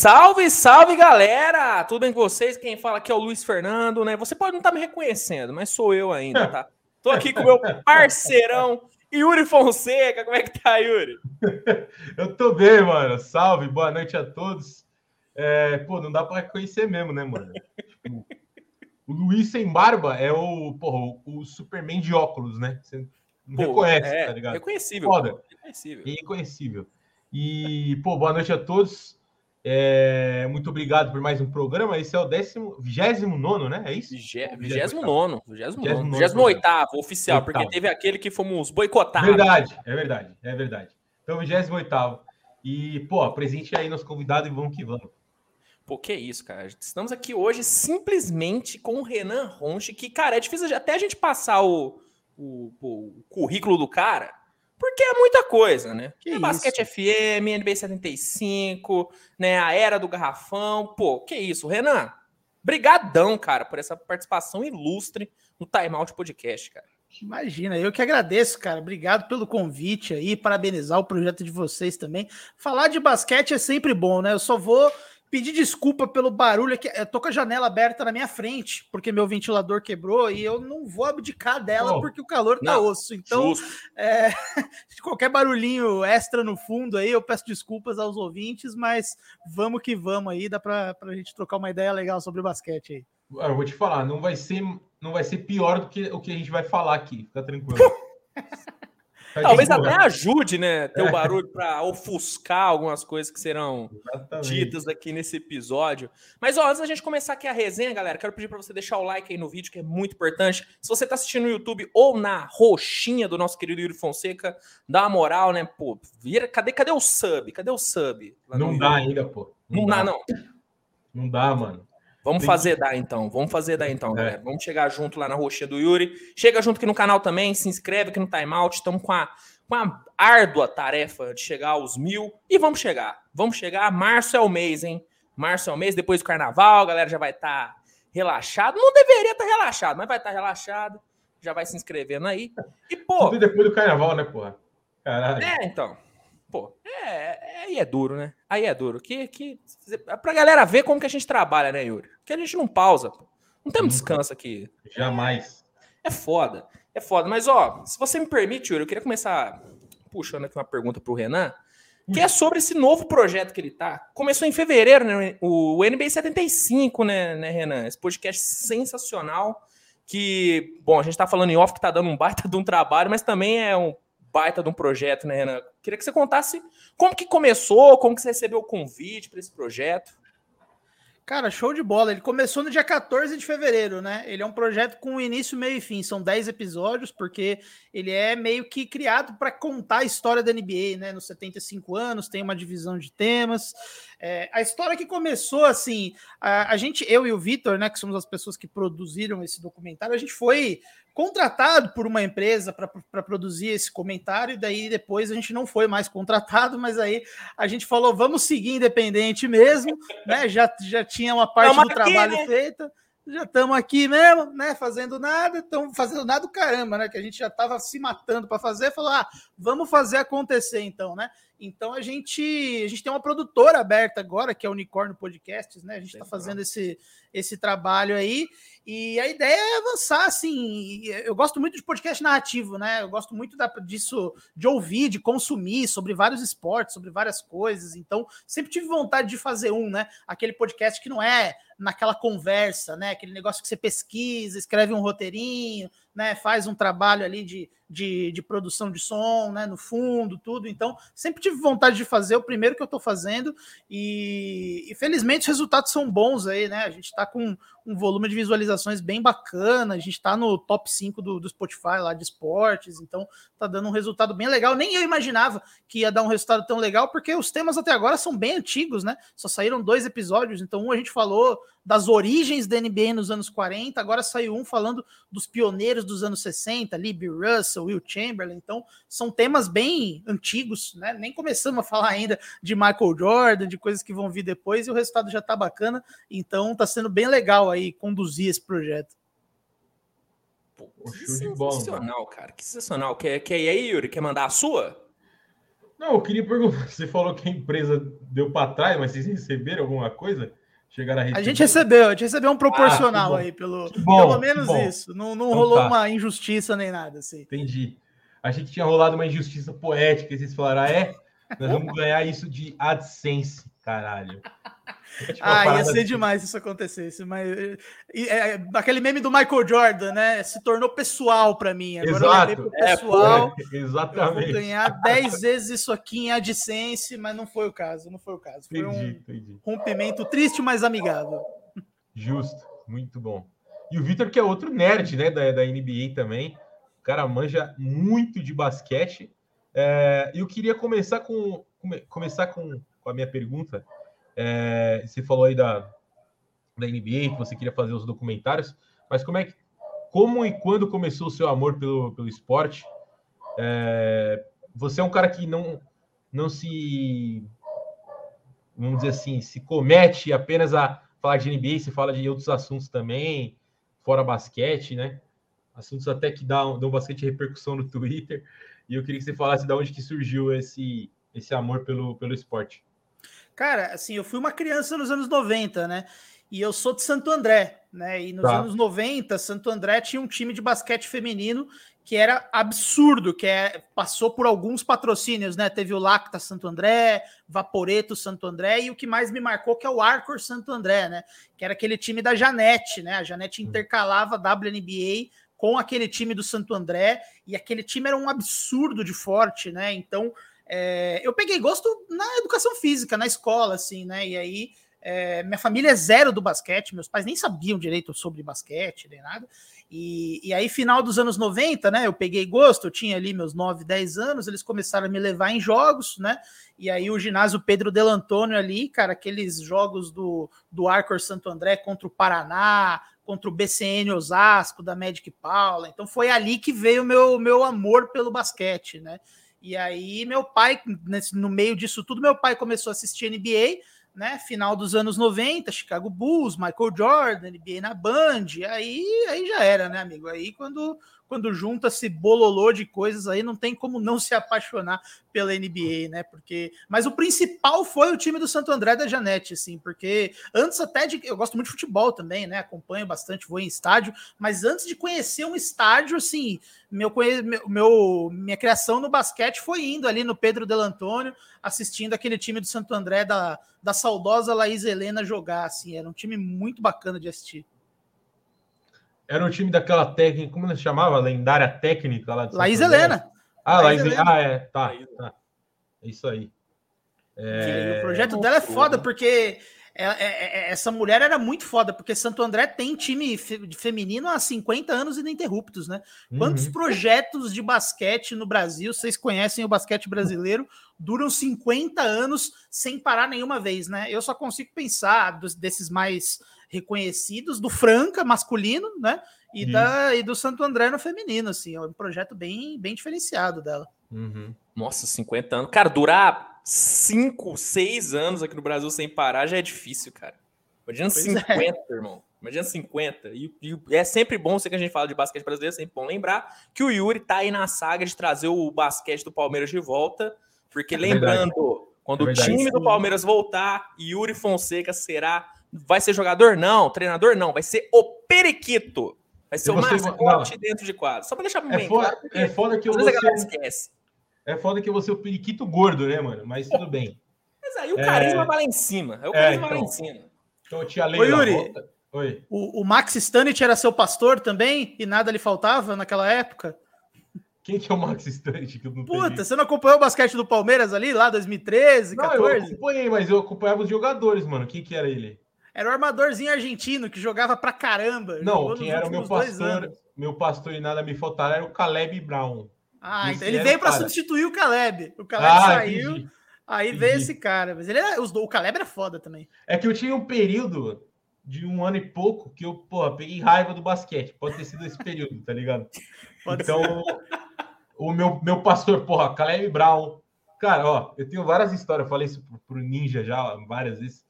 Salve, salve galera! Tudo bem com vocês? Quem fala aqui é o Luiz Fernando, né? Você pode não estar tá me reconhecendo, mas sou eu ainda, tá? Tô aqui com o meu parceirão Yuri Fonseca. Como é que tá, Yuri? eu tô bem, mano. Salve, boa noite a todos. É, pô, não dá pra reconhecer mesmo, né, mano? Tipo, o Luiz sem barba é o, porra, o Superman de óculos, né? Você não pô, reconhece, é, tá ligado? Reconhecível. Foda. Reconhecível. Reconhecível. E, pô, boa noite a todos. É, muito obrigado por mais um programa. Esse é o décimo, 29, né? É isso? 29, 28 oficial, porque teve aquele que fomos boicotados. Verdade, é verdade, é verdade. Então, 28. E, pô, presente aí nos convidados e vamos que vamos. Pô, que isso, cara. Estamos aqui hoje simplesmente com o Renan Ronche, que, cara, é difícil até a gente passar o, o, o currículo do cara, porque é muita coisa, né? Que é Basquete FM, NBA 75, né? A Era do Garrafão. Pô, que isso, Renan? Brigadão, cara, por essa participação ilustre no Time Out Podcast, cara. Imagina, eu que agradeço, cara. Obrigado pelo convite aí, parabenizar o projeto de vocês também. Falar de basquete é sempre bom, né? Eu só vou pedir desculpa pelo barulho aqui. Eu tô com a janela aberta na minha frente, porque meu ventilador quebrou e eu não vou abdicar dela oh, porque o calor tá não, osso. Então, é, qualquer barulhinho extra no fundo aí, eu peço desculpas aos ouvintes, mas vamos que vamos aí, dá pra, pra gente trocar uma ideia legal sobre o basquete aí. Eu vou te falar, não vai ser, não vai ser pior do que o que a gente vai falar aqui, fica tranquilo. Talvez até ajude, né? Ter o barulho para ofuscar algumas coisas que serão Exatamente. ditas aqui nesse episódio. Mas ó, antes da gente começar aqui a resenha, galera, quero pedir para você deixar o like aí no vídeo, que é muito importante. Se você está assistindo no YouTube ou na roxinha do nosso querido Yuri Fonseca, dá uma moral, né? Pô, vira, cadê, cadê o sub? Cadê o sub? Não dá ainda, pô. Não, não dá, não. Não dá, mano. Vamos fazer dar então, vamos fazer dar então, é. galera. Vamos chegar junto lá na roxinha do Yuri. Chega junto aqui no canal também, se inscreve aqui no Timeout. Estamos com a, com a árdua tarefa de chegar aos mil. E vamos chegar, vamos chegar. Março é o mês, hein? Março é o mês, depois do carnaval, a galera já vai estar tá relaxado. Não deveria estar tá relaxado, mas vai estar tá relaxado. Já vai se inscrevendo aí. E, pô. Tudo depois do carnaval, né, porra? Caralho. É, então. Pô, é, aí é duro, né? Aí é duro. Que, que, pra galera ver como que a gente trabalha, né, Yuri? Que a gente não pausa. Pô. Não temos descanso aqui. Jamais. É, é foda. É foda. Mas, ó, se você me permite, Yuri, eu queria começar puxando aqui uma pergunta pro Renan, que é sobre esse novo projeto que ele tá. Começou em fevereiro, né? O NBA 75, né, né, Renan? Esse podcast sensacional. Que, bom, a gente tá falando em off que tá dando um baita de um trabalho, mas também é um baita de um projeto, né, Renan? Queria que você contasse como que começou, como que você recebeu o convite para esse projeto. Cara, show de bola. Ele começou no dia 14 de fevereiro, né? Ele é um projeto com início, meio e fim. São 10 episódios, porque ele é meio que criado para contar a história da NBA, né? Nos 75 anos, tem uma divisão de temas. É, a história que começou assim, a, a gente, eu e o Vitor, né, que somos as pessoas que produziram esse documentário, a gente foi contratado por uma empresa para produzir esse comentário, e daí depois a gente não foi mais contratado, mas aí a gente falou, vamos seguir independente mesmo, né? Já, já tinha uma parte do trabalho né? feita, já estamos aqui mesmo, né? Fazendo nada, estamos fazendo nada do caramba, né? Que a gente já estava se matando para fazer, falou, ah, vamos fazer acontecer então, né? Então a gente, a gente tem uma produtora aberta agora, que é o Unicórnio Podcasts, né? A gente está fazendo esse, esse trabalho aí. E a ideia é avançar, assim. Eu gosto muito de podcast narrativo, né? Eu gosto muito da, disso, de ouvir, de consumir sobre vários esportes, sobre várias coisas. Então, sempre tive vontade de fazer um, né? Aquele podcast que não é naquela conversa, né? Aquele negócio que você pesquisa, escreve um roteirinho, né? Faz um trabalho ali de, de, de produção de som, né? No fundo, tudo. Então, sempre tive vontade de fazer o primeiro que eu estou fazendo e, e, felizmente os resultados são bons aí, né? A gente está com um volume de visualizações bem bacana, a gente está no top 5 do, do Spotify lá de esportes, então tá dando um resultado bem legal. Nem eu imaginava que ia dar um resultado tão legal, porque os temas até agora são bem antigos, né? Só saíram dois episódios, então um a gente falou das origens da NBA nos anos 40, agora saiu um falando dos pioneiros dos anos 60, Libby Russell, Will Chamberlain, então são temas bem antigos, né? Nem começamos a falar ainda de Michael Jordan, de coisas que vão vir depois, e o resultado já tá bacana, então tá sendo bem legal aí aí conduzir esse projeto. Pô, que sensacional, cara. Que sensacional. Quer, quer ir aí, Yuri? Quer mandar a sua? Não, eu queria perguntar. Você falou que a empresa deu para trás, mas vocês receberam alguma coisa? Chegaram a, a gente recebeu, a gente recebeu um proporcional ah, aí, pelo, bom, pelo menos isso. Não, não então, rolou tá. uma injustiça nem nada. Assim. Entendi. A gente tinha rolado uma injustiça poética e vocês falaram, ah, é? Nós vamos ganhar isso de AdSense, caralho. Tipo ah, ia ser assim. demais se isso acontecesse, mas é, é, aquele meme do Michael Jordan, né? Se tornou pessoal para mim. Agora Exato. É, pessoal, é, exatamente. vou ganhar 10 vezes isso aqui em AdSense, mas não foi o caso, não foi o caso. Foi entendi, um entendi. rompimento triste, mas amigável. Justo, muito bom. E o Vitor, que é outro nerd, né, da, da NBA também. O cara manja muito de basquete. É, eu queria começar com, começar com, com a minha pergunta é, você falou aí da, da NBA, que você queria fazer os documentários, mas como é que, como e quando começou o seu amor pelo, pelo esporte? É, você é um cara que não, não se, vamos dizer assim, se comete apenas a falar de NBA, você fala de outros assuntos também, fora basquete, né? Assuntos até que dão, dão bastante repercussão no Twitter. E eu queria que você falasse de onde que surgiu esse, esse amor pelo, pelo esporte. Cara, assim, eu fui uma criança nos anos 90, né? E eu sou de Santo André, né? E nos tá. anos 90, Santo André tinha um time de basquete feminino que era absurdo, que é, passou por alguns patrocínios, né? Teve o Lacta Santo André, Vaporeto Santo André e o que mais me marcou que é o Arcor Santo André, né? Que era aquele time da Janete, né? A Janete hum. intercalava WNBA com aquele time do Santo André e aquele time era um absurdo de forte, né? Então, é, eu peguei gosto na educação física, na escola, assim, né? E aí, é, minha família é zero do basquete, meus pais nem sabiam direito sobre basquete, nem nada. E, e aí, final dos anos 90, né? Eu peguei gosto, eu tinha ali meus 9, 10 anos, eles começaram a me levar em jogos, né? E aí, o ginásio Pedro Del Antônio ali, cara, aqueles jogos do, do Arcor Santo André contra o Paraná, contra o BCN Osasco, da Magic Paula. Então, foi ali que veio o meu, meu amor pelo basquete, né? E aí, meu pai, nesse, no meio disso tudo, meu pai começou a assistir NBA, né? Final dos anos 90, Chicago Bulls, Michael Jordan, NBA na Band. Aí, aí já era, né, amigo? Aí quando quando junta-se bololô de coisas aí, não tem como não se apaixonar pela NBA, né? Porque, mas o principal foi o time do Santo André da Janete, assim, porque antes até de eu gosto muito de futebol também, né? Acompanho bastante, vou em estádio, mas antes de conhecer um estádio, assim, meu, meu minha criação no basquete foi indo ali no Pedro Del Antônio, assistindo aquele time do Santo André da, da saudosa Laís Helena jogar, assim, era um time muito bacana de assistir. Era um time daquela técnica, como se chamava? Lendária técnica lá de Laís Helena. Ah, Laís, Helena. Ah, é, tá, tá. É isso aí. É... O projeto dela é foda, porque é, é, é, essa mulher era muito foda, porque Santo André tem time feminino há 50 anos ininterruptos, né? Quantos uhum. projetos de basquete no Brasil, vocês conhecem o basquete brasileiro, duram 50 anos sem parar nenhuma vez, né? Eu só consigo pensar dos, desses mais reconhecidos, do Franca masculino, né? E, da, e do Santo André no feminino, assim, é um projeto bem, bem diferenciado dela. Uhum. Nossa, 50 anos. Cara, durar 5, 6 anos aqui no Brasil sem parar já é difícil, cara. Imagina pois 50, é. irmão. Imagina 50. E, e, é sempre bom, sei que a gente fala de basquete brasileiro, é sempre bom lembrar que o Yuri tá aí na saga de trazer o basquete do Palmeiras de volta, porque é lembrando, quando é o time do Palmeiras voltar, Yuri Fonseca será Vai ser jogador? Não. Treinador? Não. Vai ser o periquito. Vai ser o mascote dentro de quadro. Só pra deixar é bem foda, claro. É foda que você... esquece. É foda que você é o periquito gordo, né, mano? Mas tudo bem. Mas aí o carisma é... vai lá em cima. É o carisma é, então. lá em cima. Então, tia Leila, Oi, Yuri. Oi. O, o Max Stanich era seu pastor também? E nada lhe faltava naquela época? Quem que é o Max Stanich? Puta, você não acompanhou o basquete do Palmeiras ali, lá 2013, não, 14? Eu acompanhei, mas eu acompanhava os jogadores, mano. Quem que era ele? Era o armadorzinho argentino que jogava pra caramba. Não, quem era o meu pastor, meu pastor e nada me faltava era o Caleb Brown. Ah, então ele veio para substituir o Caleb. O Caleb ah, saiu, entendi. aí entendi. veio esse cara. Mas ele era, o Caleb era foda também. É que eu tinha um período de um ano e pouco que eu, porra, peguei raiva do basquete. Pode ter sido esse período, tá ligado? Pode então, ser. o meu, meu pastor, porra, Caleb Brown. Cara, ó, eu tenho várias histórias. Eu falei isso pro, pro Ninja já várias vezes.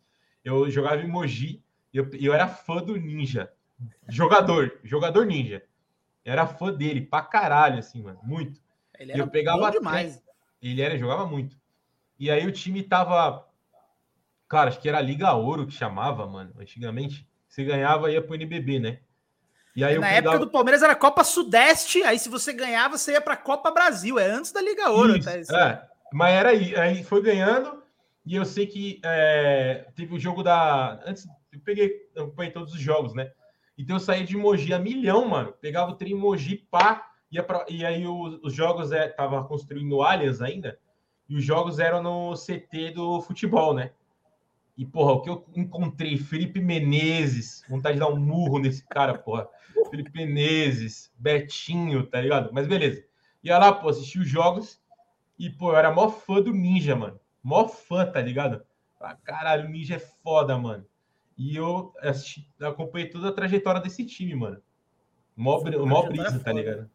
Eu jogava em Mogi e eu, eu era fã do Ninja. Jogador, jogador Ninja. Eu era fã dele pra caralho, assim, mano. Muito. Ele era eu pegava demais. Ele era, jogava muito. E aí o time tava. Cara, acho que era Liga Ouro que chamava, mano. Antigamente. Você ganhava ia pro NBB, né? E aí Na época do Palmeiras era Copa Sudeste, aí se você ganhava, você ia pra Copa Brasil. É antes da Liga Ouro. Isso, até, é, mas era aí. Aí foi ganhando. E eu sei que é, teve o jogo da. Antes, eu peguei, eu peguei todos os jogos, né? Então eu saía de Mogi a milhão, mano. Pegava o trem Mogi, pá, ia pra, e aí os, os jogos é, tava construindo Allianz ainda, e os jogos eram no CT do futebol, né? E, porra, o que eu encontrei, Felipe Menezes, vontade de dar um murro nesse cara, porra. Felipe Menezes, Betinho, tá ligado? Mas beleza. Ia lá, pô, assistir os jogos e, pô, eu era mó fã do Ninja, mano. Mó fã, tá ligado? Ah, caralho, o Ninja é foda, mano. E eu assisti, acompanhei toda a trajetória desse time, mano. Mó, mó brisa, tá ligado?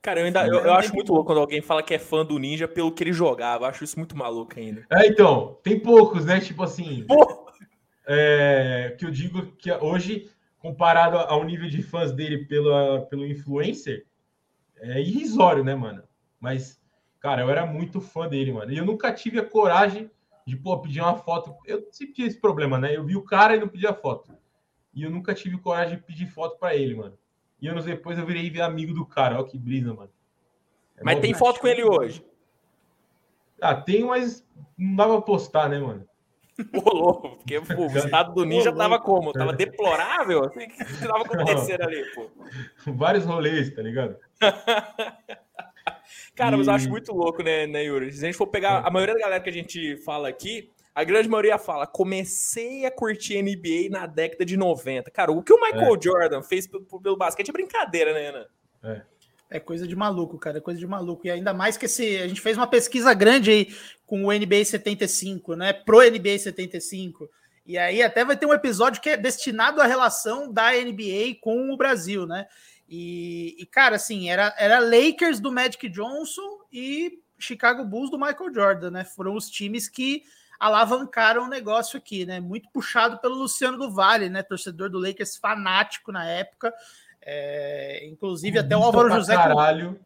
Cara, eu ainda eu, eu, acho muito louco quando alguém fala que é fã do Ninja pelo que ele jogava. Eu acho isso muito maluco ainda. É, então, tem poucos, né? Tipo assim. É, que eu digo que hoje, comparado ao nível de fãs dele pela, pelo influencer, é irrisório, né, mano? Mas, cara, eu era muito fã dele, mano. E eu nunca tive a coragem de pô, pedir uma foto. Eu sempre tinha esse problema, né? Eu vi o cara e não pedia foto. E eu nunca tive coragem de pedir foto para ele, mano. E anos depois eu virei amigo do cara. Olha que brisa, mano. É mas tem foto com ele hoje? Ah, tem, mas não dava pra postar, né, mano? Ô, louco, porque pô, o estado do ninja tava como? Tava deplorável? O que tava acontecendo ali, pô? Vários rolês, tá ligado? Cara, e... mas eu acho muito louco, né, né, Yuri? Se a gente for pegar a maioria da galera que a gente fala aqui, a grande maioria fala: comecei a curtir NBA na década de 90. Cara, o que o Michael é. Jordan fez pelo, pelo, basquete é brincadeira, né, Ana? É. É coisa de maluco, cara, é coisa de maluco. E ainda mais que esse. A gente fez uma pesquisa grande aí com o NBA 75, né? Pro NBA 75. E aí até vai ter um episódio que é destinado à relação da NBA com o Brasil, né? E, e, cara, assim, era, era Lakers do Magic Johnson e Chicago Bulls do Michael Jordan, né? Foram os times que alavancaram o negócio aqui, né? Muito puxado pelo Luciano do Vale, né? Torcedor do Lakers fanático na época. É, inclusive, até o Álvaro José. Caralho.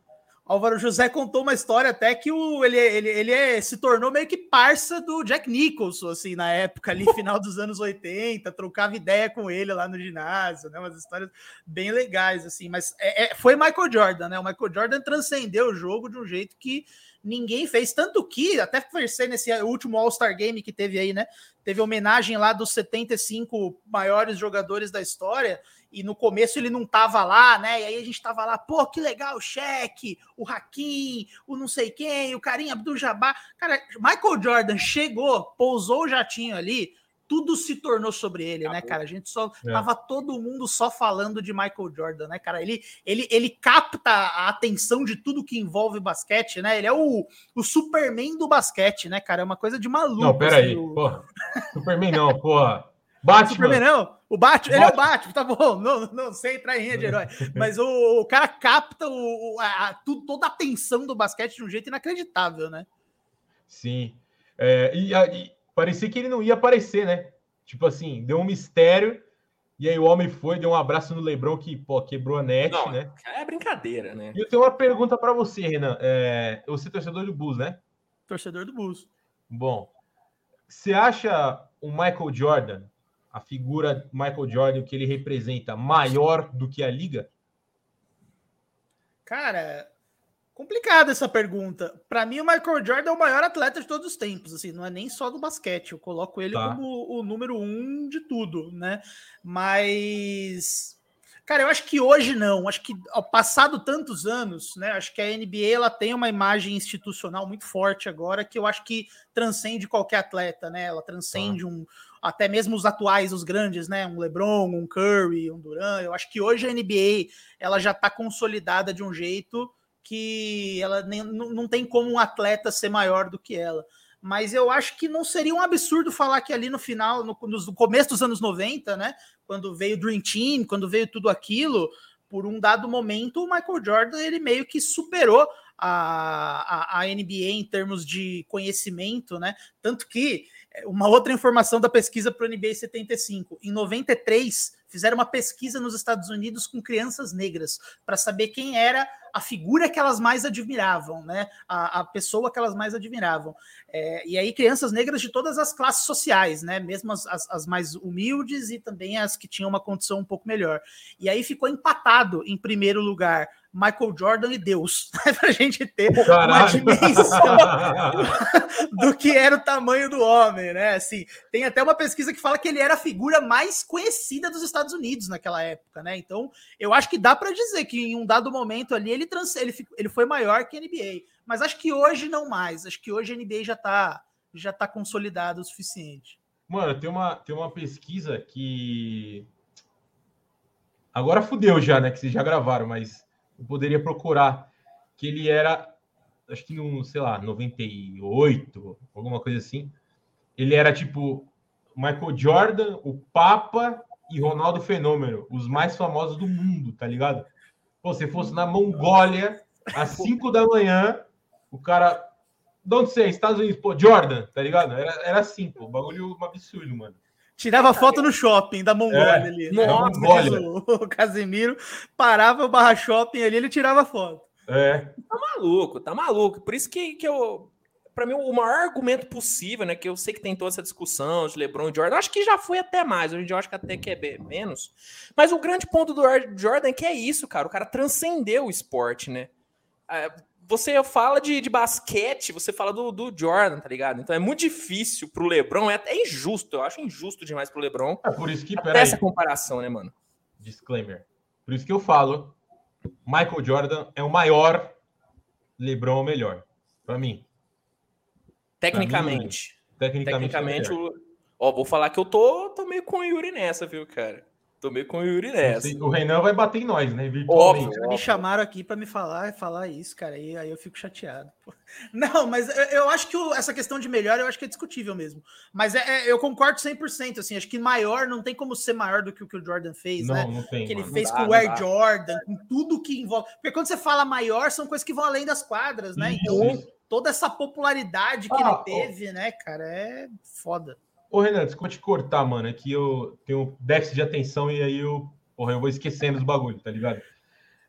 Álvaro José contou uma história até que o, ele, ele, ele é, se tornou meio que parça do Jack Nicholson, assim, na época ali, final dos anos 80, trocava ideia com ele lá no ginásio, né? Umas histórias bem legais, assim, mas é, é, foi Michael Jordan, né? O Michael Jordan transcendeu o jogo de um jeito que ninguém fez, tanto que, até conversei nesse último All-Star Game que teve aí, né? Teve homenagem lá dos 75 maiores jogadores da história, e no começo ele não tava lá, né? E aí a gente tava lá, pô, que legal, o Shaq, o Hakim, o não sei quem, o Karim Abdul-Jabbar. Cara, Michael Jordan chegou, pousou o jatinho ali, tudo se tornou sobre ele, né, Acabou. né, cara? A gente só é. tava todo mundo só falando de Michael Jordan, né, cara? Ele, ele, ele capta a atenção de tudo que envolve basquete, né? Ele é o, o Superman do basquete, né, cara? É uma coisa de maluco. Não, peraí, assim, o... porra. Superman não, porra. Batman. Superman não. O Batman, ele é o Batman, tá bom, não, não sei entrar em de herói, mas o, o cara capta o, a, a, toda a atenção do basquete de um jeito inacreditável, né? Sim. É, e, e, parecia que ele não ia aparecer, né? Tipo assim, deu um mistério, e aí o homem foi, deu um abraço no Lebron que pô, quebrou a net, não, né? É brincadeira, né? E eu tenho uma pergunta para você, Renan. É, você é torcedor do Bulls, né? Torcedor do Bulls. Bom, você acha o Michael Jordan a figura Michael Jordan, que ele representa, maior do que a liga? Cara, complicada essa pergunta. Para mim, o Michael Jordan é o maior atleta de todos os tempos. Assim, não é nem só do basquete. Eu coloco ele tá. como o número um de tudo, né? Mas Cara, eu acho que hoje não. Acho que ao passado tantos anos, né? Acho que a NBA ela tem uma imagem institucional muito forte agora que eu acho que transcende qualquer atleta, né? Ela transcende ah. um até mesmo os atuais, os grandes, né? Um LeBron, um Curry, um Durant. Eu acho que hoje a NBA ela já está consolidada de um jeito que ela nem, não tem como um atleta ser maior do que ela mas eu acho que não seria um absurdo falar que ali no final, no, no começo dos anos 90, né, quando veio o Dream Team, quando veio tudo aquilo, por um dado momento, o Michael Jordan ele meio que superou a, a, a NBA em termos de conhecimento, né? Tanto que uma outra informação da pesquisa para o NBA 75. Em 93, fizeram uma pesquisa nos Estados Unidos com crianças negras para saber quem era a figura que elas mais admiravam, né? A, a pessoa que elas mais admiravam. É, e aí, crianças negras de todas as classes sociais, né? Mesmo as, as, as, mais humildes e também as que tinham uma condição um pouco melhor. E aí ficou empatado em primeiro lugar Michael Jordan e Deus, né, para a gente ter Caralho. uma dimensão do que era o tamanho do homem, né? Assim, tem até uma pesquisa que fala que ele era a figura mais conhecida dos Estados Unidos naquela época, né? Então, eu acho que dá para dizer que em um dado momento ali ele, trans, ele, ele foi maior que a NBA, mas acho que hoje não mais. Acho que hoje a NBA já está já tá consolidado o suficiente. Mano, tem uma, tem uma pesquisa que agora fudeu já, né? Que vocês já gravaram, mas eu poderia procurar, que ele era, acho que no, sei lá, 98, alguma coisa assim. Ele era tipo Michael Jordan, o Papa e Ronaldo Fenômeno, os mais famosos do mundo, tá ligado? Pô, se fosse na Mongólia, às 5 da manhã, o cara. De onde você é? Estados Unidos, pô, Jordan, tá ligado? Era, era assim, pô, bagulho absurdo, mano. Tirava foto no shopping da Mongólia é, ali. Nossa, Mongólia. O, o Casemiro parava o barra shopping ali, ele tirava foto. É. Tá maluco, tá maluco. Por isso que, que eu. Para mim, o maior argumento possível, né? Que eu sei que tem toda essa discussão de LeBron e Jordan. Acho que já foi até mais. Hoje em dia eu acho que até que é menos. Mas o grande ponto do Jordan é que é isso, cara. O cara transcendeu o esporte, né? É, você fala de, de basquete, você fala do, do, Jordan, tá ligado? Então é muito difícil pro LeBron, é até injusto, eu acho injusto demais pro LeBron. É por isso que, essa comparação, né, mano? Disclaimer. Por isso que eu falo, Michael Jordan é o maior, LeBron é o melhor, para mim. Tecnicamente. Mim, tecnicamente, tecnicamente é o... ó, vou falar que eu tô, tô meio com o Yuri nessa, viu, cara? Tomei com o Yuri nessa. O Renan vai bater em nós, né? Óbvio, óbvio. Me chamaram aqui para me falar falar isso, cara. E aí eu fico chateado. Não, mas eu, acho que o, essa questão de melhor, eu acho que é discutível mesmo. Mas é, é, eu concordo 100%. Assim, acho que maior não tem como ser maior do que o que o Jordan fez, não, né? Não tem, que ele fez dá, com o Air Jordan, com tudo que envolve. Porque quando você fala maior, são coisas que vão além das quadras, né? Então, toda essa popularidade que ah, ele teve, ó. né, cara, é foda. Ô, Renan, desculpa te cortar, mano. É que eu tenho déficit de atenção e aí eu, porra, eu vou esquecendo os bagulhos, tá ligado?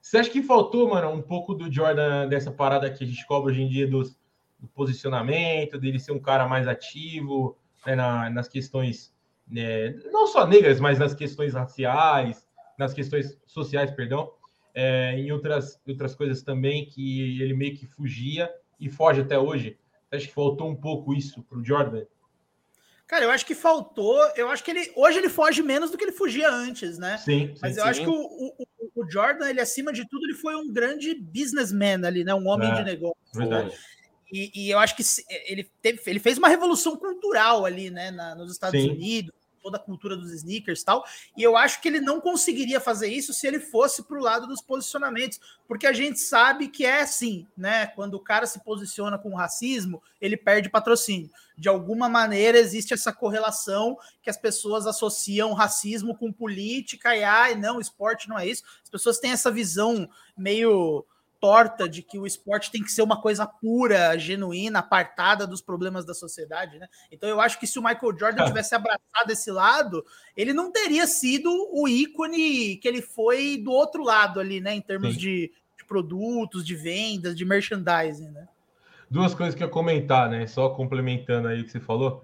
Você acha que faltou, mano, um pouco do Jordan dessa parada que a gente cobra hoje em dia dos, do posicionamento, dele ser um cara mais ativo né, na, nas questões, né, não só negras, mas nas questões raciais, nas questões sociais, perdão, é, em outras, outras coisas também que ele meio que fugia e foge até hoje. Acha que faltou um pouco isso pro Jordan? Cara, eu acho que faltou. Eu acho que ele hoje ele foge menos do que ele fugia antes, né? Sim. Mas sim, eu sim. acho que o, o, o, Jordan, ele acima de tudo, ele foi um grande businessman ali, né? Um homem é, de negócio. Verdade. E, e, eu acho que ele, teve, ele fez uma revolução cultural ali, né? Na, nos Estados sim. Unidos toda a cultura dos sneakers e tal. E eu acho que ele não conseguiria fazer isso se ele fosse para o lado dos posicionamentos, porque a gente sabe que é assim, né? Quando o cara se posiciona com racismo, ele perde patrocínio. De alguma maneira existe essa correlação que as pessoas associam racismo com política e ah, não, esporte não é isso. As pessoas têm essa visão meio torta de que o esporte tem que ser uma coisa pura, genuína, apartada dos problemas da sociedade, né? Então eu acho que se o Michael Jordan tivesse abraçado esse lado, ele não teria sido o ícone que ele foi do outro lado ali, né? Em termos de, de, produtos, de vendas, de merchandising, né? Duas coisas que eu comentar, né? Só complementando aí o que você falou.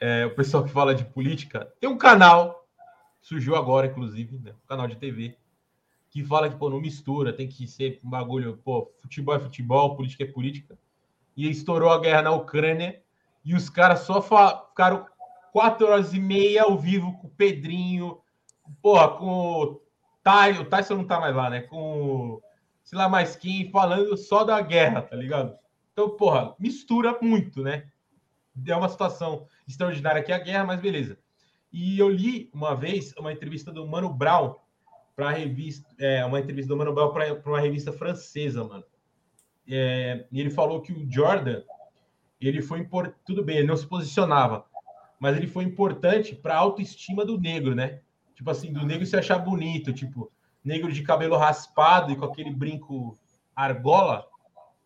É, o pessoal que fala de política tem um canal, surgiu agora, inclusive, né? um canal de TV que fala que pô, não mistura, tem que ser um bagulho, pô, futebol é futebol, política é política. E estourou a guerra na Ucrânia e os caras só ficaram quatro horas e meia ao vivo com o Pedrinho, porra, com o Tyson, o Tyson não tá mais lá, né? Com, sei lá mais quem, falando só da guerra, tá ligado? Então, porra, mistura muito, né? É uma situação extraordinária aqui a guerra, mas beleza. E eu li uma vez uma entrevista do Mano Brown, para revista, é, uma entrevista do Mano Brown para uma revista francesa, mano. É, e ele falou que o Jordan, ele foi importante, tudo bem, ele não se posicionava, mas ele foi importante para a autoestima do negro, né? Tipo assim, do negro se achar bonito, tipo, negro de cabelo raspado e com aquele brinco argola,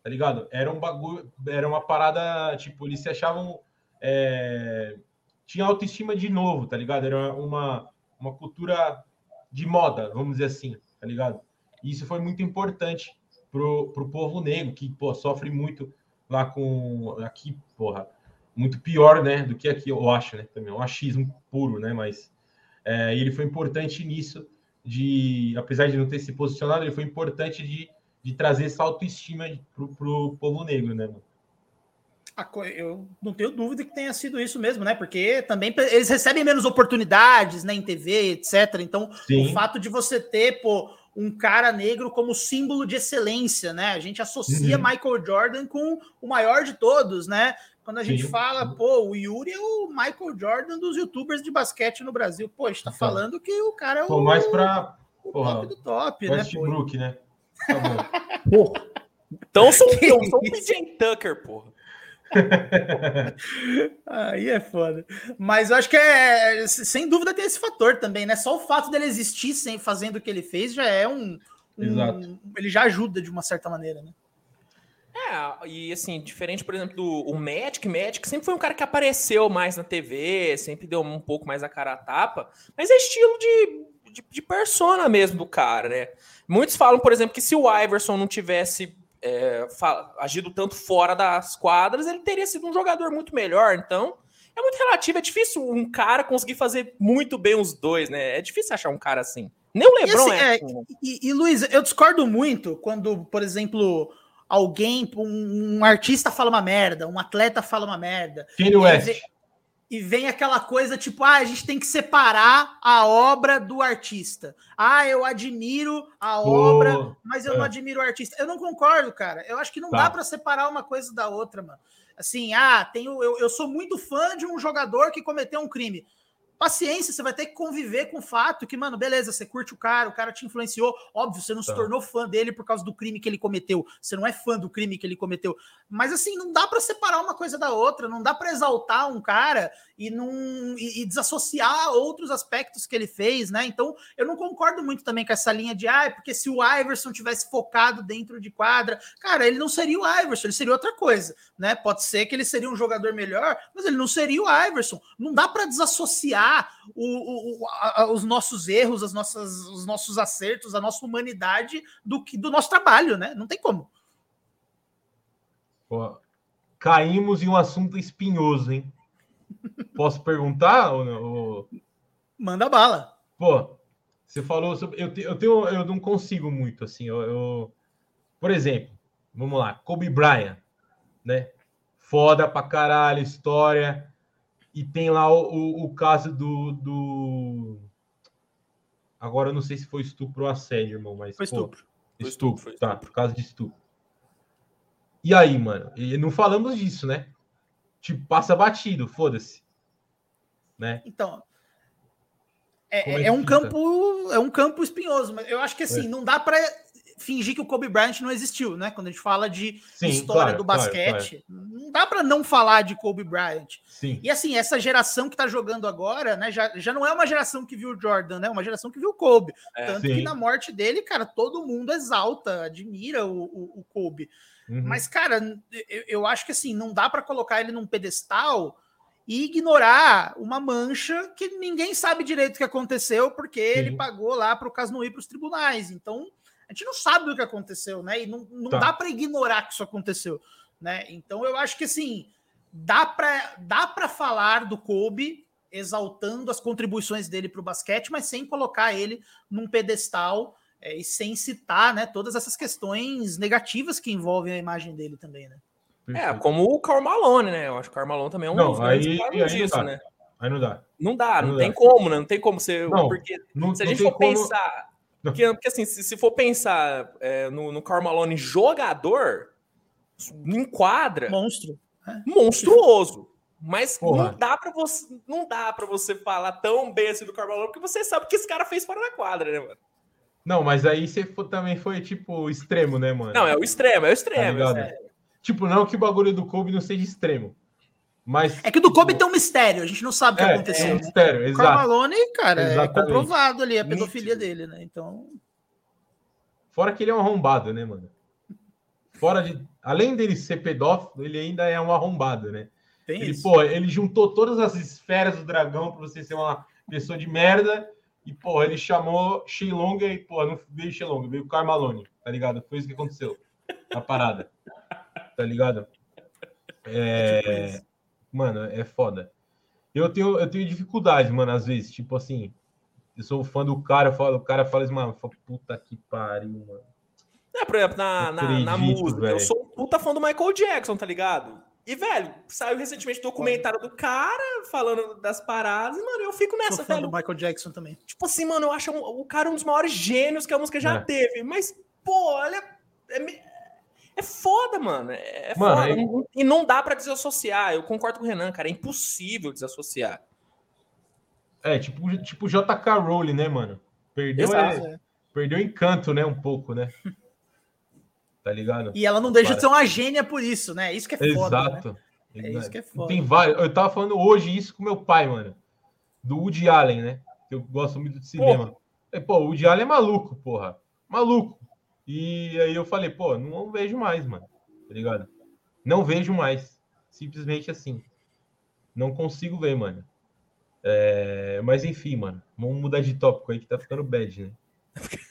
tá ligado? Era um bagulho, era uma parada, tipo, eles se achavam é, tinha autoestima de novo, tá ligado? Era uma, uma cultura de moda, vamos dizer assim, tá ligado? E isso foi muito importante pro, pro povo negro, que, pô, sofre muito lá com... Aqui, porra, muito pior, né, do que aqui, eu acho, né, também, um achismo puro, né, mas é, ele foi importante nisso, de, apesar de não ter se posicionado, ele foi importante de, de trazer essa autoestima pro, pro povo negro, né, mano? Eu não tenho dúvida que tenha sido isso mesmo, né? Porque também eles recebem menos oportunidades né, em TV, etc. Então, Sim. o fato de você ter, pô, um cara negro como símbolo de excelência, né? A gente associa uhum. Michael Jordan com o maior de todos, né? Quando a gente Sim. fala, pô, o Yuri é o Michael Jordan dos youtubers de basquete no Brasil. Pô, a gente tá então, falando que o cara é o, mais pra, o porra, top do top, né? Westbrook, né? Tá bom. então sou, eu sou o PJ Tucker, porra. Aí é foda. Mas eu acho que é. Sem dúvida tem esse fator também, né? Só o fato dele existir sem fazendo o que ele fez já é um. um Exato. Ele já ajuda de uma certa maneira, né? É, e assim, diferente, por exemplo, do o Magic, Magic sempre foi um cara que apareceu mais na TV, sempre deu um pouco mais a cara a tapa, mas é estilo de, de, de persona mesmo do cara, né? Muitos falam, por exemplo, que se o Iverson não tivesse é, agido tanto fora das quadras, ele teria sido um jogador muito melhor. Então, é muito relativo. É difícil um cara conseguir fazer muito bem os dois, né? É difícil achar um cara assim. Nem o Lebron e assim, é. Assim, né? e, e, Luiz, eu discordo muito quando, por exemplo, alguém, um, um, artista fala uma merda, um atleta fala uma merda. Kanye West e vem aquela coisa tipo, ah, a gente tem que separar a obra do artista. Ah, eu admiro a oh, obra, mas eu é. não admiro o artista. Eu não concordo, cara. Eu acho que não tá. dá para separar uma coisa da outra, mano. Assim, ah, tenho, eu, eu sou muito fã de um jogador que cometeu um crime paciência, você vai ter que conviver com o fato que, mano, beleza, você curte o cara, o cara te influenciou, óbvio, você não tá. se tornou fã dele por causa do crime que ele cometeu, você não é fã do crime que ele cometeu, mas assim, não dá para separar uma coisa da outra, não dá para exaltar um cara e e, e, desassociar outros aspectos que ele fez, né? Então, eu não concordo muito também com essa linha de, ah, porque se o Iverson tivesse focado dentro de quadra, cara, ele não seria o Iverson, ele seria outra coisa, né? Pode ser que ele seria um jogador melhor, mas ele não seria o Iverson. Não dá para desassociar o, o, a, os nossos erros, as nossas, os nossos acertos, a nossa humanidade do que do nosso trabalho, né? Não tem como. Pô, caímos em um assunto espinhoso, hein? Posso perguntar ou não? Manda bala. Pô, você falou sobre. Eu, te, eu, tenho, eu não consigo muito, assim. Eu, eu, por exemplo, vamos lá, Kobe Bryant, né? Foda pra caralho, história. E tem lá o, o, o caso do, do. Agora eu não sei se foi estupro ou assédio, irmão, mas. Foi estupro. Pô, estupro, foi estupro, tá, por causa de estupro. E aí, mano? E não falamos disso, né? Tipo, passa batido, foda-se. Né? Então, é, é, é um campo é um campo espinhoso, mas eu acho que assim, é. não dá para fingir que o Kobe Bryant não existiu, né? Quando a gente fala de Sim, história claro, do basquete, claro, claro. não dá para não falar de Kobe Bryant. Sim. E assim, essa geração que tá jogando agora, né, já, já não é uma geração que viu o Jordan, né? É uma geração que viu o Kobe. É, Tanto sim. que na morte dele, cara, todo mundo exalta, admira o, o, o Kobe. Uhum. Mas, cara, eu, eu, acho que assim, não dá para colocar ele num pedestal e ignorar uma mancha que ninguém sabe direito o que aconteceu, porque Sim. ele pagou lá para o caso ir para os tribunais. Então, a gente não sabe o que aconteceu, né? E não, não tá. dá para ignorar que isso aconteceu, né? Então, eu acho que assim, dá para dá para falar do Kobe exaltando as contribuições dele para o basquete, mas sem colocar ele num pedestal é, e sem citar né, todas essas questões negativas que envolvem a imagem dele também, né? É, como o Karl Malone, né? Eu acho que o Karl Malone também é um não, aí, aí disso, não né? Aí não dá. Não dá, não, não tem como, né? Não tem como ser. Não, porque não, se a gente for como... pensar. Porque, porque, assim, se, se for pensar é, no, no Karl Malone jogador, enquadra. Monstro. É. Monstruoso. Mas Porra. não dá para você, não dá para você falar tão bem assim do Karl Malone, porque você sabe o que esse cara fez fora da quadra, né, mano? Não, mas aí você foi, também foi tipo extremo, né, mano? Não, é o extremo, é o extremo. Tá é. Tipo, não que o bagulho do Kobe não seja extremo. Mas, é que do Kobe tem um mistério, a gente não sabe o que é, aconteceu. É um mistério, né? exato. O Malone, cara, é Exatamente. é comprovado ali a pedofilia dele, né? Então. Fora que ele é um arrombado, né, mano? Fora de. Além dele ser pedófilo, ele ainda é um arrombado, né? Tem Ele, isso. pô, ele juntou todas as esferas do dragão pra você ser uma pessoa de merda. E, pô, ele chamou Shenlong e, pô, não veio Shenlong, veio Carmalone, tá ligado? Foi isso que aconteceu na parada. Tá ligado? É tipo É, isso. mano, é foda. Eu tenho, eu tenho dificuldade, mano, às vezes. Tipo assim, eu sou fã do cara, eu falo, o cara fala assim, mano, eu falo, puta que pariu, mano. É, por exemplo, na, na, na acredito, música, eu velho. sou um puta fã do Michael Jackson, tá ligado? E, velho, saiu recentemente o documentário do cara falando das paradas, e, mano, eu fico Sou nessa, fã velho. do Michael Jackson também. Tipo assim, mano, eu acho um- o cara um dos maiores gênios que a música já É. teve. Mas, pô, olha. É, é foda, mano. É, é Mano, foda. aí- E não dá pra desassociar. Eu concordo com o Renan, cara. É impossível desassociar. É, tipo, tipo JK Rowling, né, mano? Perdeu, Exato. é, perdeu o encanto, né? Um pouco, né? Tá ligado? E ela não deixa Para. de ser uma gênia por isso, né? Isso que é foda. Né? Exato. É isso que é foda. Tem vários. Eu tava falando hoje isso com meu pai, mano. Do Woody Allen, né? Que eu gosto muito de cinema. E, pô, o Woody Allen é maluco, porra. Maluco. E aí eu falei, pô, não vejo mais, mano. Tá ligado? Não vejo mais. Simplesmente assim. Não consigo ver, mano. É, Mas enfim, mano. Vamos mudar de tópico aí que tá ficando bad, né?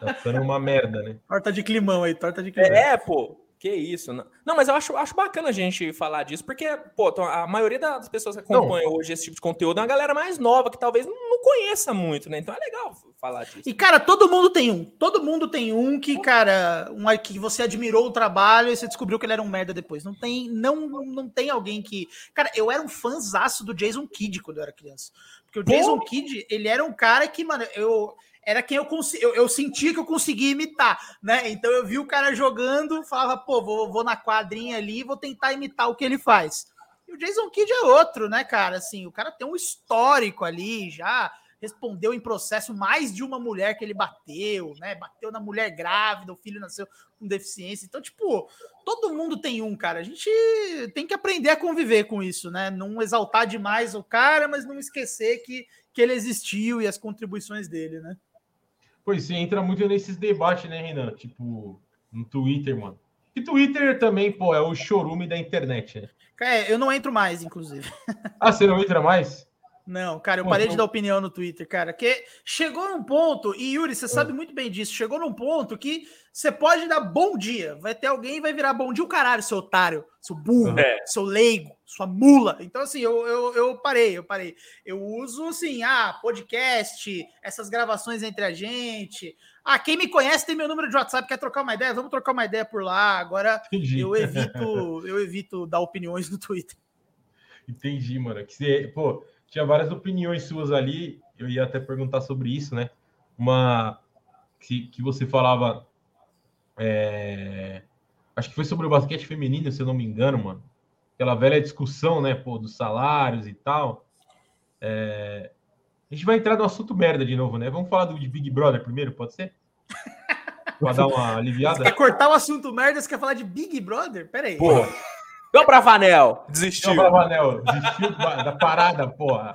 Tá ficando uma merda, né? Torta de climão aí, torta de climão. É, pô. Que isso. Não, não mas eu acho, acho bacana a gente falar disso, porque, pô, então, a maioria das pessoas que acompanham hoje esse tipo de conteúdo é uma galera mais nova, que talvez não, não conheça muito, né? Então é legal falar disso. E, cara, todo mundo tem um. Todo mundo tem um que, cara, um que você admirou o trabalho e você descobriu que ele era um merda depois. Não tem, não, não tem alguém que. Cara, eu era um fãzaço do Jason Kidd quando eu era criança. Porque o Pô! Jason Kidd, ele era um cara que, mano, eu. Era quem eu, consi- eu, eu sentia que eu conseguia imitar, né? Então eu vi o cara jogando, falava, pô, vou, vou na quadrinha ali vou tentar imitar o que ele faz. E o Jason Kidd é outro, né, cara? Assim, o cara tem um histórico ali, já respondeu em processo mais de uma mulher que ele bateu, né? Bateu na mulher grávida, o filho nasceu com deficiência. Então, tipo, todo mundo tem um, cara. A gente tem que aprender a conviver com isso, né? Não exaltar demais o cara, mas não esquecer que, que ele existiu e as contribuições dele, né? Pois você entra muito nesses debates, né, Renan? Tipo, no Twitter, mano. E Twitter também, pô, é o chorume da internet, né? É, eu não entro mais, inclusive. Ah, você não entra mais? Não, cara, eu parei então- de dar opinião no Twitter, cara. Que chegou num ponto, e Yuri, você sabe muito bem disso, chegou num ponto que você pode dar bom dia. Vai ter alguém e vai virar bom dia o caralho, seu otário, seu burro, É. seu leigo, sua mula. Então, assim, eu, eu, eu parei, eu parei. Eu uso, assim, ah, podcast, essas gravações entre a gente. Ah, quem me conhece tem meu número de WhatsApp, quer trocar uma ideia? Vamos trocar uma ideia por lá. Agora Entendi. eu evito, eu evito dar opiniões no Twitter. Entendi, mano. Que você, pô, tinha várias opiniões suas ali. Eu ia até perguntar sobre isso, né? Uma que, que você falava. é, Acho que foi sobre o basquete feminino, se eu não me engano, mano. Aquela velha discussão, né, pô, dos salários e tal. É, A gente vai entrar no assunto merda de novo, né? Vamos falar do de Big Brother primeiro, pode ser? Pra dar uma aliviada? Quer cortar o assunto merda? Você quer falar de Big Brother? Pera aí. Porra. Deu pra Vanel. Desistiu. Não, Bravanel, desistiu da da parada, porra.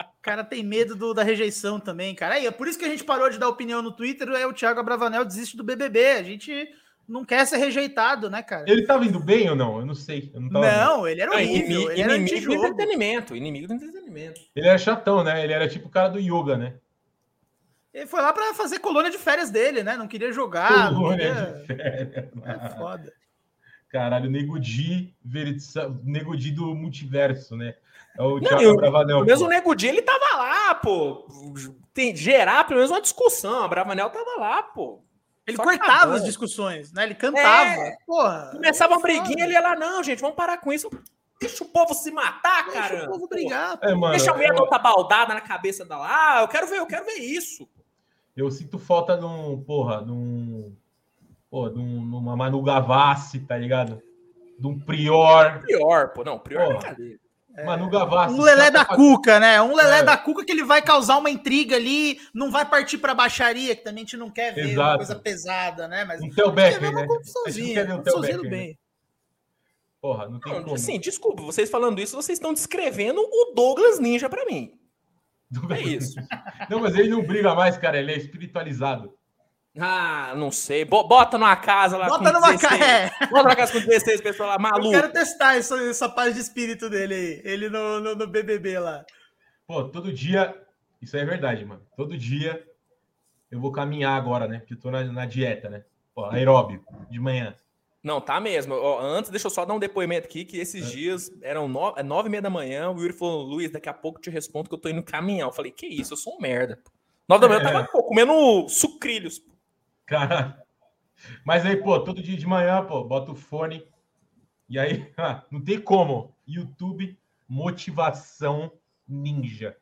O cara tem medo do- da rejeição também, cara. Aí, é por isso que a gente parou de dar opinião no Twitter. É o Thiago Abravanel desiste do BBB. A gente não quer ser rejeitado, né, cara? Ele tava indo bem ou não? Eu não sei. Eu não. Não, ele era Não, horrível. inimigo, ele era inimigo do entretenimento. Inimigo do entretenimento. Ele era chatão, né? Ele era tipo o cara do yoga, né? Ele foi lá pra fazer colônia de férias dele, né? Não queria jogar. Não Colônia queria... de férias. É foda. Caralho, Nego Di, Nego Di do multiverso, né? É o Não, Thiago eu- Bravanel. O mesmo pô. Nego Di, ele tava lá, pô. Tem, gerar pelo menos uma discussão. A Bravanel tava lá, pô. Ele Só cortava acabou. as discussões, né? Ele cantava. É. Porra. Começava uma é briguinha, ele ia lá, não, gente, vamos parar com isso. Deixa o povo se matar, Deixa cara. o povo brigar. É, mano, Deixa a mulher eu, dar outra baldada na cabeça da lá. Ah, eu quero ver, eu quero ver isso. eu sinto falta de um, porra, de um. Pô, de um, numa Manu Gavassi, tá ligado? De um Prior. Pior, pô. Não, pior é Porra. brincadeira. Manu Gavassi. Um lelé da tá- cuca, né? Um lelé É. da cuca que ele vai causar uma intriga ali, não vai partir pra baixaria, que também a gente não quer ver uma Exato. coisa pesada, né? Mas Um Theo quer ver Becker, uma né? A gente não confusãozinha, quer ver o Theo Becker, né? bem. Porra, não tem Não, como. assim, desculpa, vocês falando isso, vocês estão descrevendo o Douglas Ninja pra mim. É isso. Não, mas ele não briga mais, cara. Ele é espiritualizado. Ah, não sei. Bota numa casa lá. Bota numa casa. É. Bota numa casa com 16 pessoas lá, maluco. Eu quero testar essa, essa paz de espírito dele aí. Ele no, no, no BBB lá. Pô, todo dia. Isso é verdade, mano. Todo dia eu vou caminhar agora, né? Porque eu tô na, na dieta, né? Pô, aeróbio, de manhã. Não, tá mesmo. Ó, antes, deixa eu só dar um depoimento aqui, que esses é. dias eram nove, é nove e meia da manhã, o Yuri falou, Luiz, daqui a pouco te respondo que eu tô indo caminhar. Eu falei, que isso, eu sou um merda. Nove da manhã eu tava pô, comendo sucrilhos. Cara, mas aí, pô, todo dia de manhã, pô, bota o fone, e aí, não tem como. YouTube, motivação ninja.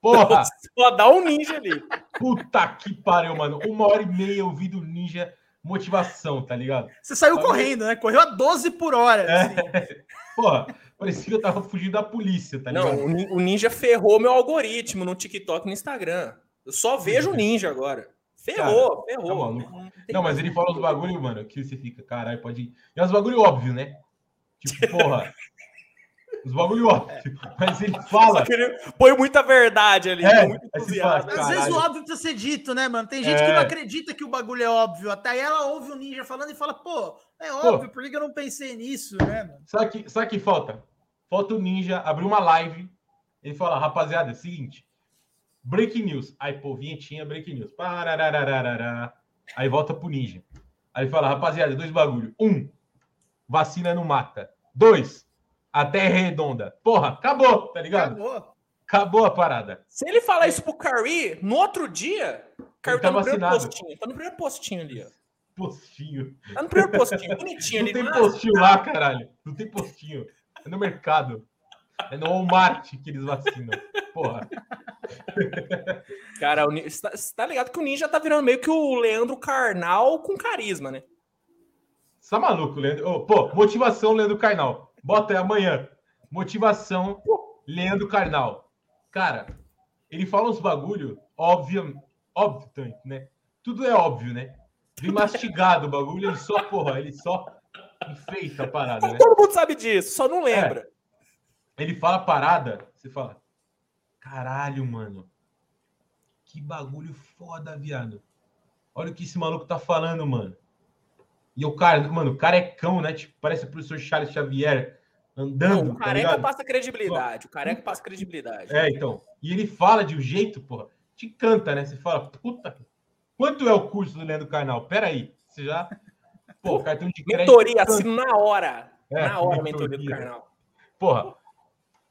Porra! Só dá um ninja ali. Puta que pariu, mano. Uma hora e meia ouvindo ninja motivação, tá ligado? Você saiu correndo, né? Correu a 12 por hora. É. Assim. Porra, parecia que eu tava fugindo da polícia, tá ligado? Não, o Ninja ferrou meu algoritmo no TikTok e no Instagram. Eu só vejo o Ninja agora. Ferrou, Cara, ferrou. Tá não, não, mas ele fala os bagulho, mano, que você fica, caralho, pode ir. E é uns bagulho óbvio, né? Tipo, porra. Os bagulho óbvio. Mas ele fala. Ele põe muita verdade ali. É, muito fala, Às vezes o óbvio precisa ser dito, né, mano? Tem gente é. que não acredita que o bagulho é óbvio. Até ela ouve o ninja falando e fala, pô, é óbvio, pô, por que eu não pensei nisso, né, mano? Sabe que, sabe que falta? Falta o ninja abrir uma live. Ele fala, rapaziada, é o seguinte. Breaking news. Aí, pô, vinhetinha, breaking news. Aí volta pro ninja. Aí fala, rapaziada, dois bagulho. Um, vacina não mata. Dois, a Terra é redonda. Porra, acabou, tá ligado? Acabou. Acabou a parada. Se ele falar isso pro Curry, no outro dia, Curry tá, tá, no vacinado. primeiro postinho. Tá no primeiro postinho ali, ó. Postinho. Tá no primeiro postinho, bonitinho Não ali. tem postinho lá, caralho. Não tem postinho. É no mercado. É no Walmart que eles vacinam. Porra. Cara, você tá, tá ligado que o Ninja tá virando meio que o Leandro Carnal com carisma, né? Você tá maluco, Leandro? Oh, pô, motivação, Leandro Carnal. Bota aí amanhã. Motivação, Leandro Carnal. Cara, ele fala uns bagulho, óbvio, óbvio, né? Tudo é óbvio, né? Vem mastigado o bagulho, ele só, porra, ele só enfeita a parada, né? Todo mundo sabe disso, só não lembra. É. Ele fala parada, você fala, caralho, mano. Que bagulho foda, viado. Olha o que esse maluco tá falando, mano. E o cara, mano, o cara é cão, né? Tipo, parece o professor Charles Xavier andando. Não, o tá careca tá passa credibilidade. O careca passa credibilidade. É, então. E ele fala de um jeito, porra, te canta, né? Você fala, puta, quanto é o curso do Leandro Carnal? Pera aí, você já. Pô, cartão de crédito. Mentoria, assim, na hora. É, na hora, mentoria, mentoria do Carnal. Porra.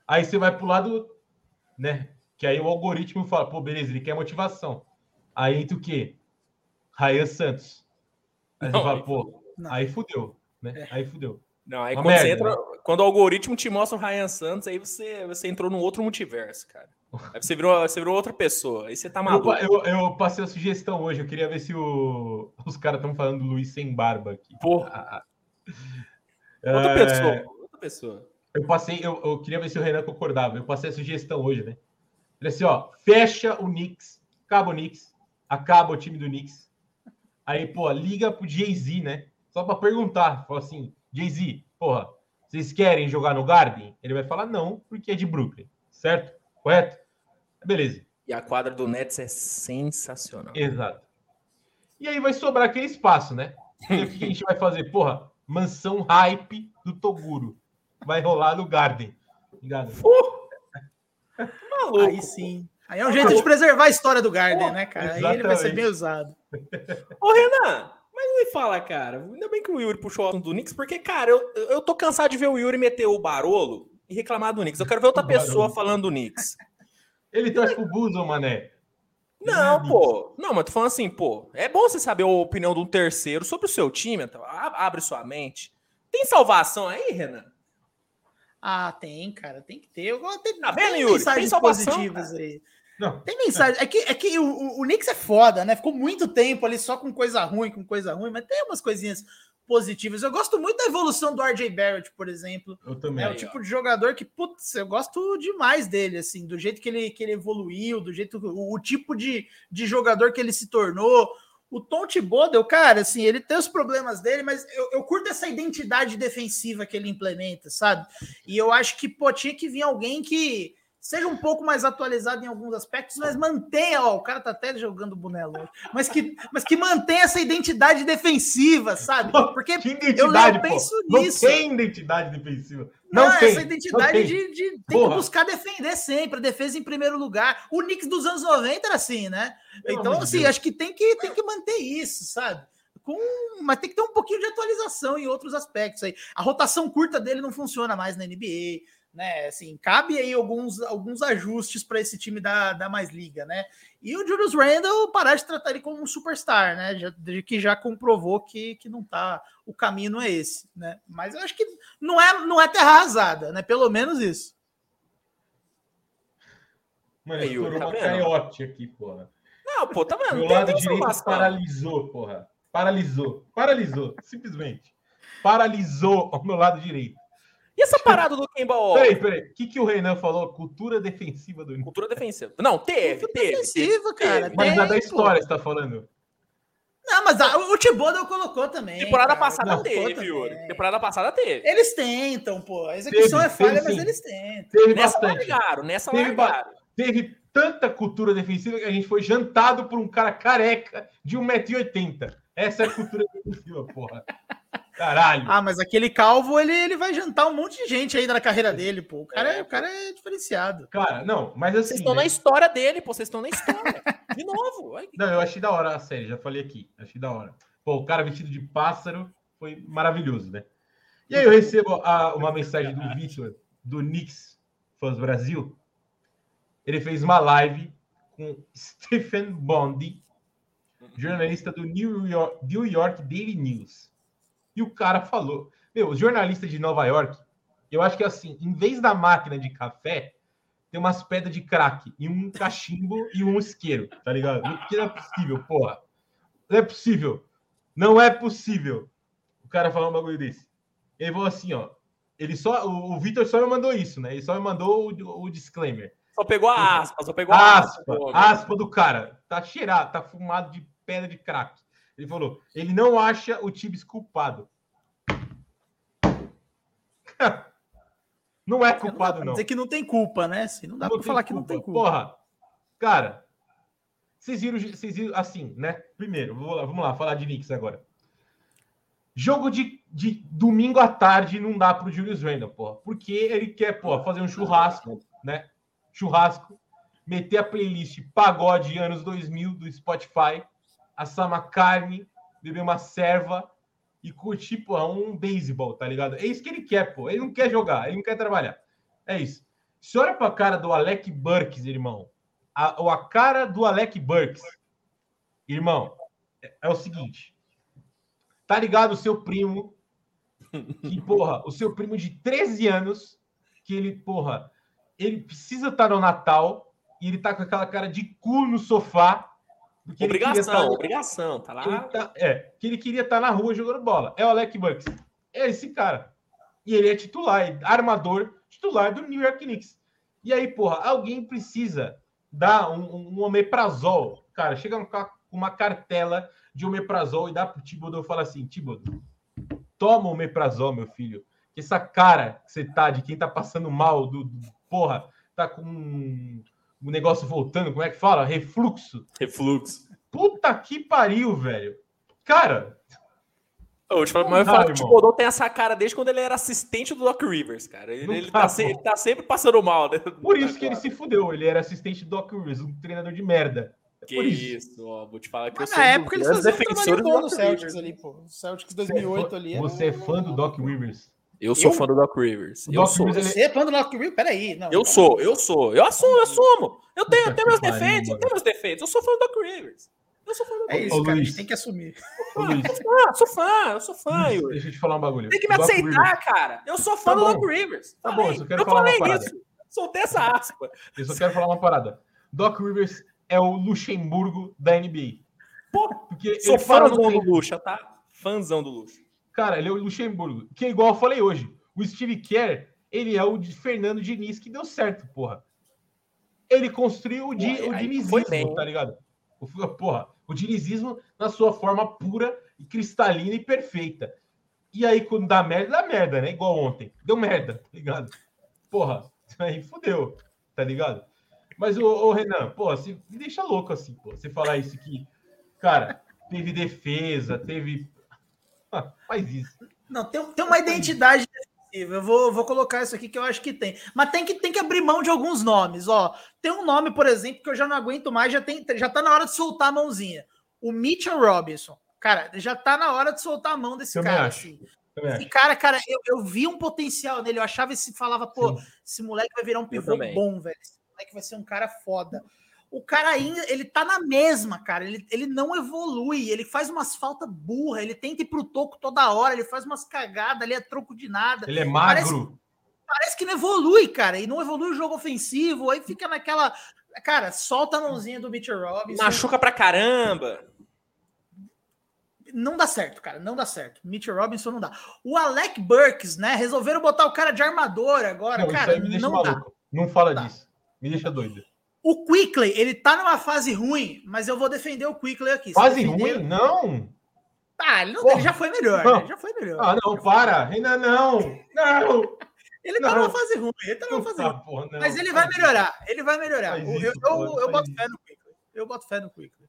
Aí você vai pro lado, né? Que aí o algoritmo fala, pô, beleza, ele quer motivação. Aí entra o quê? Rayan Santos. Aí não, você fala, pô, não. aí fudeu, né? É. Aí fudeu. Não, aí quando, merda, entra, né? quando, o algoritmo te mostra o Ryan Santos, aí você, você entrou num outro multiverso, cara. Aí você virou, você virou outra pessoa. Aí você tá maluco. Eu, eu, eu passei a sugestão hoje, eu queria ver se o, os caras estão falando do Luiz sem barba aqui. Porra. Ah, ah. outra é... pessoa. Outra pessoa. Eu passei, eu, eu, queria ver se o Renan concordava. Eu passei a sugestão hoje, né? Falei assim, ó, fecha o Knicks, acaba o Knicks, acaba o time do Knicks, Aí, pô, liga pro Jay-Z, né? Só para perguntar. Fala assim, Jay-Z, porra, vocês querem jogar no Garden? Ele vai falar não, porque é de Brooklyn, certo? Correto? Beleza. E a quadra do Nets é sensacional. Exato. E aí vai sobrar aquele espaço, né? E o que a gente vai fazer? Porra, mansão hype do Toguro. Vai rolar no Garden. Ligado? Uh! Maluco. Aí sim. Aí é um jeito de preservar a história do Garden, né, cara? Aí ele vai ser bem usado. Ô, Renan, mas me fala, cara. Ainda bem que o Yuri puxou o assunto do Knicks, porque, cara, eu, eu tô cansado de ver o Yuri meter o Barolo e reclamar do Knicks. Eu quero ver outra pessoa falando do Knicks. Ele torce pro Buzo, mané. Não, é pô. Não, mas tô falando assim, pô. É bom você saber a opinião de um terceiro sobre o seu time. Então, abre sua mente. Tem salvação aí, Renan? Ah, tem, cara. Tem que ter. Eu, tem, tá vendo, Yuri? Mensagens tem positivas cara. aí. Não. Tem mensagem. É que, é que o, o, o Knicks é foda, né? Ficou muito tempo ali só com coisa ruim, com coisa ruim, mas tem umas coisinhas positivas. Eu gosto muito da evolução do RJ Barrett, por exemplo. Eu também. É o tipo de jogador que, putz, eu gosto demais dele, assim, do jeito que ele, que ele evoluiu, do jeito, o, o tipo de, de jogador que ele se tornou. O Tom Thibodeau, cara, assim, ele tem os problemas dele, mas eu, eu curto essa identidade defensiva que ele implementa, sabe? E eu acho que, pô, tinha que vir alguém que seja um pouco mais atualizado em alguns aspectos, mas mantenha, ó, o cara tá até jogando boneco hoje, mas que, mas que mantenha essa identidade defensiva, sabe? Porque que identidade, eu, penso pô. nisso. Não tem identidade defensiva. Não, não tem, essa identidade de, de tem que buscar defender sempre, a defesa em primeiro lugar. O Knicks dos anos 90 era assim, né? Pelo então, assim, Deus. acho que tem que tem que manter isso, sabe? Com, mas tem que ter um pouquinho de atualização em outros aspectos aí. A rotação curta dele não funciona mais na NBA né? Assim, cabe aí alguns, alguns ajustes para esse time da, da mais liga, né? E o Julius Randle parar de tratar ele como um superstar, né? Já, que já comprovou que, que não tá, o caminho não é esse, né? Mas eu acho que não é, não é terra arrasada, né? Pelo menos isso. Mano, estourou tá uma caiote aqui, porra. Não, pô, tá vendo? Meu lado direito paralisou, porra. Paralisou. Paralisou, simplesmente. Paralisou o meu lado direito. E essa parada do Kemba Walker? Peraí, peraí. O que, que o Renan falou? Cultura defensiva do Cultura defensiva. Não, teve, Cultura teve. Defensiva, teve, cara. Mas é da história você tá falando. Não, mas a, o Thibodeau colocou também. Temporada cara, passada teve, Yuri. Temporada passada teve. Eles tentam, pô. A execução teve, é falha, teve, mas eles tentam. Teve nessa bastante. largaram, nessa teve largaram. Teve tanta cultura defensiva que a gente foi jantado por um cara careca de 1,80m. Essa é a cultura defensiva, porra. Caralho. Ah, mas aquele calvo, ele, ele vai jantar um monte de gente ainda na carreira dele, pô. O cara é, o cara é diferenciado. Cara, não, mas assim. Vocês estão né? na história dele, pô. Vocês estão na história. de novo. Não, eu achei da hora a série, já falei aqui. Achei da hora. Pô, o cara vestido de pássaro foi maravilhoso, né? E aí eu recebo a, uma mensagem do Victor, do Knicks Fãs Brasil. Ele fez uma live com Stephen Bondi, jornalista do New York, New York Daily News. E o cara falou: Meu, os jornalistas de Nova York, eu acho que assim, em vez da máquina de café, tem umas pedras de crack e um cachimbo e um isqueiro, tá ligado? Porque não é possível, porra. Não é possível. Não é possível. O cara falou um bagulho desse. Ele falou assim, ó. Ele só, o, o Vitor só me mandou isso, né? Ele só me mandou o, o disclaimer. Só pegou a aspa, só pegou a aspa. Aspa, aspa do cara. Tá cheirado, tá fumado de pedra de crack. Ele falou: ele não acha o Tibbs culpado. não é culpado, não. não. Dizer que não tem culpa, né? Assim, não dá para falar culpa. que não tem culpa. Porra, cara, vocês viram, vocês viram assim, né? Primeiro, vamos lá, vamos lá falar de Knicks agora. Jogo de, de domingo à tarde não dá pro Julius Randle, porra. Porque ele quer, porra, fazer um churrasco, né? Churrasco, meter a playlist pagode anos 2000 do Spotify assar uma carne, beber uma serva e curtir, pô, um beisebol, tá ligado? É isso que ele quer, pô. Ele não quer jogar, ele não quer trabalhar. É isso. Se olha pra cara do Alec Burks, irmão. A, a cara do Alec Burks, irmão, é, é o seguinte. Tá ligado o seu primo, que, porra, o seu primo de 13 anos, que ele, porra, ele precisa estar tá no Natal e ele tá com aquela cara de cu no sofá porque obrigação, tá, obrigação, tá lá. Tá, é, que ele queria estar tá na rua jogando bola. É o Alec Bucks. É esse cara. E ele é titular, armador titular do New York Knicks. E aí, porra, alguém precisa dar um, um omeprazol. Cara, chega com uma cartela de omeprazol e dá pro Tibodo e fala assim: Tibodo, toma omeprazol, meu filho. Que essa cara que você tá de quem tá passando mal, do, do porra, tá com o negócio voltando, como é que fala? Refluxo. Refluxo. Puta que pariu, velho. Cara. Eu te falo, mas eu falo que o Thibodeau tem essa cara desde quando ele era assistente do Doc Rivers, cara. Ele, ele, tá, se, ele tá, sempre passando mal. Né? Por isso que ele se fudeu. Ele era assistente do Doc Rivers, um treinador de merda. É que isso, isso, ó, vou te falar que mas eu na época eles faziam defensores do Celtics ali, pô. Celtics 2008 ali. Você é fã do Doc Rivers? Eu sou eu? fã do Doc Rivers. Eu Doc sou. Rivers, Você é fã do Doc Rivers? Peraí. Não, eu sou, eu sou. Eu assumo, eu assumo. Eu tenho, eu tenho meus defeitos, eu tenho meus defeitos. Eu sou fã do Doc Rivers. Eu sou fã do Doc É isso, Ô, cara, Luiz. a gente tem que assumir. Ô, Luiz. Eu sou fã, sou fã, eu sou fã, Deixa eu te falar um bagulho. Tem que me aceitar, Rivers. cara. Eu sou fã tá do Doc Rivers. Tá bom, eu só quero eu falar uma parada. Isso. Soltei essa aspa. Eu só quero falar uma parada. Doc Rivers é o Luxemburgo da NBA. Pô, porque sou fãzão do Luxa, tá? Fãzão do Luxa. Cara, ele é o Luxemburgo. Que é igual eu falei hoje. O Steve Kerr, ele é o de Fernando Diniz que deu certo, porra. Ele construiu o, di, o dinizismo, tá ligado? O, porra, o dinizismo na sua forma pura e cristalina e perfeita. E aí, quando dá merda, dá merda, né? Igual ontem. Deu merda, tá ligado? Porra, aí fudeu. tá ligado? Mas, o, o Renan, pô, você me deixa louco assim, pô. Você falar isso aqui. Cara, teve defesa, teve. Faz isso. Não, tem, tem uma identidade defensiva. Eu vou, vou colocar isso aqui que eu acho que tem. Mas tem que, tem que abrir mão de alguns nomes. Ó, tem um nome, por exemplo, que eu já não aguento mais, já, tem, já tá na hora de soltar a mãozinha. O Mitchell Robinson. Cara, já tá na hora de soltar a mão desse Também cara. acho. Assim. Esse cara, cara, eu, eu vi um potencial nele. Eu achava esse, falava, pô, Sim. esse moleque vai virar um pivô bom, velho. Esse moleque vai ser um cara foda. O cara ainda, ele tá na mesma, cara. Ele, ele não evolui, ele faz umas faltas burras, ele tenta ir pro toco toda hora, ele faz umas cagadas, ali é troco de nada. Ele é magro. Parece que não evolui, cara, e não evolui o jogo ofensivo, aí fica naquela. Cara, solta a mãozinha do Mitchell Robinson. Machuca pra caramba. Não dá certo, cara, não dá certo. Mitchell Robinson não dá. O Alec Burks, né? Resolveram botar o cara de armador agora, Não, isso cara. aí me deixa Não dá. Não fala Não dá. disso. Me deixa doido. O Quickly, ele tá numa fase ruim, mas eu vou defender o Quickly aqui. Se Fase ruim? Não. Tá, ele, não- ele já foi melhor, Não. né? Já foi melhor. Ah, não, para. Renan, não. Não. ele tá não. numa fase ruim, ele tá numa fase tá, ruim. porra. Mas ele vai melhorar, ele vai melhorar. Eu, isso, eu, eu faz boto isso. fé no Quickly. Eu boto fé no Quickly.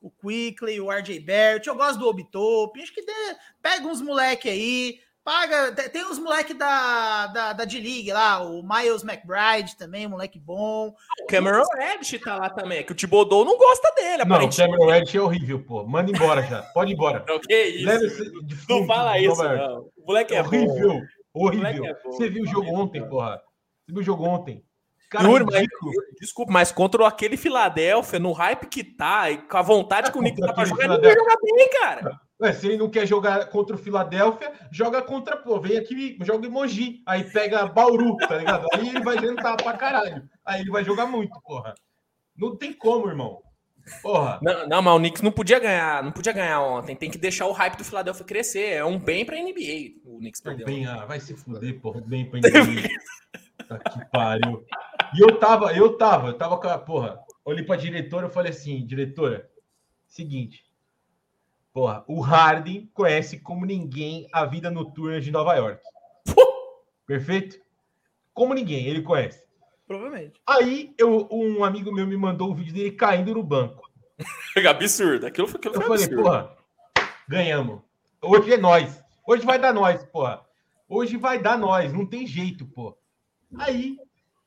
O Quickly, o RJ Barrett, eu gosto do Obitope. Acho que dê- pega uns moleque aí, paga. Tem, tem uns moleque da, da, da D-League lá, o Miles McBride também, moleque bom. O Cameron Reddish tá lá também, que o Thibodeau não gosta dele, Não, o. Cameron Reddish é horrível, pô. Manda embora já. Pode ir embora. Não, que isso? Não fala isso, não. O moleque é bom. horrível. Horrível. Moleque é bom. Você viu o jogo ontem, porra? Você viu o jogo ontem? Cara, Yuri, mas-. Desculpa, mas contra aquele Filadélfia, no hype que tá, e com a vontade que o Contra tá pra jogar, ele não vai jogar bem, cara. Ué, se ele não quer jogar contra o Filadélfia, joga contra, pô, vem aqui, joga em Mogi. Aí pega Bauru, tá ligado? Aí ele vai jantar pra caralho. Aí ele vai jogar muito, porra. Não tem como, irmão. Porra. Não, não, mas o Knicks não podia ganhar, não podia ganhar ontem. Tem que deixar o hype do Philadelphia crescer. É um bem pra NBA. O Knicks Não, perdeu. bem, ah, vai se fuder, porra. Bem pra ninguém. Tá que pariu. E eu tava, eu tava, eu tava com a porra. Olhei pra diretora e falei assim, diretora, seguinte. Porra, o Harden conhece como ninguém a vida noturna de Nova York. Perfeito? Como ninguém, ele conhece. Provavelmente. Aí eu, um amigo meu me mandou um vídeo dele caindo no banco. Absurdo. Aquilo foi, aquilo Eu foi falei, absurdo. porra, ganhamos. Hoje é nós. Hoje vai dar nós, porra. Hoje vai dar nós, não tem jeito, pô. Aí,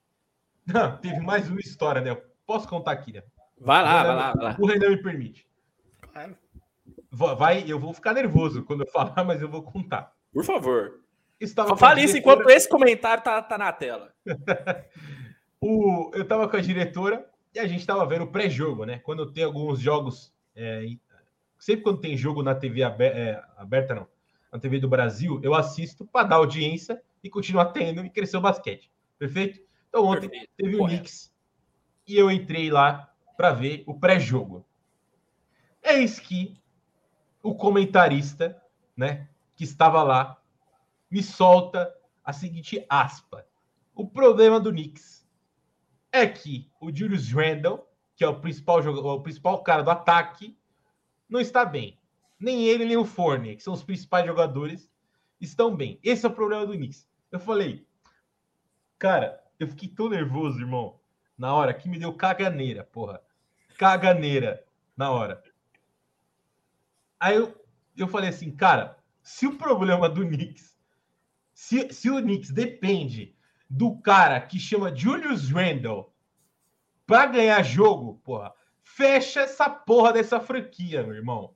não, teve mais uma história, né? Eu posso contar aqui, né? Vai lá, O vai Renan- lá, vai lá. O Renan me permite. Claro. Va- Vai, eu vou ficar nervoso quando eu falar, mas eu vou contar. Por favor. Estava Fale isso diretora- enquanto esse comentário tá, tá na tela. o, eu tava com a diretora e a gente tava vendo o pré-jogo, né? Quando tem alguns jogos. é, em- sempre quando tem jogo na TV aberta, é, aberta, não, na TV do Brasil, eu assisto para dar audiência e continuar tendo e crescer o basquete. Perfeito? Então ontem Perfeito. teve o. Knicks e eu entrei lá para ver o pré-jogo. Eis que o comentarista, né, que estava lá, me solta a seguinte aspa. O problema do Knicks é que o Julius Randle, que é o principal jogador, o principal cara do ataque, não está bem. Nem ele, nem o Fournier, que são os principais jogadores, estão bem. Esse é o problema do Knicks. Eu falei, cara, eu fiquei tão nervoso, irmão, na hora que me deu caganeira, porra. Caganeira na hora. Aí eu, eu falei assim, cara, se o problema do Knicks, se, se o Knicks depende do cara que chama Julius Randle para ganhar jogo, porra, fecha essa porra dessa franquia, meu irmão.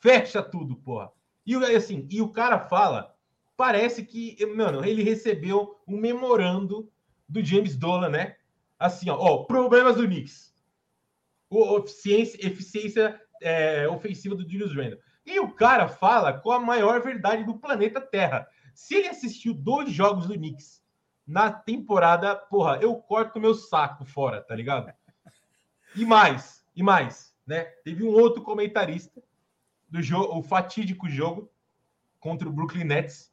Fecha tudo, porra. E assim, e o cara fala, parece que, mano, ele recebeu um memorando do James Dolan, né? Assim, ó, ó, problemas do Knicks. O, eficiência, eficiência é, ofensiva do Julius Randle. E o cara fala com a maior verdade do planeta Terra. Se ele assistiu dois jogos do Knicks na temporada, porra, eu corto meu saco fora, tá ligado? E mais, e mais, né? Teve um outro comentarista do jogo, o fatídico jogo contra o Brooklyn Nets.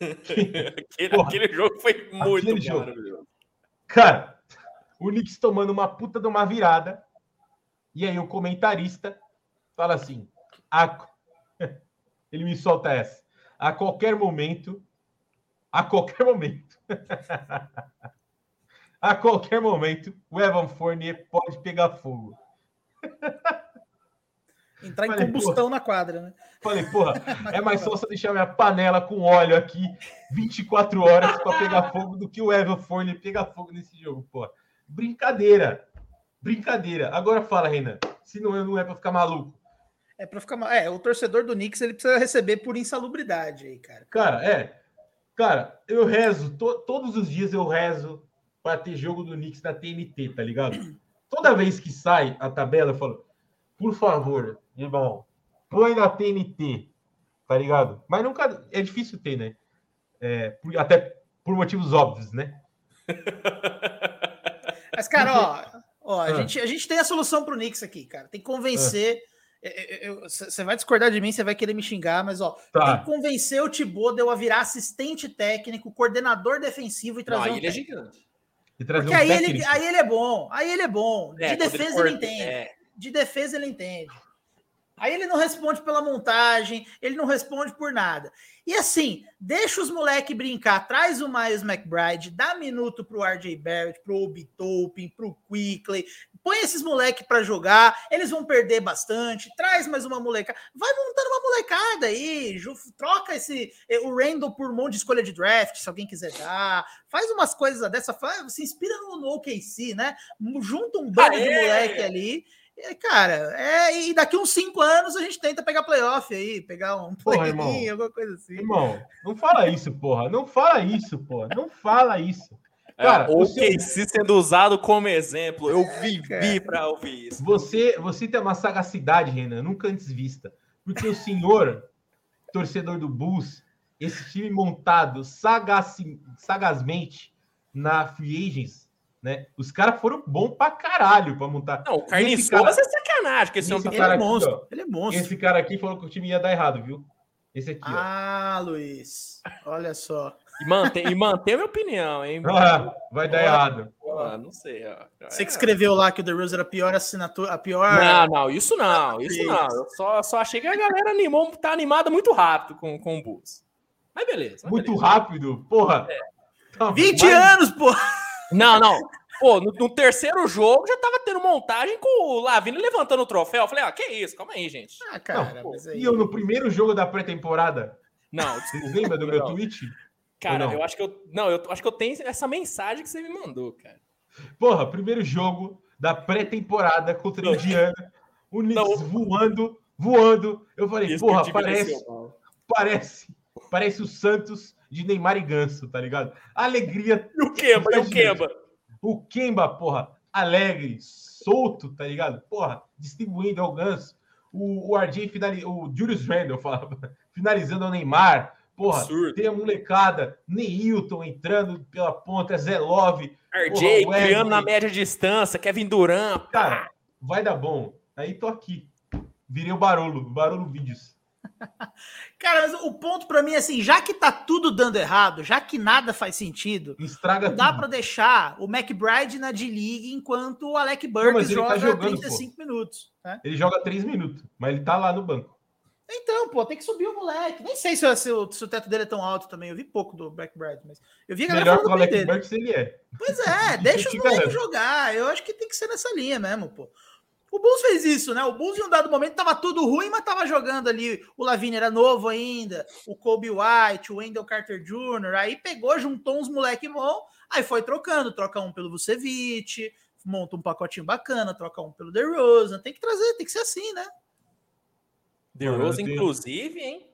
Aquele, Porra. aquele jogo foi muito maravilhoso. Cara, o Knicks tomando uma puta de uma virada. E aí o comentarista fala assim: a... ele me solta essa. A qualquer momento, a qualquer momento, a qualquer momento o Evan Fournier pode pegar fogo. Entrar em Falei, combustão porra. na quadra, né? Falei, porra, é mais fácil deixar minha panela com óleo aqui 24 horas para pegar fogo do que o Evan Fournier pegar fogo nesse jogo, porra. Brincadeira. Brincadeira. Agora fala, Renan, se não é, não é para ficar maluco. É para ficar É, o torcedor do Knicks ele precisa receber por insalubridade aí, cara. Cara, é. Cara, eu rezo, to, todos os dias eu rezo para ter jogo do Knicks na TNT, tá ligado? Toda vez que sai a tabela, eu falo, por favor, irmão, põe na TNT, tá ligado? Mas nunca. É difícil ter, né? É, por, até por motivos óbvios, né? Mas, cara, ó, ó a, ah. gente, a gente tem a solução pro Knicks aqui, cara. Tem que convencer. Você vai discordar de mim, você vai querer me xingar, mas ó, tá. tem que convencer o Thibaut a virar assistente técnico, coordenador defensivo e trazer Não, um ele é gigante. Porque um aí, ele, aí ele é bom, aí ele é bom. É, de defesa ele, ele entende. É. De defesa ele entende. Aí ele não responde pela montagem, ele não responde por nada. E assim, deixa os moleques brincar, traz o Miles McBride, dá minuto pro RJ Barrett, pro Obi Topin, pro Quickly, põe esses moleques para jogar, eles vão perder bastante, traz mais uma molecada, vai montando uma molecada aí, troca esse o Randall por um monte de escolha de draft, se alguém quiser dar, faz umas coisas dessa, faz, se inspira no, no OKC, né? Junta um bando de moleque ali é, cara, é, e daqui uns cinco anos a gente tenta pegar playoff aí, pegar um play alguma coisa assim. Irmão, não fala isso, porra. Não fala isso, porra. Não fala isso. É, cara, é, o você... KC sendo usado como exemplo, eu é, vivi é, para ouvir isso. Você, você tem uma sagacidade, Renan, nunca antes vista. Porque o senhor, torcedor do Bulls, esse time montado sagaz, sagazmente na Free Agents, né? Os caras foram bom pra caralho pra montar. Não, o Carlinhos cara... é sacanagem, que esse, esse cara é monstro. Aqui, ele é monstro. Esse cara aqui falou que o time ia dar errado, viu? Esse aqui, Ah, ó. Luiz. Olha só. E mantém, e mantém a minha opinião, hein? Ah, vai dar errado. Ah, não sei. Ó. Você que escreveu lá que o The Rose era a pior assinatura, a pior. Não, não, isso não, isso não. Eu só, só achei que a galera animou, tá animada muito rápido com, com o Bulls. Mas beleza. Mas muito beleza. rápido? Porra. É. Tá, 20 mas... anos, porra! Não, não. Pô, no, no, terceiro jogo já tava tendo montagem com o Lavini levantando o troféu. Eu falei, ah, que isso? Calma aí, gente. Ah, cara, não, aí... E eu no primeiro jogo da pré-temporada? Não. Vocês lembram do meu tweet? Cara, eu acho que eu. Não, eu acho que eu tenho essa mensagem que você me mandou, cara. Porra, primeiro jogo da pré-temporada contra o Indiana. O Knicks voando, voando. Eu falei, Isso porra, parece. Parece. Parece o Santos de Neymar e Ganso, tá ligado? Alegria. E o Kemba, e o Kemba. O Kemba, porra, alegre, solto, tá ligado? Porra, distribuindo ao Ganso. O, o RJ finalizando, o Julius Randle falava, finalizando ao Neymar. Porra, Absurdo. tem a molecada, Neilton entrando pela ponta, Zé Love. RJ porra, criando na média distância, Kevin Durant. Cara, vai dar bom. Aí tô aqui. Virei o Barolo, Barolo Vídeos. Cara, mas o ponto para mim é assim, já que tá tudo dando errado, já que nada faz sentido, Estraga não dá para deixar o McBride na D-League enquanto o Alec Burks tá joga tá jogando, 35 pô. minutos. Né? Ele joga 3 minutos, mas ele tá lá no banco. Então, pô, tem que subir o moleque. Nem sei se, se, o, se o teto dele é tão alto também. Eu vi pouco do McBride, mas eu vi a galera Melhor que o Alec Burks ele é. Pois é, deixa os moleques jogar. Eu acho que tem que ser nessa linha mesmo, pô. O Bulls fez isso, né? O Bulls, em um dado momento, tava tudo ruim, mas tava jogando ali. O Lavigne era novo ainda, o Kobe White, o Wendell Carter Jr. Aí pegou, juntou uns moleque bom, aí foi trocando. Troca um pelo Vucevic, monta um pacotinho bacana, troca um pelo DeRozan. Tem que trazer, tem que ser assim, né? DeRozan, inclusive, hein?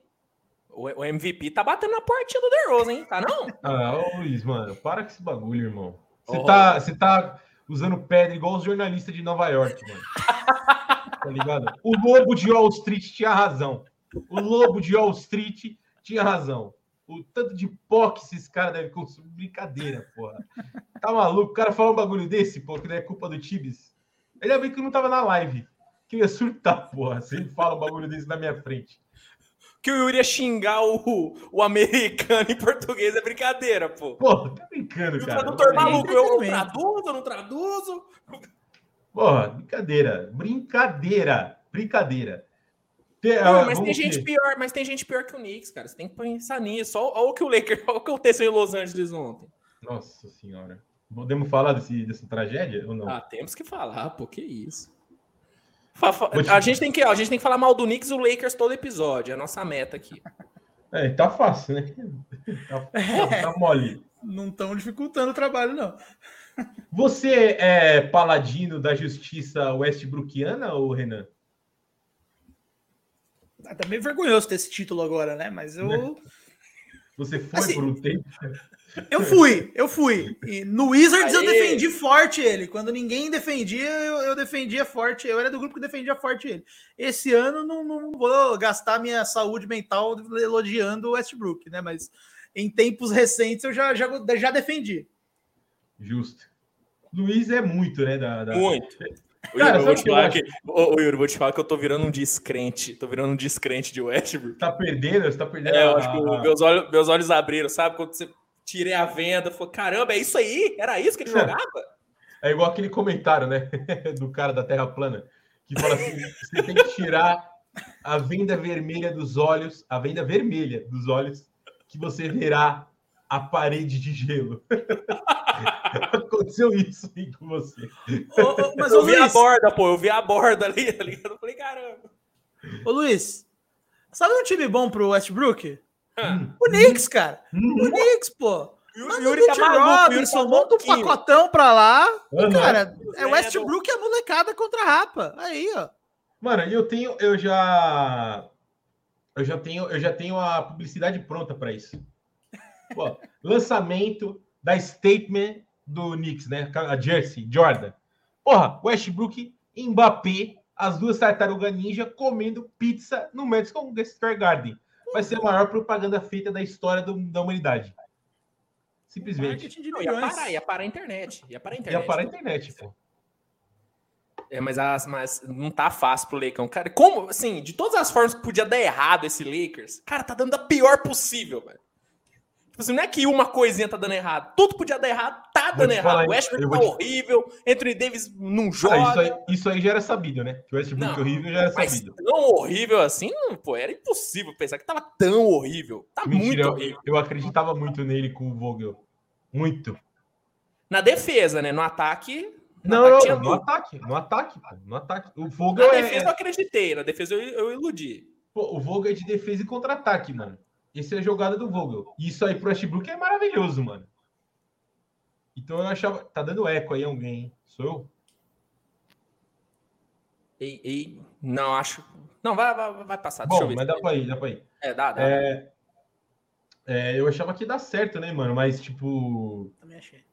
O MVP tá batendo na portinha do DeRozan, hein? Tá não? Ah, ô Luiz, mano, para com esse bagulho, irmão. Você oh. tá... Tá usando pedra igual os jornalistas de Nova York, mano. tá ligado? O lobo de Wall Street tinha razão. O lobo de Wall Street tinha razão. O tanto de pó que esses caras devem consumir. Brincadeira, porra. Tá maluco? O cara fala um bagulho desse, pô, que não é culpa do Tibis. Ainda bem que não tava na live. Que eu ia surtar, porra, se ele fala um bagulho desse na minha frente que o Yuri ia xingar o, o americano em português é brincadeira, pô. Pô, tá brincando, cara. O tradutor maluco, eu, eu traduzo, eu não traduzo. Porra, brincadeira, brincadeira, brincadeira. Tem, não, mas tem gente pior, mas tem gente pior que o Knicks, cara. Você tem que pensar nisso. Olha, olha o que o Lakers, olha o que aconteceu em Los Angeles ontem. Nossa senhora. Podemos falar desse, dessa tragédia ou não? Ah, temos que falar, pô, que isso. A gente, tem que, a gente tem que falar mal do Knicks e do Lakers todo episódio, é a nossa meta aqui. É, tá fácil, né? Tá, tá, tá mole. Não estão dificultando o trabalho, não. Você é paladino da justiça westbrookiana, ou Renan? Ah, tá meio vergonhoso ter esse título agora, né? Mas eu. Né? Você foi assim, por um tempo? Eu fui, eu fui. E no Wizards Aê. eu defendi forte ele. Quando ninguém defendia, eu, eu, defendia forte. Eu era do grupo que defendia forte ele. Esse ano não, não vou gastar minha saúde mental elogiando o Westbrook, né? Mas em tempos recentes eu já, já, já defendi. Justo. Luiz é muito, né? Da, da... Muito. Cara, vou te falar que, ô, Yuri, vou te falar que eu tô virando um descrente. Tô virando um descrente de Westbrook. Tá perdendo? Você tá perdendo? É, eu acho que meus olhos, meus olhos abriram, sabe? Quando você tirei a venda, falou: caramba, é isso aí? Era isso que ele é. jogava? É igual aquele comentário, né? Do cara da Terra plana, que fala assim: você tem que tirar a venda vermelha dos olhos, a venda vermelha dos olhos, que você verá a parede de gelo. Aconteceu isso aí com você. Ô, mas eu vi Luiz... a borda, pô. Eu vi a borda ali, tá ligado? Eu falei, caramba. Ô, Luiz, sabe um time bom pro Westbrook? Hum. O Knicks, cara. Hum. O Knicks, pô. o Yuri tá maluco, Robinson, tá monta um pacotão pra lá. Uhum. Cara, é Westbrook e a molecada contra a Rapa. Aí, ó. Mano, eu tenho, eu já, eu já tenho, eu já tenho a publicidade pronta para isso. Pô, lançamento da statement do Knicks, né? A Jersey, Jordan. Porra, Westbrook, Mbappé, as duas tartarugas ninja comendo pizza no Madison Square Garden. Vai ser a maior propaganda feita da história do, da humanidade. Simplesmente. Não, ia parar, ia parar a internet. Ia parar a internet. Ia parar a internet, pô. É, mas, as, mas não tá fácil pro Lakers. Cara, como, assim, de todas as formas que podia dar errado esse Lakers, cara, tá dando a pior possível, velho. Tipo assim, não é que uma coisinha tá dando errado. Tudo podia dar errado, tá dando errado. o Westbrook tá te... horrível, Anthony Davis não joga. Ah, isso, aí, isso, aí, já era sabido, né? Que o Westbrook não, horrível já era sabido. Tão horrível assim, pô, era impossível pensar que tava tão horrível. Tá Mentira, muito horrível. Eu, acreditava muito nele com o Vogel. Muito. Na defesa, né? No ataque. No não, ataque não, no ataque, no ataque, no ataque. O Vogel na é... defesa eu acreditei, na defesa eu, eu iludi. Pô, o Vogel é de defesa e contra-ataque, mano. Essa é a jogada do Vogel. Isso aí pro Westbrook é maravilhoso, mano. Então eu achava. Tá dando eco aí alguém, Sou eu? Ei, ei, não, acho. Não, vai, vai, vai passar. Bom, mas dá pra ir, dá pra ir. É, dá, dá. É, é, eu achava que ia dar certo, né, mano? Mas, tipo. Também achei.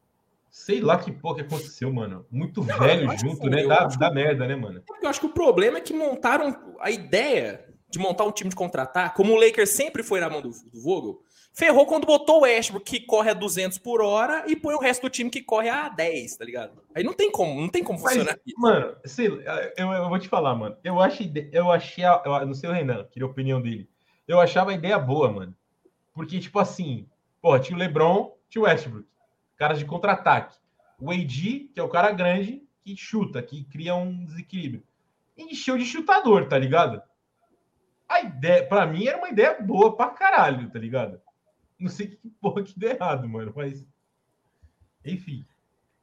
Sei lá que porra que aconteceu, mano. Muito não, velho junto, né? Dá, dá merda, né, mano? Eu acho que o problema é que montaram a ideia de montar um time de contratar, como o Lakers sempre foi na mão do, do Vogel, ferrou quando botou o Westbrook que corre a 200 por hora e põe o resto do time que corre a 10, tá ligado? Aí não tem como, não tem como Mas, funcionar isso. Mano, sei, eu, eu vou te falar, mano. Eu achei, eu achei, a, eu, não sei o Renan, queria a opinião dele. Eu achava a ideia boa, mano. Porque, tipo assim, pô, tinha o LeBron, tinha o Westbrook, caras de contra-ataque. O AD, que é o cara grande, que chuta, que cria um desequilíbrio. Encheu de chutador, tá ligado? A ideia, para mim, era uma ideia boa pra caralho, tá ligado? Não sei que porra que deu errado, mano, mas. Enfim.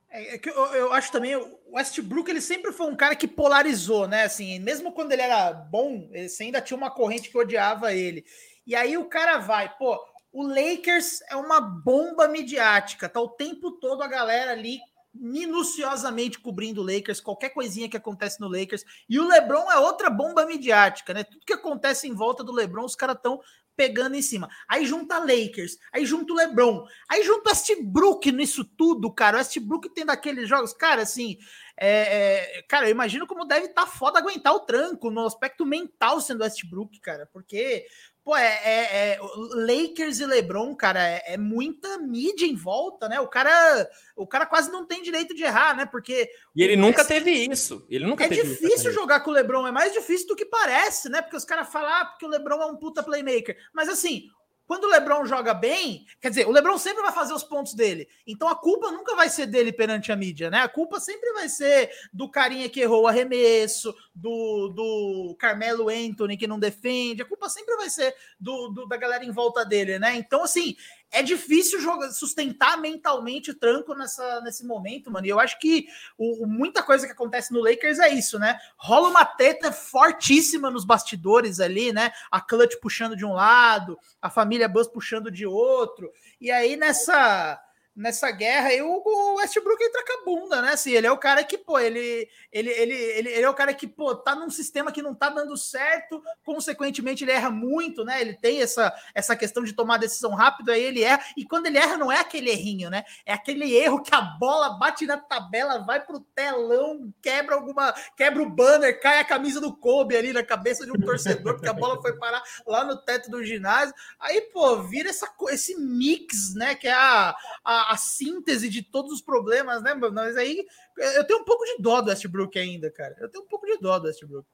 É, é que eu, eu, acho também o Westbrook ele sempre foi um cara que polarizou, né? Assim, mesmo quando ele era bom, ele ainda tinha uma corrente que odiava ele. E aí o cara vai, pô, o Lakers é uma bomba midiática, tá o tempo todo a galera ali minuciosamente cobrindo o Lakers, qualquer coisinha que acontece no Lakers. E o LeBron é outra bomba midiática, né? Tudo que acontece em volta do LeBron, os caras estão pegando em cima. Aí junta Lakers, aí junta o LeBron, aí junta Westbrook nisso tudo, cara. O Westbrook tem daqueles jogos, cara, assim, é, é, cara, eu imagino como deve estar tá foda aguentar o tranco no aspecto mental sendo Westbrook, cara, porque Pô, é, é, é, Lakers e LeBron, cara, é, é, muita mídia em volta, né? O cara, o cara quase não tem direito de errar, né? Porque e ele nunca teve isso. Ele nunca é difícil jogar com o LeBron, é mais difícil do que parece, né? Porque os caras falam ah, porque o LeBron é um puta playmaker. Mas assim, quando o LeBron joga bem, quer dizer, o LeBron sempre vai fazer os pontos dele. Então a culpa nunca vai ser dele perante a mídia, né? A culpa sempre vai ser do carinha que errou o arremesso, do, do Carmelo Anthony que não defende. A culpa sempre vai ser do, do da galera em volta dele, né? Então, assim, é difícil jogar, sustentar mentalmente tranco nessa, nesse momento, mano. E eu acho que o, muita coisa que acontece no Lakers é isso, né? Rola uma teta fortíssima nos bastidores ali, né? A Clutch puxando de um lado, a família Buzz puxando de outro. E aí nessa nessa guerra, aí o Westbrook entra com a bunda, né? Assim, ele é o cara que, pô, ele, ele, ele, ele, é o cara que, pô, tá num sistema que não tá dando certo, consequentemente ele erra muito, né? Ele tem essa, essa questão de tomar decisão rápido, aí ele erra, e quando ele erra não é aquele errinho, né? É aquele erro que a bola bate na tabela, vai pro telão, quebra alguma, quebra o banner, cai a camisa do Kobe ali na cabeça de um torcedor, porque a bola foi parar lá no teto do ginásio. Aí, pô, vira essa, esse mix, né? Que é a, a a, síntese de todos os problemas, né, Mas aí eu tenho um pouco de dó do Westbrook ainda, cara. Eu tenho um pouco de dó do Westbrook.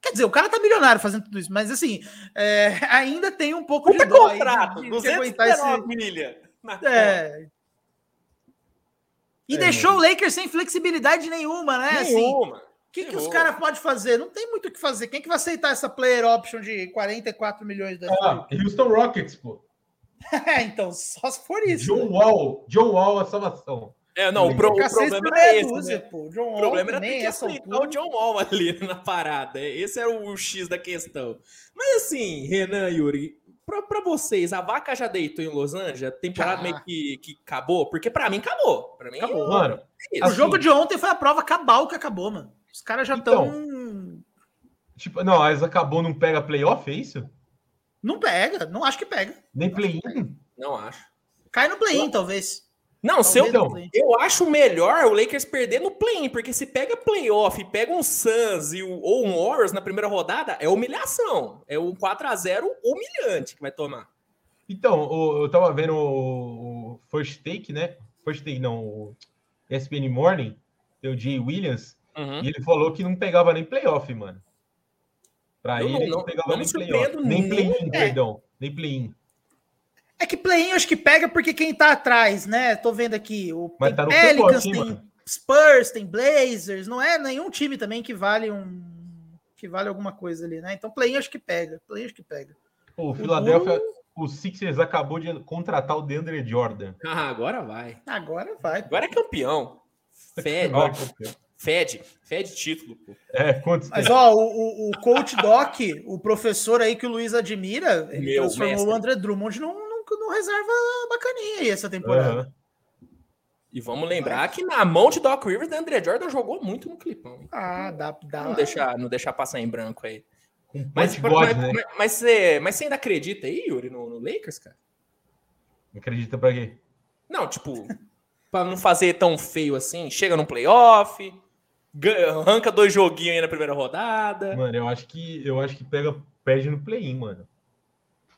Quer dizer, o cara tá milionário fazendo tudo isso, mas assim, é, ainda tem um pouco Puta de dó contrato, aí de, de aguentar esse... milha. É. E é, deixou o Lakers sem flexibilidade nenhuma, né? Assim, nenhuma. Assim, o que, que os caras podem fazer? Não tem muito o que fazer. Quem que vai aceitar essa player option de 44 milhões de ah, Houston Rockets, pô. É, então, só se for isso. John né? Wall, John Wall a salvação. É, não, o, pro, o problema era esse, né? pô. John Wall o problema era ter que o John Wall ali na parada. Esse era o X da questão. Mas assim, Renan Yuri, pra, pra vocês, a vaca já deitou em Los Angeles? A temporada ah. meio que, que acabou? Porque pra mim acabou. Pra mim, acabou. Mano, é o jogo de ontem foi a prova cabal que acabou, mano. Os caras já estão... Então, tipo, não, mas acabou, não pega playoff, é isso? Não pega, não acho que pega. Nem play-in? Não acho. Cai no play-in, talvez. Não, se eu, eu acho melhor o Lakers perder no play-in, porque se pega playoff, pega um Suns e o, ou um Warriors na primeira rodada, é humilhação. É um 4 a 0 humilhante que vai tomar. Então, eu tava vendo o First Take, né? First Take, não, o ESPN Morning, o Jay Williams, uhum. e ele falou que não pegava nem playoff, mano. Para ele, não, não pegava nem play-in. Nem play-in, é. perdão. Nem play-in. É que play-in acho que pega porque quem tá atrás, né? Tô vendo aqui. O Mas tá Pelicans, tem mano. Spurs, tem Blazers. Não é nenhum time também que vale um. que vale alguma coisa ali, né? Então play-in acho que pega. Play-in acho que pega. o Philadelphia. O Sixers acabou de contratar o DeAndre Jordan. Ah, agora vai. Agora vai. Agora é campeão. Fede. Fede, fede título. Pô. É, quantos Mas, ó, o, o, coach Doc, o professor aí que o Luiz admira, ele Meu transformou mestre. o André Drummond num, num, num reserva bacaninha aí essa temporada. Uhum. E vamos lembrar que na mão de Doc Rivers, o André Jordan jogou muito no clipão. Ah, dá, dá. Não deixar, não deixar passar em branco aí. Um mas, mas, né? mas, mas, você, mas você ainda acredita aí, Yuri, no, no Lakers, cara? Acredita pra quê? Não, tipo, pra não fazer tão feio assim, chega no playoff, arranca dois joguinhos aí na primeira rodada. Mano, eu acho que eu acho que pega perde no play-in, mano.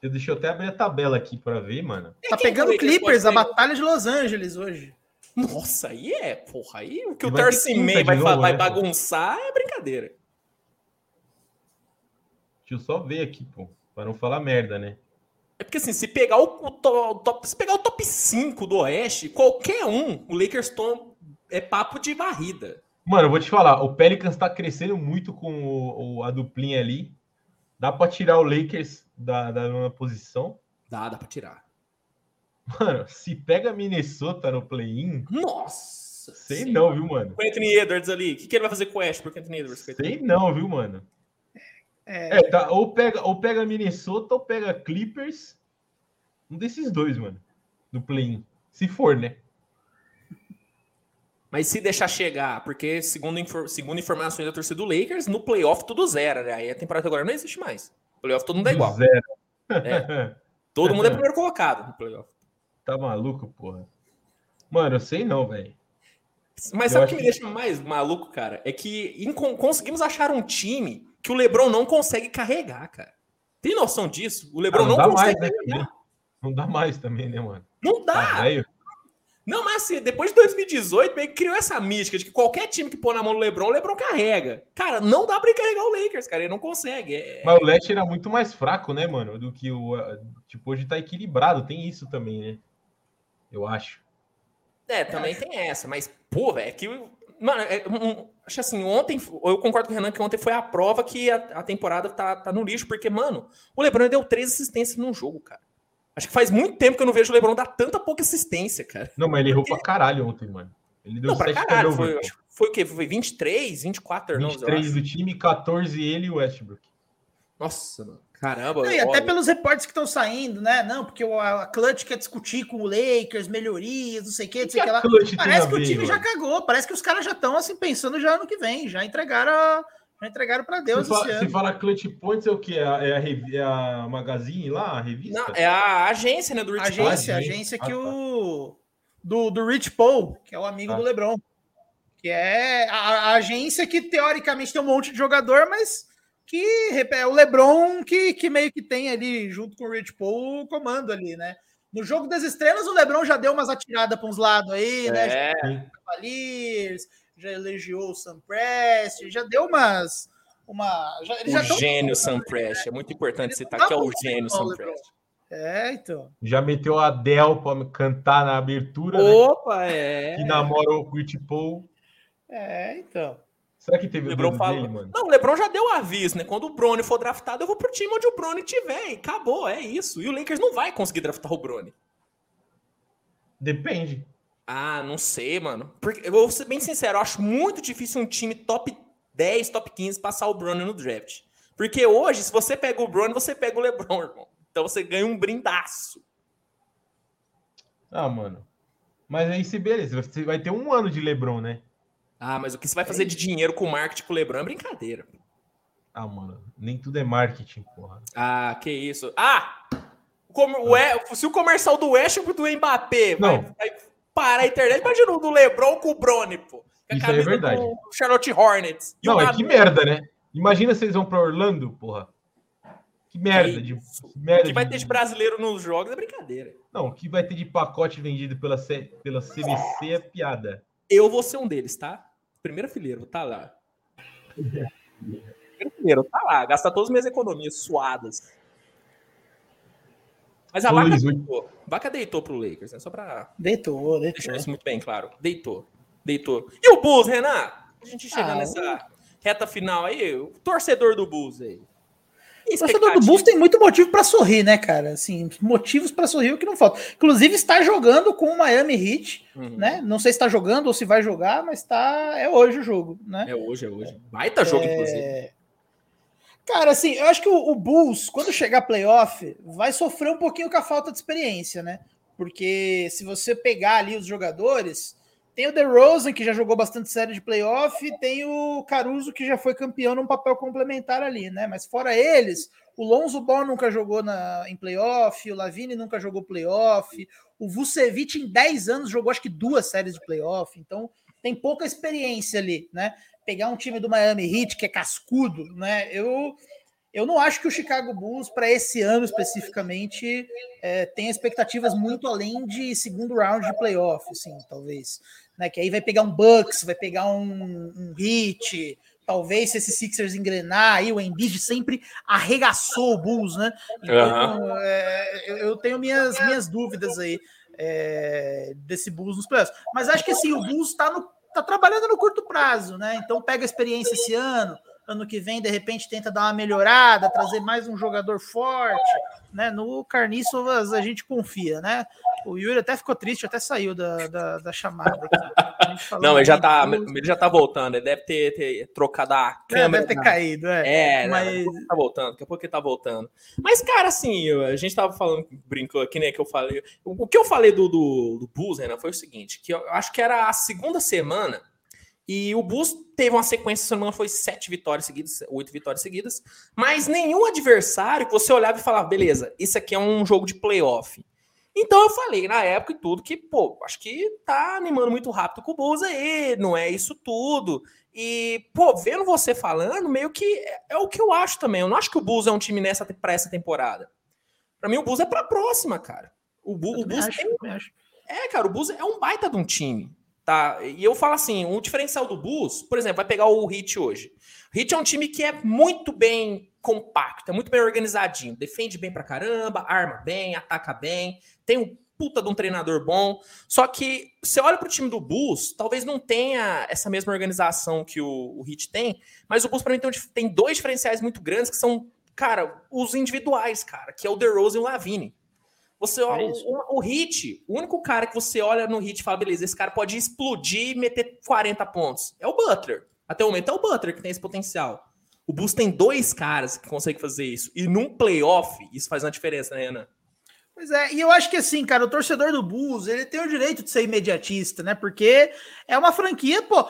Eu deixa eu até abrir a tabela aqui para ver, mano. Tá pegando Clippers, a batalha de Los Angeles hoje. Nossa, aí é, porra, aí o que e o Tarsi vai, vai, novo, vai né, bagunçar é brincadeira. Deixa eu só ver aqui, pô, para não falar merda, né? É porque assim, se pegar o, o, top, se pegar o top 5 do Oeste, qualquer um, o Lakers toma, é papo de varrida. Mano, eu vou te falar, o Pelicans tá crescendo muito com o, o a duplinha ali. Dá para tirar o Lakers da, da nona posição? Dá, dá para tirar. Mano, se pega Minnesota no play-in. Nossa! Sei não, viu, mano? O Anthony Edwards ali. O que, que ele vai fazer com o Ashbrook, Anthony Edwards? Sei não, viu, mano? É... é, tá. Ou pega, ou pega Minnesota ou pega Clippers. Um desses dois, mano. No play-in. Se for, né? Mas se deixar chegar, porque segundo, infor segundo informações da torcida do Lakers, no playoff tudo zero, né? Aí a temporada agora não existe mais. No playoff todo mundo é igual. Zero. É. Todo mundo é primeiro colocado no playoff. Tá maluco, porra? Mano, eu sei não, velho. Mas eu sabe o que me deixa mais maluco, cara? É que conseguimos achar um time que o Lebron não consegue carregar, cara. Tem noção disso? O Lebron ah, não, não consegue mais, né, carregar. Não dá mais também, né, mano? Não dá. Tá não, mas assim, depois de 2018, meio que criou essa mística de que qualquer time que pôr na mão do LeBron, o LeBron carrega. Cara, não dá pra carregar o Lakers, cara, ele não consegue. É... Mas o Leste era muito mais fraco, né, mano, do que o. Tipo, hoje tá equilibrado, tem isso também, né? Eu acho. É, também tem essa, mas, pô, velho, é que. Mano, é, um, acho assim, ontem, eu concordo com o Renan que ontem foi a prova que a, a temporada tá, tá no lixo, porque, mano, o LeBron deu três assistências num jogo, cara. Acho que faz muito tempo que eu não vejo o LeBron dar tanta pouca assistência, cara. Não, mas ele errou pra caralho ontem, mano. Ele deu Não, pra 7 caralho. turnovers, Foi, foi o quê? Foi 23, 24 turnovers, eu 23 acho. do time, 14 ele e o Westbrook. Nossa, mano. Caramba. E até pelos reportes que estão saindo, né? Não, porque o- a Clutch quer discutir com o Lakers, melhorias, não sei o que, não sei o que lá. Parece que o ver, time já mano? cagou, parece que os caras já estão assim pensando já ano que vem, já entregaram, a- já entregaram para Deus Você fala, fala Clutch Points é o quê? É a, é a, revi- é a Magazine lá, a revista? Não, é a agência, né, do Rich Paul. agência, Paul. agência Ah, que tá. o do, do Rich Paul, que é o amigo Ah. do LeBron, que é a, a agência que teoricamente tem um monte de jogador, mas que é o LeBron que, que meio que tem ali junto com o Rich Paul o comando ali, né? No jogo das estrelas, o LeBron já deu umas atiradas para uns lados aí, né? Já É, Sim. Cavaliers, já elogiou o Sam Prest, já deu umas. Uma, já, já o tão- gênio Sam Prest. É muito importante citar Dá que é o gênio Sam. Prest. É, então. Já meteu a Adele pra cantar na abertura, né? Opa, é. Que namorou o Rich Paul. É, então. Será que teve O Lebron falou. dele, mano? Não, o Lebron já deu aviso, né? Quando o Brony for draftado, eu vou pro time onde o Brony tiver. E acabou, é isso. E o Lakers não vai conseguir draftar o Brony. Depende. Ah, não sei, mano. Porque, eu vou ser bem sincero, eu acho muito difícil um time top 10, top 15 passar o Brony no draft. Porque hoje, se você pega o Brony, você pega o LeBron, irmão. Então você ganha um brindaço. Ah, mano. Mas aí, se beleza, você vai ter um ano de LeBron, né? Ah, mas o que você vai fazer de dinheiro com o marketing com o LeBron é brincadeira. Ah, mano, nem tudo é marketing, porra. Ah, que isso. Ah! o com- o se o comercial do Westbrook do Mbappé vai, Não. vai parar a internet, imagina o do LeBron com o Brony, pô. Isso aí é verdade. do Charlotte Hornets. Não, é que merda, né? Imagina vocês vão pra Orlando, porra. Que merda de. Que merda O que vai ter de brasileiro nos jogos é brincadeira. Não, o que vai ter de pacote vendido pela, C... pela CBC é piada. Eu vou ser um deles, tá? Primeira fileira, tá lá. Primeira fileira, tá lá. Gastar todas as minhas economias suadas. Mas a vaca Luiz, o- deitou. Vaca deitou pro Lakers, né? Só pra Deitou, deitou. deixar isso muito bem claro. Deitou. Deitou. E o Bulls, Renan? A gente chegando Ah, nessa reta final aí, o torcedor do Bulls aí. O torcedor do Bulls tem muito motivo para sorrir, né, cara? Assim, motivos para sorrir o que não falta. Inclusive está jogando com o Miami Heat, Uhum. né? Não sei se está jogando ou se vai jogar, mas tá é hoje o jogo, né? É hoje, é hoje. Baita jogo, É, inclusive. Cara, assim, eu acho que o, o Bulls, quando chegar playoff, vai sofrer um pouquinho com a falta de experiência, né? Porque se você pegar ali os jogadores, tem o DeRozan, que já jogou bastante série de playoff, e tem o Caruso, que já foi campeão num papel complementar ali, né? Mas fora eles, o Lonzo Ball nunca jogou na, em playoff, o Lavine nunca jogou playoff, o Vucevic em 10 anos jogou acho que duas séries de playoff, então tem pouca experiência ali, né? Pegar um time do Miami Heat que é cascudo, né? Eu eu não acho que o Chicago Bulls para esse ano especificamente é, tenha expectativas muito além de segundo round de playoff, assim, talvez, né? Que aí vai pegar um Bucks, vai pegar um, um Heat, talvez se esses Sixers engrenar, aí o Embiid sempre arregaçou o Bulls, né? Então, é, eu, eu tenho minhas, minhas dúvidas aí é, desse Bulls nos playoffs. Mas acho que assim, o Bulls está tá trabalhando no curto prazo, né? Então pega a experiência esse ano, ano que vem, de repente, tenta dar uma melhorada, trazer mais um jogador forte, né? No Carniçovas a gente confia, né? O Yuri até ficou triste, até saiu da, da, da chamada. Não, ele já, tá, ele já tá voltando. Ele deve ter, ter trocado a É, câmera. deve ter na- caído, é. É, Mas- mas... pouco tá voltando, daqui a pouco ele tá voltando. Mas, cara, assim, a gente tava falando, brincou aqui, né, que eu falei. O, que eu falei do, do, do Bulls, né, foi o seguinte: que eu acho que era a segunda semana e o Bulls teve uma sequência, se não foi sete vitórias seguidas, oito vitórias seguidas, mas nenhum adversário que você olhava e falava, beleza, isso aqui é um jogo de playoff. Então eu falei na época e tudo que, pô, acho que tá animando muito rápido com o Bulls aí, não é isso tudo. E, pô, vendo você falando, meio que é, é o que eu acho também. Eu não acho que o Bulls é um time nessa para essa temporada. Para mim, o Bulls é para próxima, cara. O, Bu- o Bulls acho, tem- é, cara, o Bulls é um baita de um time, tá? E eu falo assim, o diferencial do Bulls, por exemplo, vai pegar o Heat hoje. O Heat é um time que é muito bem compacto, é muito bem organizadinho, defende bem pra caramba, arma bem, ataca bem, tem um puta de um treinador bom. Só que você olha pro time do Bulls, talvez não tenha essa mesma organização que o, o Heat tem, mas o Bulls pra mim tem, dois diferenciais muito grandes que são, cara, os individuais, cara, que é o DeRozan e o Lavine. Você é o, o, Hit, o único cara que você olha no Hit e fala, beleza, esse cara pode explodir e meter 40 pontos. É o Butler. Até o momento é o Butler que tem esse potencial. O Bulls tem dois caras que conseguem fazer isso. E num playoff, isso faz uma diferença, né, Renan? Pois é, e eu acho que assim, cara, o torcedor do Bulls, ele tem o direito de ser imediatista, né? Porque é uma franquia, pô,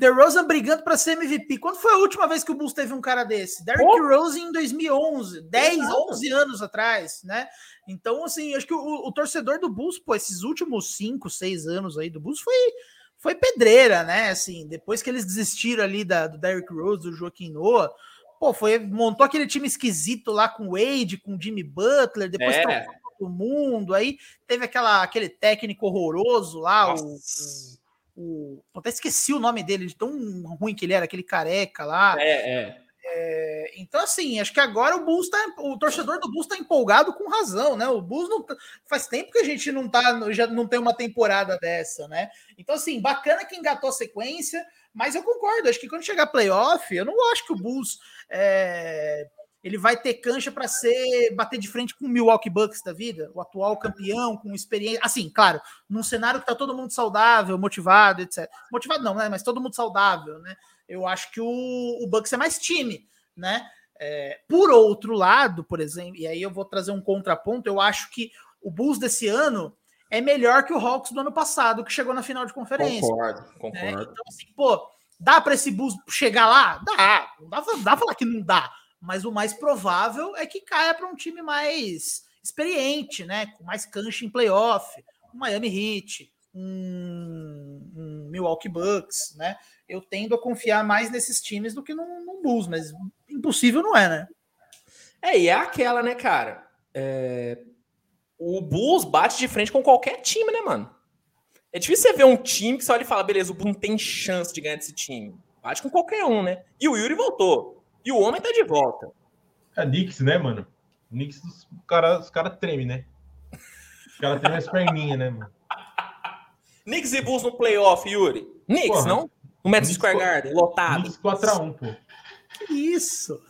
The Rosen brigando para ser MVP. Quando foi a última vez que o Bulls teve um cara desse? Derrick oh. Rose em 2011, 10, Exato. 11 anos atrás, né? Então, assim, acho que o, o, torcedor do Bulls, pô, esses últimos 5, 6 anos aí do Bulls foi, foi pedreira, né? Assim, depois que eles desistiram ali da, do Derrick Rose, do Joaquim Noah, pô, foi, montou aquele time esquisito lá com o Wade, com o Jimmy Butler, depois é. trocou todo mundo, aí teve aquela, aquele técnico horroroso lá, Nossa. o o. Até esqueci o nome dele, de tão ruim que ele era, aquele careca lá. É, é. É então, assim, acho que agora o Bulls tá. O torcedor do Bulls tá empolgado com razão, né? O Bulls não. Tá, faz tempo que a gente não tá. Já não tem uma temporada dessa, né? Então, assim, bacana que engatou a sequência, mas eu concordo. Acho que quando chegar playoff, eu não acho que o Bulls. É, ele vai ter cancha para ser bater de frente com o Milwaukee Bucks da vida, o atual campeão com experiência. Assim, claro, num cenário que tá todo mundo saudável, motivado, etc. Motivado não, né? Mas todo mundo saudável, né? Eu acho que o, o Bucks é mais time, né? É, por outro lado, por exemplo, e aí eu vou trazer um contraponto, eu acho que o Bulls desse ano é melhor que o Hawks do ano passado, que chegou na final de conferência. Concordo, concordo. Né? Então, assim, pô, dá para esse Bulls chegar lá? Dá. Não dá, dá pra falar que não dá mas o mais provável é que caia para um time mais experiente, né? Com mais cancha em playoff, um Miami Heat, um, um, Milwaukee Bucks, né? Eu tendo a confiar mais nesses times do que num, num Bulls, mas impossível não é, né? É, e é aquela, né, cara? É... O Bulls bate de frente com qualquer time, né, mano? É difícil você ver um time que você olha e fala, beleza, o Bulls não tem chance de ganhar desse time. Bate com qualquer um, né? E o Yuri voltou. E o homem tá de volta. É Knicks, né, mano? Knicks, os caras cara tremem, né? Os caras tremem as perninhas, né, mano? Knicks e Bulls no playoff, Yuri. Knicks, Porra, não? No Madison Square Garden, lotado. Knicks 4x1, pô. Que isso?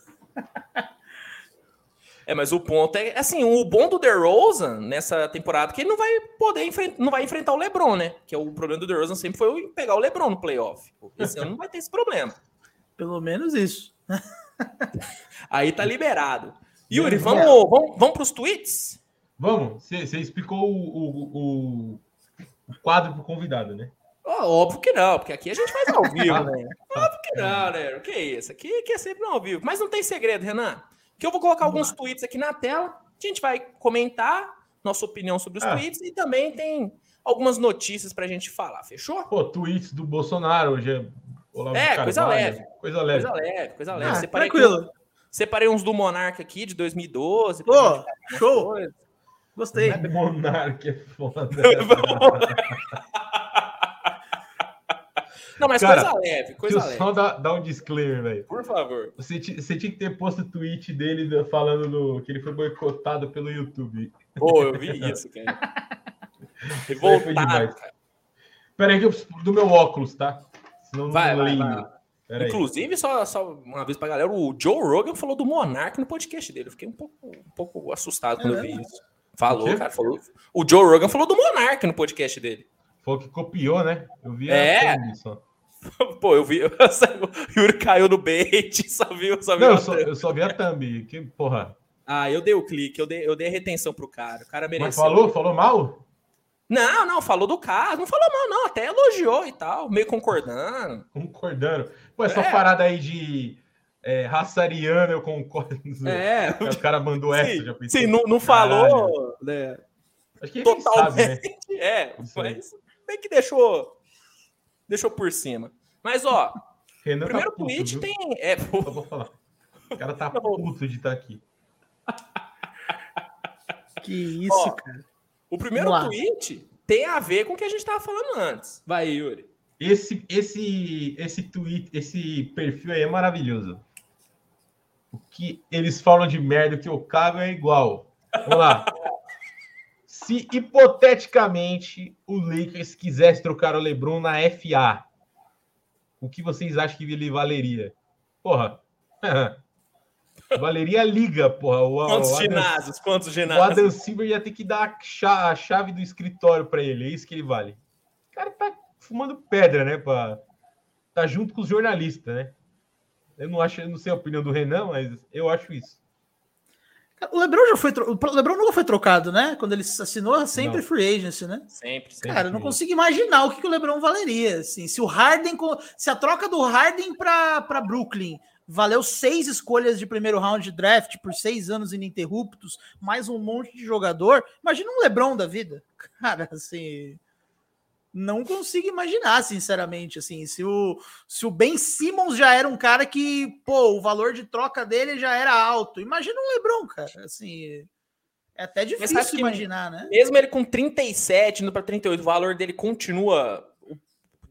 É, mas o ponto é assim, o bom do DeRozan nessa temporada é que ele não vai poder enfrentar, não vai enfrentar o LeBron, né? Que é o problema do DeRozan sempre foi pegar o LeBron no playoff. Esse ano não vai ter esse problema. Pelo menos isso. Aí tá liberado. Yuri, vamos, vamos, vamos para os tweets? Vamos. Você explicou o, o, o, quadro pro convidado, né? Oh, óbvio que não, porque aqui a gente faz ao vivo, né? Óbvio que não, né? O que é isso? Aqui que é sempre ao vivo. Mas não tem segredo, Renan. Que eu vou colocar alguns tweets aqui na tela. A gente vai comentar nossa opinião sobre os ah. tweets e também tem algumas notícias para a gente falar. Fechou? Pô, tweets do Bolsonaro hoje é Olavo é, coisa leve. Coisa leve. Coisa leve, coisa leve. Ah, separei tranquilo. separei uns do Monarca aqui, de 2012. Pô, show! Gostei. É Monarca é foda. Não, mas Cara, coisa leve, coisa leve. Só dar, um disclaimer, velho. Por favor. Você, você tinha que ter posto o tweet dele falando do, que ele foi boicotado pelo YouTube. Pô, eu vi isso, cara. Revoltado, cara. Peraí, que eu preciso do meu óculos, tá? Senão vai, não vai, vai. Inclusive, só, só uma vez pra galera, o Joe Rogan falou do Monark no podcast dele. Eu fiquei um pouco, um pouco assustado quando é, eu vi isso. Falou, cara, falou. O Joe Rogan falou do Monark no podcast dele. Falou que copiou, né? Eu vi é. só. Pô, eu vi. o Yuri caiu no bait, só viu. Só viu não, eu só, eu só vi a thumb. Que porra. Ah, eu dei o clique, eu dei, eu dei retenção pro cara. O cara mereceu. Mas falou? Falou mal? Não, não, falou do caso, não falou mal, não, até elogiou e tal, meio concordando. Concordando. Pô, essa é. parada aí de é, raça ariana, eu concordo. É. O cara mandou sim, essa, já pensei. Sim, não, não falou, né? Acho que totalmente. Sabe, né? É, mas bem que deixou, deixou por cima. Mas, ó, Renan tá primeiro tá puto, tweet viu? tem. É, Só vou falar. O cara tá puto de estar tá aqui. Que isso, ó, cara. O primeiro tweet tem a ver com o que a gente estava falando antes. Vai, Yuri. Esse, esse, esse tweet, esse perfil aí é maravilhoso. O que eles falam de merda que eu cago é igual. Vamos lá. Se hipoteticamente o Lakers quisesse trocar o LeBron na FA, o que vocês acham que ele valeria? Porra. Valeria liga, porra. O, quantos o ginásios? Quantos ginásios? O Adam Silver ia ter que dar a chave do escritório para ele. É isso que ele vale. O cara tá fumando pedra, né? Pra... Tá junto com os jornalistas, né? Eu não acho, eu não sei a opinião do Renan, mas eu acho isso. O Lebron já foi. Tro... O Lebron nunca foi trocado, né? Quando ele assinou, sempre não. free agency, né? Sempre, sempre. Cara, eu não consigo imaginar o que, que o Lebron valeria. Assim, se o Harden. Se a troca do Harden para Brooklyn valeu seis escolhas de primeiro round de draft por seis anos ininterruptos, mais um monte de jogador. Imagina um Lebron da vida. Cara, assim não consigo imaginar, sinceramente, assim, se o, se o Ben Simmons já era um cara que, pô, o valor de troca dele já era alto. Imagina um LeBron, cara, assim, é até difícil imaginar, né? Mesmo ele com 37, indo para 38, o valor dele continua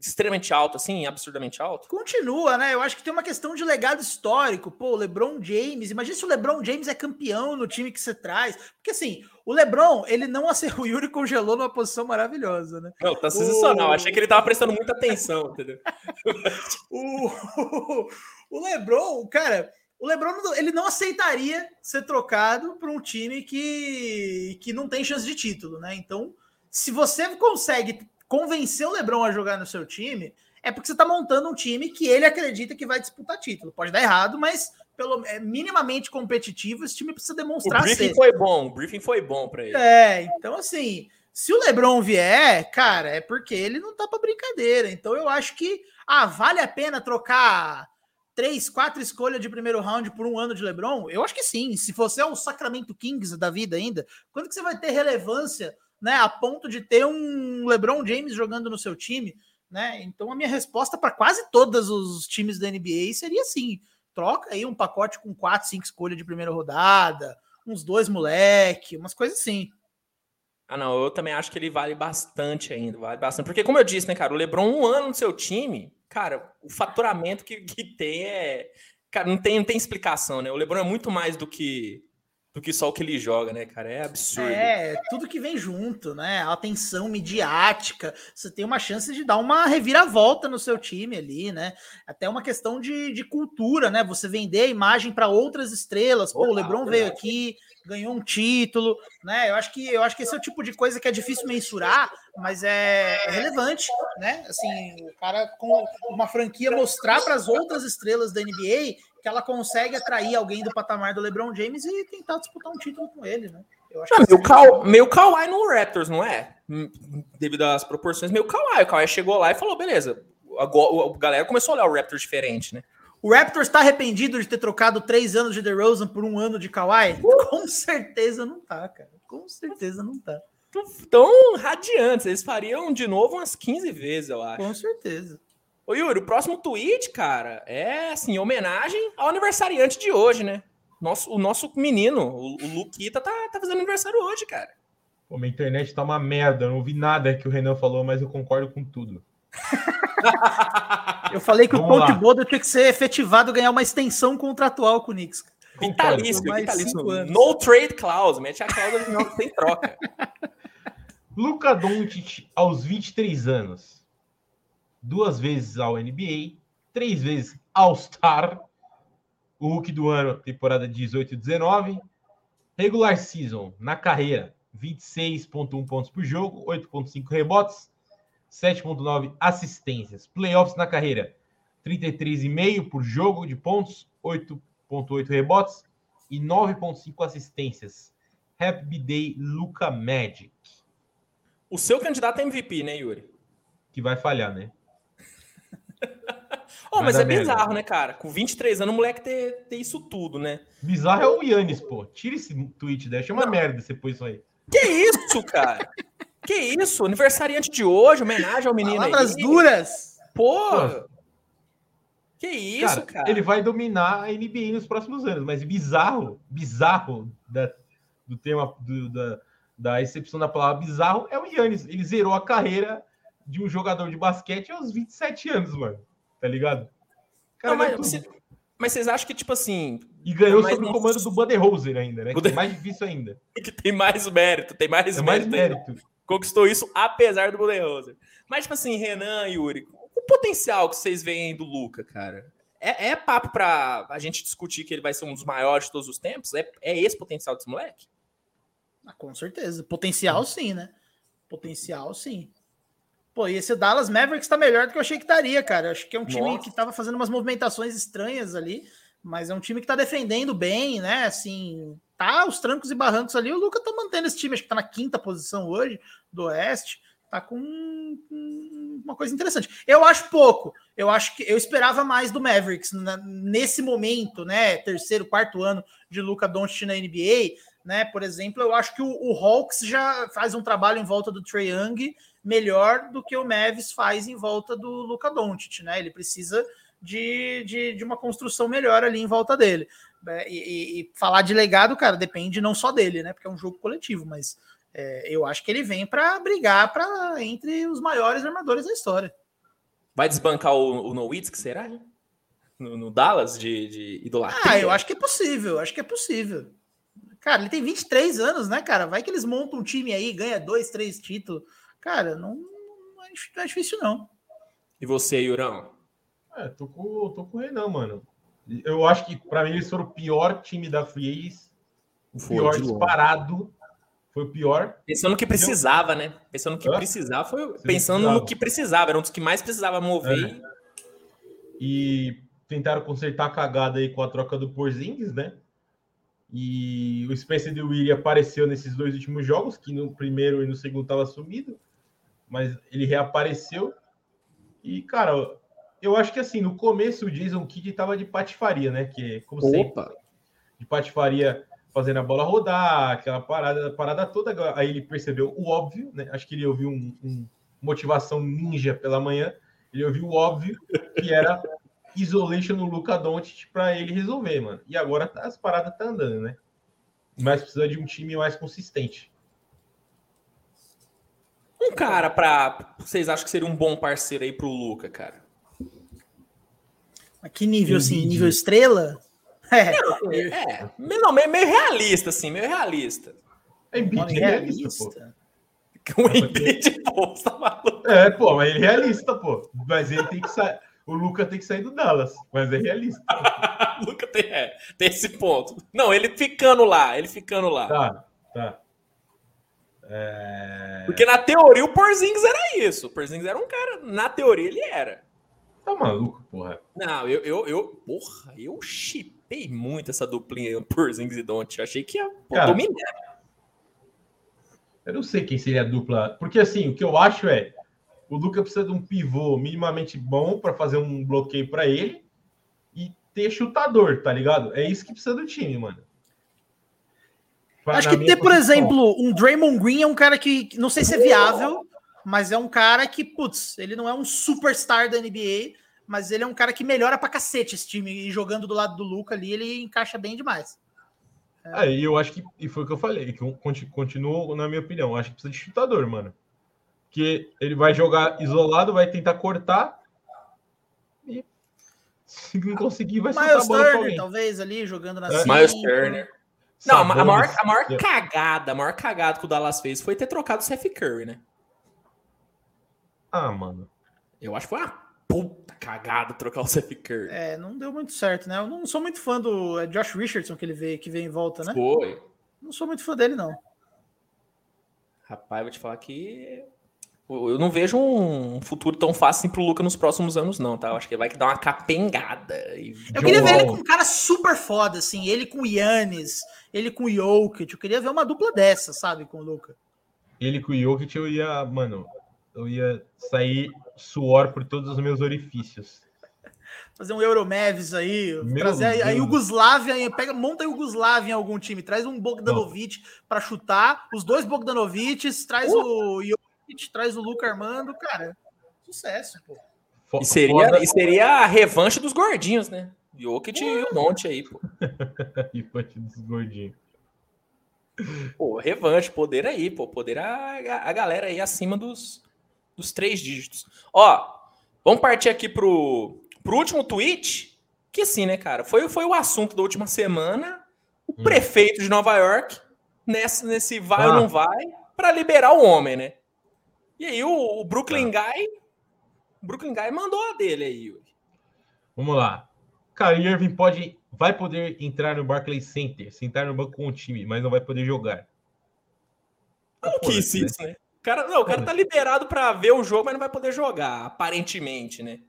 extremamente alto, assim, absurdamente alto? Continua, né? Eu acho que tem uma questão de legado histórico. Pô, o LeBron James, imagina se o LeBron James é campeão no time que você traz. Porque assim, o LeBron, ele não acertou, o Yuri congelou numa posição maravilhosa, né? Não, tá sensacional. O... Achei que ele tava prestando muita atenção, entendeu? o... o LeBron, cara, o LeBron ele não aceitaria ser trocado para um time que, que não tem chance de título, né? Então, se você consegue convencer o LeBron a jogar no seu time, é porque você está montando um time que ele acredita que vai disputar título. Pode dar errado, mas pelo é, minimamente competitivo, esse time precisa demonstrar. O briefing ser. foi bom, o briefing foi bom para ele. É, então assim, se o LeBron vier, cara, é porque ele não tá para brincadeira. Então eu acho que ah, vale a pena trocar três, quatro escolhas de primeiro round por um ano de LeBron? Eu acho que sim. Se você é o Sacramento Kings da vida ainda, quando que você vai ter relevância né, a ponto de ter um LeBron James jogando no seu time, né? Então a minha resposta para quase todos os times da NBA seria assim: troca aí um pacote com quatro, cinco escolhas de primeira rodada, uns dois moleque, umas coisas assim. Ah, não, eu também acho que ele vale bastante ainda, vale bastante. Porque, como eu disse, né, cara, o Lebron, um ano no seu time, cara, o faturamento que, que tem é. Cara, não tem, não tem explicação, né? O Lebron é muito mais do que do que só o que ele joga, né, cara? É absurdo. É, tudo que vem junto, né? A atenção midiática. Você tem uma chance de dar uma reviravolta no seu time ali, né? Até uma questão de, de cultura, né? Você vender a imagem para outras estrelas. Pô, o Lebron veio aqui, ganhou um título, né? Eu acho que eu acho que esse é o tipo de coisa que é difícil mensurar, mas é relevante, né? Assim, o cara com uma franquia mostrar para as outras estrelas da NBA que ela consegue atrair alguém do patamar do LeBron James e tentar disputar um título com ele, né? Eu acho não, meio, Ka meio Kawhi no Raptors, não é? Hum, devido às proporções, meio Kawhi. O Kawhi chegou lá e falou, beleza, agora, a galera começou a olhar o Raptors diferente, né? O Raptors está arrependido de ter trocado três anos de DeRozan por um ano de Kawhi? Uh! Com certeza não tá, cara. Com certeza não tá. Tão radiantes. Eles fariam de novo umas 15 vezes, eu acho. Com certeza. Ô Yuri, o próximo tweet, cara, é assim, homenagem ao aniversariante de hoje, né? Nosso, o nosso menino, o, o Luquita, tá, tá fazendo aniversário hoje, cara. Pô, minha internet tá uma merda, eu não ouvi nada que o Renan falou, mas eu concordo com tudo. eu falei que Vamos o Ponte Bodo tinha que ser efetivado ganhar uma extensão contratual com o Knicks. Vitalício, vitalício. No trade clause, mete a cláusula sem troca. Luca Doncic aos 23 anos duas vezes ao NBA, três vezes All-Star, o Hulk do ano, temporada 18 e 19, regular season na carreira, 26,1 pontos por jogo, 8,5 rebotes, 7,9 assistências. Playoffs na carreira, 33,5 por jogo de pontos, 8,8 rebotes e 9,5 assistências. Happy Day Luca Magic. O seu candidato a MVP, né, Yuri? Que vai falhar, né? oh, mas é bizarro, né, cara? Com 23 anos, o moleque ter, ter isso tudo, né? Bizarro é o Yannis, pô. Tira esse tweet daí. Achei uma Não. merda você pôs isso aí. Que isso, cara? que isso? Aniversariante de hoje, homenagem ao menino Palavras aí. duras. Pô. pô. Que isso, cara, cara, Ele vai dominar a NBA nos próximos anos, mas bizarro, bizarro da, do tema, do, da, da excepção da palavra bizarro é o Yannis. Ele zerou a carreira de um jogador de basquete aos 27 anos, mano. Tá ligado? Cara, Não, mas, você, mas, vocês acham que, tipo assim. E ganhou é sob o comando do Budenholzer ainda, né? Que é mais difícil ainda. que tem mais mérito, tem mais, é mérito, mais mérito. Conquistou isso apesar do Budenholzer. Mas, tipo assim, Renan e Yuri, o potencial que vocês veem do Luca, cara? é, é papo para a gente discutir que ele vai ser um dos maiores de todos os tempos? É, é esse potencial desse moleque? Ah, com certeza. Potencial, sim, né? Potencial, sim. Pô, e esse Dallas Mavericks tá melhor do que eu achei que estaria, cara. Eu acho que é um time Nossa. que tava fazendo umas movimentações estranhas ali, mas é um time que tá defendendo bem, né? Assim, tá os trancos e barrancos ali. O Luca tá mantendo esse time, acho que tá na quinta posição hoje do Oeste. Tá com uma coisa interessante. Eu acho pouco. Eu acho que eu esperava mais do Mavericks nesse momento, né? Terceiro, quarto ano de Luca Doncic na NBA né? Por exemplo, eu acho que o, o Hawks já faz um trabalho em volta do Trae Young melhor do que o Mavis faz em volta do Luca Doncic, né? Ele precisa de, de, de, uma construção melhor ali em volta dele. É, e, e, e, falar de legado, cara, depende não só dele, né? Porque é um jogo coletivo, mas é, eu acho que ele vem para brigar para entre os maiores armadores da história. Vai desbancar o, o Nowitzki, será? No, no, Dallas de, de idolatria? Ah, eu acho que é possível, acho que é possível. Cara, ele tem 23 anos, né, cara? Vai que eles montam um time aí, ganha dois, três títulos. Cara, não, não é difícil, não. E você, Yurão? É, tô com, tô com o Renan, mano. Eu acho que, para mim, eles foram o pior time da Free O foi, pior disparado. Foi o pior. Pensando no que precisava, né? Pensando no que Hã? precisava, foi. Pensando precisava. no que precisava. Era um dos que mais precisava mover. É. E tentaram consertar a cagada aí com a troca do Porzingis, né? E o Spencer de Willie apareceu nesses dois últimos jogos, que no primeiro e no segundo estava sumido, mas ele reapareceu. E, cara, eu acho que assim, no começo o Jason Kidd estava de patifaria, né? Que, como Opa. sempre, de patifaria fazendo a bola rodar, aquela parada, parada toda. Aí ele percebeu o óbvio, né? Acho que ele ouviu um, um motivação ninja pela manhã. Ele ouviu o óbvio, que era isolation no Luca Doncic para ele resolver, mano. E agora tá, as paradas tá andando, né? Mas precisa de um time mais consistente. Um cara para vocês acham que seria um bom parceiro aí pro Luca, cara? A que nível assim? Nível estrela? É, é, não, meio, meio realista assim, meio realista. É Embiid é realista, pô. O Embiid, pô, tá maluco. É, pô, mas ele é realista, pô. Mas ele tem que sair. O Luca tem que sair do Dallas, mas é realista. o Luca tem, é, tem esse ponto. Não, ele ficando lá, ele ficando lá. Tá, tá. É... Porque na teoria o Porzingis era isso. O Porzingis era um cara, na teoria ele era. Tá maluco, porra. Não, eu, eu, eu porra, eu chipei muito essa duplinha Porzingis e Don't. Achei que ia cara, dominar. Eu não sei quem seria a dupla, porque assim, o que eu acho é o Luca precisa de um pivô minimamente bom para fazer um bloqueio para ele e ter chutador, tá ligado? É isso que precisa do time, mano. Pra, Acho que ter, por exemplo, um Draymond Green é um cara que não sei se é viável, mas é um cara que, putz, ele não é um superstar da NBA, mas ele é um cara que melhora pra cacete esse time. E jogando do lado do Luca ali, ele encaixa bem demais. É, eu acho que, e foi o que eu falei, que continua na minha opinião, acho que precisa de chutador, mano que ele vai jogar isolado, vai tentar cortar e se não conseguir, vai soltar a bola Turner, talvez ali jogando na é. Miles Turner. Não, a maior, a maior cagada, a maior cagada que o Dallas fez foi ter trocado o Seth Curry, né? Ah, mano. Eu acho que foi uma puta cagada trocar o Seth Curry. É, não deu muito certo, né? Eu não sou muito fã do é Josh Richardson que ele veio, que veio em volta, né? Foi. Não sou muito fã dele, não. Rapaz, vou te falar que eu não vejo um futuro tão fácil assim pro Luca nos próximos anos, não, tá? Eu acho que vai dar uma capengada. Eu queria ver ele com um cara super foda, assim. Ele com o Yannis, ele com o Jokic. Eu queria ver uma dupla dessa, sabe, com o Luca. Ele com o Jokic, eu ia, mano, eu ia sair suor por todos os meus orifícios. Fazer um Euromeves aí, Meu trazer Deus. a Yugoslávia, pega, monta a Yugoslávia em algum time, traz um Bogdanovic para chutar, os dois Bogdanovics, traz uh. o Jokic, traz o Luca Armando, cara, sucesso, pô. E seria, e seria a revanche dos gordinhos, né? Jokic e o Monte aí, pô. revanche dos gordinhos. Pô, revanche, poder aí, pô. Poder a, a galera aí acima dos, dos três dígitos. Ó, vamos partir aqui pro, pro último tweet. Que sim, né, cara? Foi, foi o assunto da última semana. O hum. prefeito de Nova York, nesse, nesse vai ah. ou não vai, para liberar o homem, né? E aí o, o Brooklyn tá. Guy, o Brooklyn Guy mandou a dele aí. Vamos lá. Kyrie Irving pode, vai poder entrar no Barclays Center, sentar no banco com o time, mas não vai poder jogar. Não quis isso, né? O cara, não, o cara tá liberado para ver o jogo, mas não vai poder jogar, aparentemente, né?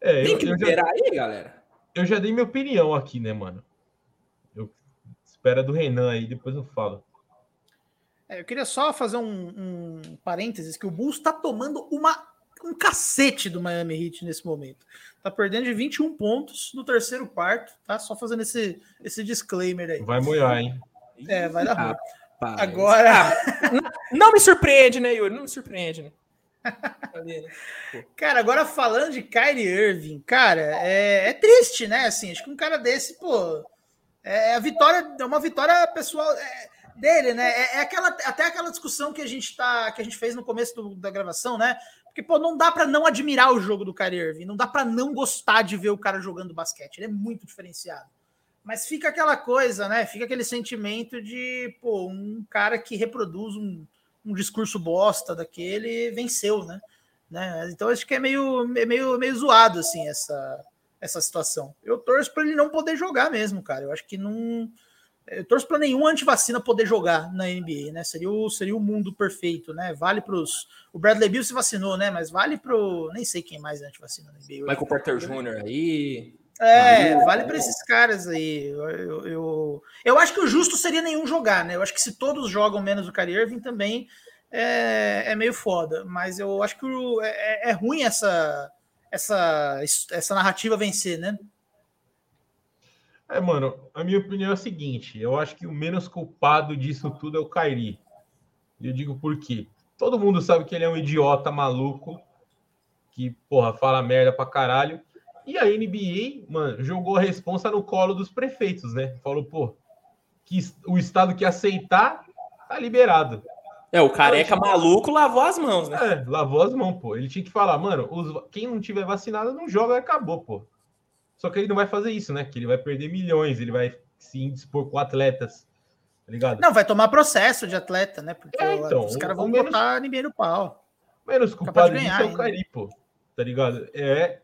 É, Tem eu, que eu já, liberar aí, galera. eu já dei minha opinião aqui, né, mano? Eu espera do Renan aí, depois eu falo. É, eu queria só fazer um, um parênteses que o Bulls tá tomando uma, um cacete do Miami Heat nesse momento. Tá perdendo de 21 pontos no terceiro quarto, tá? Só fazendo esse, esse disclaimer aí. Vai molhar, hein? É, vai dar ruim. Rapaz. Agora, Ah, n- não me surpreende, né, Yuri? Não me surpreende, né? Né? cara, agora falando de Kyrie Irving, cara, é, é triste, né? Assim, acho que um cara desse, pô, é a vitória, é uma vitória pessoal é, dele, né? É, é aquela, até aquela discussão que a gente tá, que a gente fez no começo do- da gravação, né? Porque, pô, não dá pra não admirar o jogo do Kyrie Irving, não dá pra não gostar de ver o cara jogando basquete, ele é muito diferenciado. Mas fica aquela coisa, né? Fica aquele sentimento de, pô, um cara que reproduz um, um discurso bosta daquele venceu, né? né? Então acho que é meio, é meio, meio zoado, assim, essa, essa situação. Eu torço para ele não poder jogar mesmo, cara. Eu acho que não. Eu torço para nenhum antivacina poder jogar na NBA, né? Seria o, seria o mundo perfeito, né? Vale para os. O Bradley Bill se vacinou, né? Mas vale pro. Nem sei quem mais é antivacina na NBA. hoje. Michael Porter Jr. aí. É, vale para esses caras aí. Eu, eu, eu, eu acho que o justo seria nenhum jogar, né? Eu acho que se todos jogam menos o Kyrie Irving também é, é meio foda. Mas eu acho que o- é, é ruim essa, essa, essa narrativa vencer, né? É, mano, a minha opinião é a seguinte: eu acho que o menos culpado disso tudo é o Kairi. E eu digo por quê? Todo mundo sabe que ele é um idiota maluco, que, porra, fala merda pra caralho. E a NBA, mano, jogou a responsa no colo dos prefeitos, né? Falou, pô, que o estado que aceitar tá liberado. É, o careca maluco lavou as mãos, né? É, lavou as mãos, pô. Ele tinha que falar, mano, os- quem não tiver vacinado não joga e acabou, pô. Só que ele não vai fazer isso, né? Que ele vai perder milhões, ele vai se indispor com atletas, tá ligado? Não, vai tomar processo de atleta, né? Porque É, então, os caras vão menos- botar ninguém no pau. Menos culpado de disso ganhar é o pô. Tá ligado? É.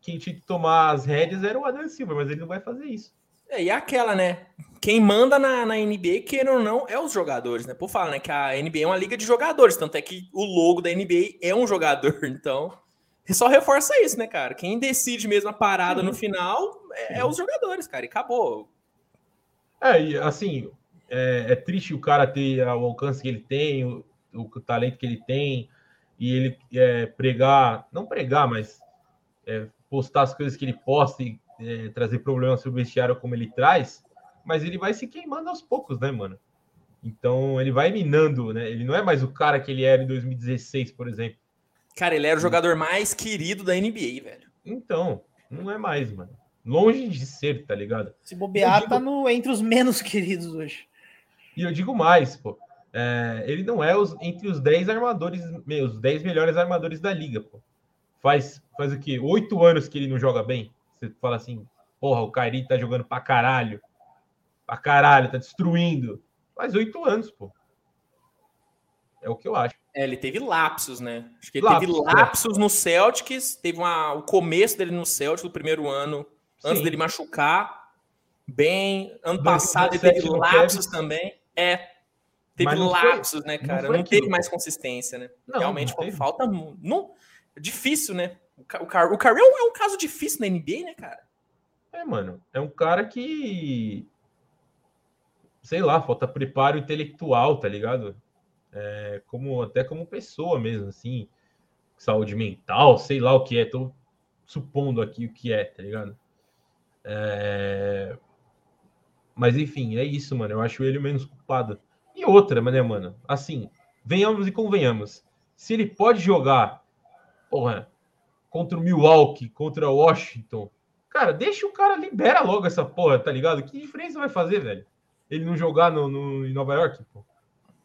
Quem tinha que tomar as rédeas era o Adam Silva, mas ele não vai fazer isso. É, e aquela, né? Quem manda na, na NBA, queira ou não, é os jogadores, né? Por falar, né? Que a NBA é uma liga de jogadores, tanto é que o logo da NBA é um jogador, então. Só reforça isso, né, cara? Quem decide mesmo a parada no final é, é os jogadores, cara. E acabou. É, e assim, é, é triste o cara ter o alcance que ele tem, o, o talento que ele tem, e ele é, pregar, não pregar, mas é, postar as coisas que ele posta e é, trazer problemas sobre o vestiário como ele traz, mas ele vai se queimando aos poucos, né, mano? Então ele vai minando, né? Ele não é mais o cara que ele era em 2016, por exemplo. Cara, ele era o jogador mais querido da NBA, velho. Então, não é mais, mano. Longe de ser, tá ligado? Se bobear, Eu digo- tá no, entre os menos queridos hoje. E eu digo mais, pô. é, ele não é os, entre os 10 armadores, os 10 melhores armadores da liga, pô. Faz, faz o quê? Oito anos que ele não joga bem. Você fala assim, porra, o Kairi tá jogando pra caralho. Pra caralho, tá destruindo. Faz oito anos, pô. É o que eu acho. É, ele teve lapsos, né? Acho que ele Lapsos, teve é. lapsos no Celtics, teve uma, o começo dele no Celtics, no primeiro ano, antes Sim. dele machucar. Bem, ano 2017 passado ele teve lapsos Cavs. também. É, teve Mas não foi- lapsos, né, não cara? foi Não, teve mais consistência, né? Não, Realmente não falta. Não, é difícil, né? O, o, Car- o é é um caso difícil na NBA, né, cara? É, mano, é um cara que. Sei lá, falta preparo intelectual, tá ligado? É, como, até como pessoa mesmo, assim. Saúde mental, sei lá o que é. Tô supondo aqui o que é, tá ligado? É, Mas enfim, é isso, mano. Eu acho ele menos culpado. E outra, né, mano? Assim, venhamos e convenhamos. Se ele pode jogar, porra, contra o Milwaukee, contra o Washington, Cara, deixa o cara, libera logo essa porra, tá ligado? Que diferença vai fazer, velho? Ele não jogar no, no- em Nova York.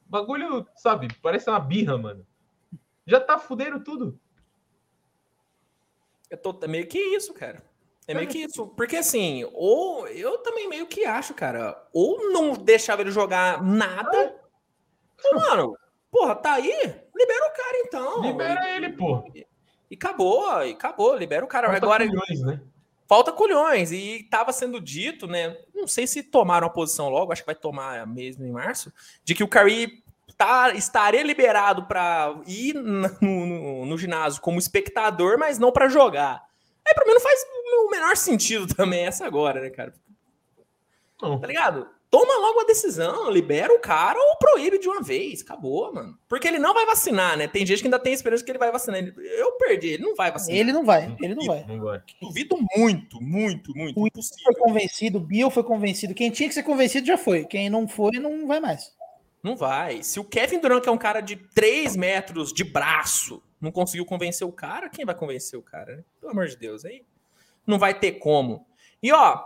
Bagulho, sabe, parece uma birra, mano. Já tá fudendo tudo. Eu tô é meio que isso, cara. É meio que isso. Porque assim, ou eu também meio que acho, cara, ou não deixava ele jogar nada. Ou, mano, porra, tá aí? Libera o cara então. Libera E- ele, pô. E acabou, e acabou, libera o cara. Agora, milhões, né? Falta colhões. E estava sendo dito, né? Não sei se tomaram a posição logo, acho que vai tomar mesmo em março, de que o Curry tá, estaria liberado para ir no, no, no, ginásio como espectador, mas não para jogar. Aí para mim não faz o menor sentido também essa agora, né, cara? Não. Tá ligado? Toma logo a decisão, libera o cara ou proíbe de uma vez. Acabou, mano. Porque ele não vai vacinar, né? Tem gente que ainda tem esperança que ele vai vacinar. Eu perdi, ele não vai vacinar. Ele não vai, ele não vai. Não vai. Duvido muito, muito, muito. O impossível. foi convencido, o Bill foi convencido. Quem tinha que ser convencido já foi. Quem não foi, não vai mais. Não vai. Se o Kevin Durant, que é um cara de 3 metros de braço, não conseguiu convencer o cara, quem vai convencer o cara? Né? Pelo amor de Deus, aí não vai ter como. E ó,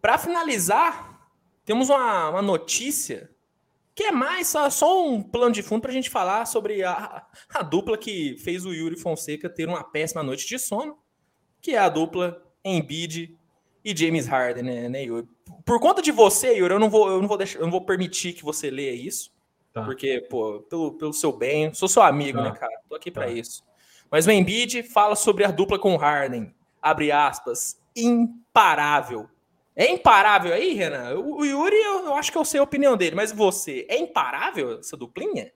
para finalizar, temos uma, uma notícia que é mais só, só um plano de fundo para a gente falar sobre a, a dupla que fez o Yuri Fonseca ter uma péssima noite de sono, que é a dupla Embiid e James Harden, né, né Yuri? Por conta de você, Yuri, eu não vou, eu não vou, deixar, eu não vou permitir que você leia isso, tá. porque, pô, pelo, pelo seu bem, sou seu amigo, tá. né, cara? Tô aqui para tá. isso. Mas o Embiid fala sobre a dupla com Harden, abre aspas, imparável. É imparável aí, Renan? O Yuri, eu, acho que eu sei a opinião dele, mas você, é imparável essa duplinha?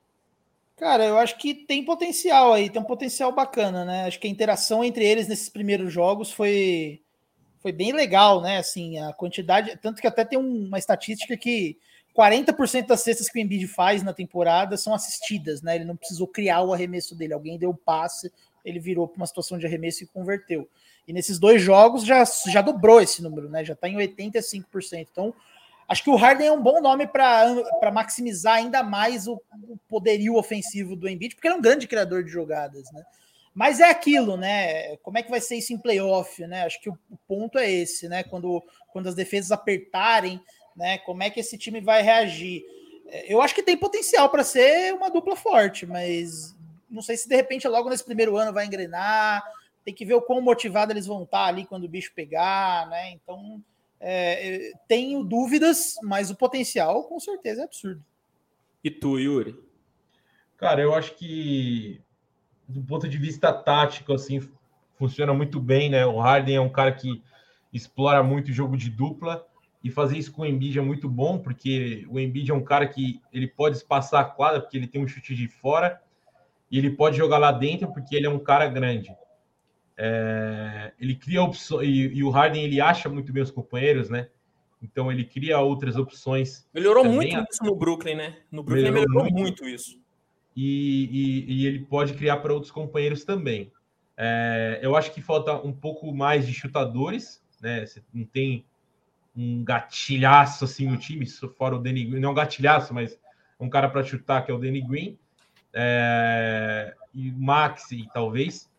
Cara, eu acho que tem potencial aí, tem um potencial bacana, né? Acho que a interação entre eles nesses primeiros jogos foi, foi bem legal, né? Assim, a quantidade, tanto que até tem uma estatística que 40% das cestas que o Embiid faz na temporada são assistidas, né? Ele não precisou criar o arremesso dele, alguém deu o passe, ele virou para uma situação de arremesso e converteu. E nesses dois jogos já, já dobrou esse número, né? Já está em 85%. Então, acho que o Harden é um bom nome para maximizar ainda mais o, o, poderio ofensivo do Embiid, porque ele é um grande criador de jogadas, né? Mas é aquilo, né? Como é que vai ser isso em playoff, né? Acho que o, o ponto é esse, né? Quando, quando as defesas apertarem, né? Como é que esse time vai reagir? É, eu acho que tem potencial para ser uma dupla forte, mas não sei se de repente logo nesse primeiro ano vai engrenar tem que ver o quão motivado eles vão estar ali quando o bicho pegar, né? Então, é, tenho dúvidas, mas o potencial com certeza é absurdo. E tu, Yuri? Cara, eu acho que do ponto de vista tático, assim, funciona muito bem, né? O Harden é um cara que explora muito o jogo de dupla e fazer isso com o Embiid é muito bom, porque o Embiid é um cara que ele pode espaçar a quadra, porque ele tem um chute de fora, e ele pode jogar lá dentro, porque ele é um cara grande. É, ele cria opções e, e, o Harden ele acha muito bem os companheiros, né? Então ele cria outras opções. Melhorou muito isso no Brooklyn, né? No Brooklyn melhorou, melhorou muito. muito, isso. E, e, e, ele pode criar para outros companheiros também. É, eu acho que falta um pouco mais de chutadores, né? Você não tem um gatilhaço assim no time, fora o Danny Green, não é um gatilhaço, mas um cara para chutar que é o Danny Green. É, e Maxi, talvez.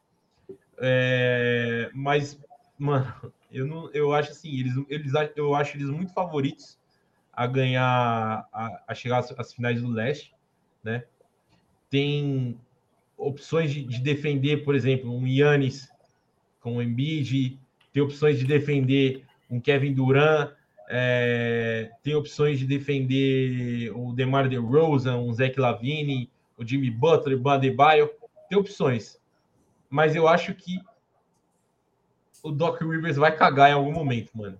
É, mas, mano, eu não, eu acho assim, eles, eles, eu acho eles muito favoritos a ganhar, a, a chegar às, às, finais do leste, né? Tem opções de, de, defender, por exemplo, um Yannis com o Embiid, tem opções de defender um Kevin Durant, é, tem opções de defender o DeMar DeRozan, um Zach Lavine, o Jimmy Butler, o Badebaio, tem opções mas eu acho que o Doc Rivers vai cagar em algum momento, mano.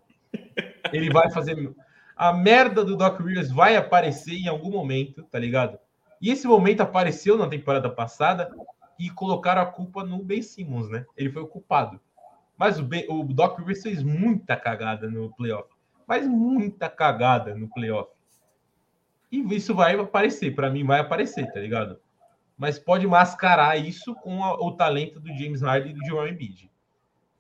Ele vai fazer. A merda do Doc Rivers vai aparecer em algum momento, tá ligado? E esse momento apareceu na temporada passada e colocaram a culpa no Ben Simmons, né? Ele foi o culpado. Mas o, ben, o Doc Rivers fez muita cagada no playoff. Mas muita cagada no playoff. E isso vai aparecer, para mim vai aparecer, tá ligado? Mas pode mascarar isso com a, o talento do James Harden e do Joel Embiid.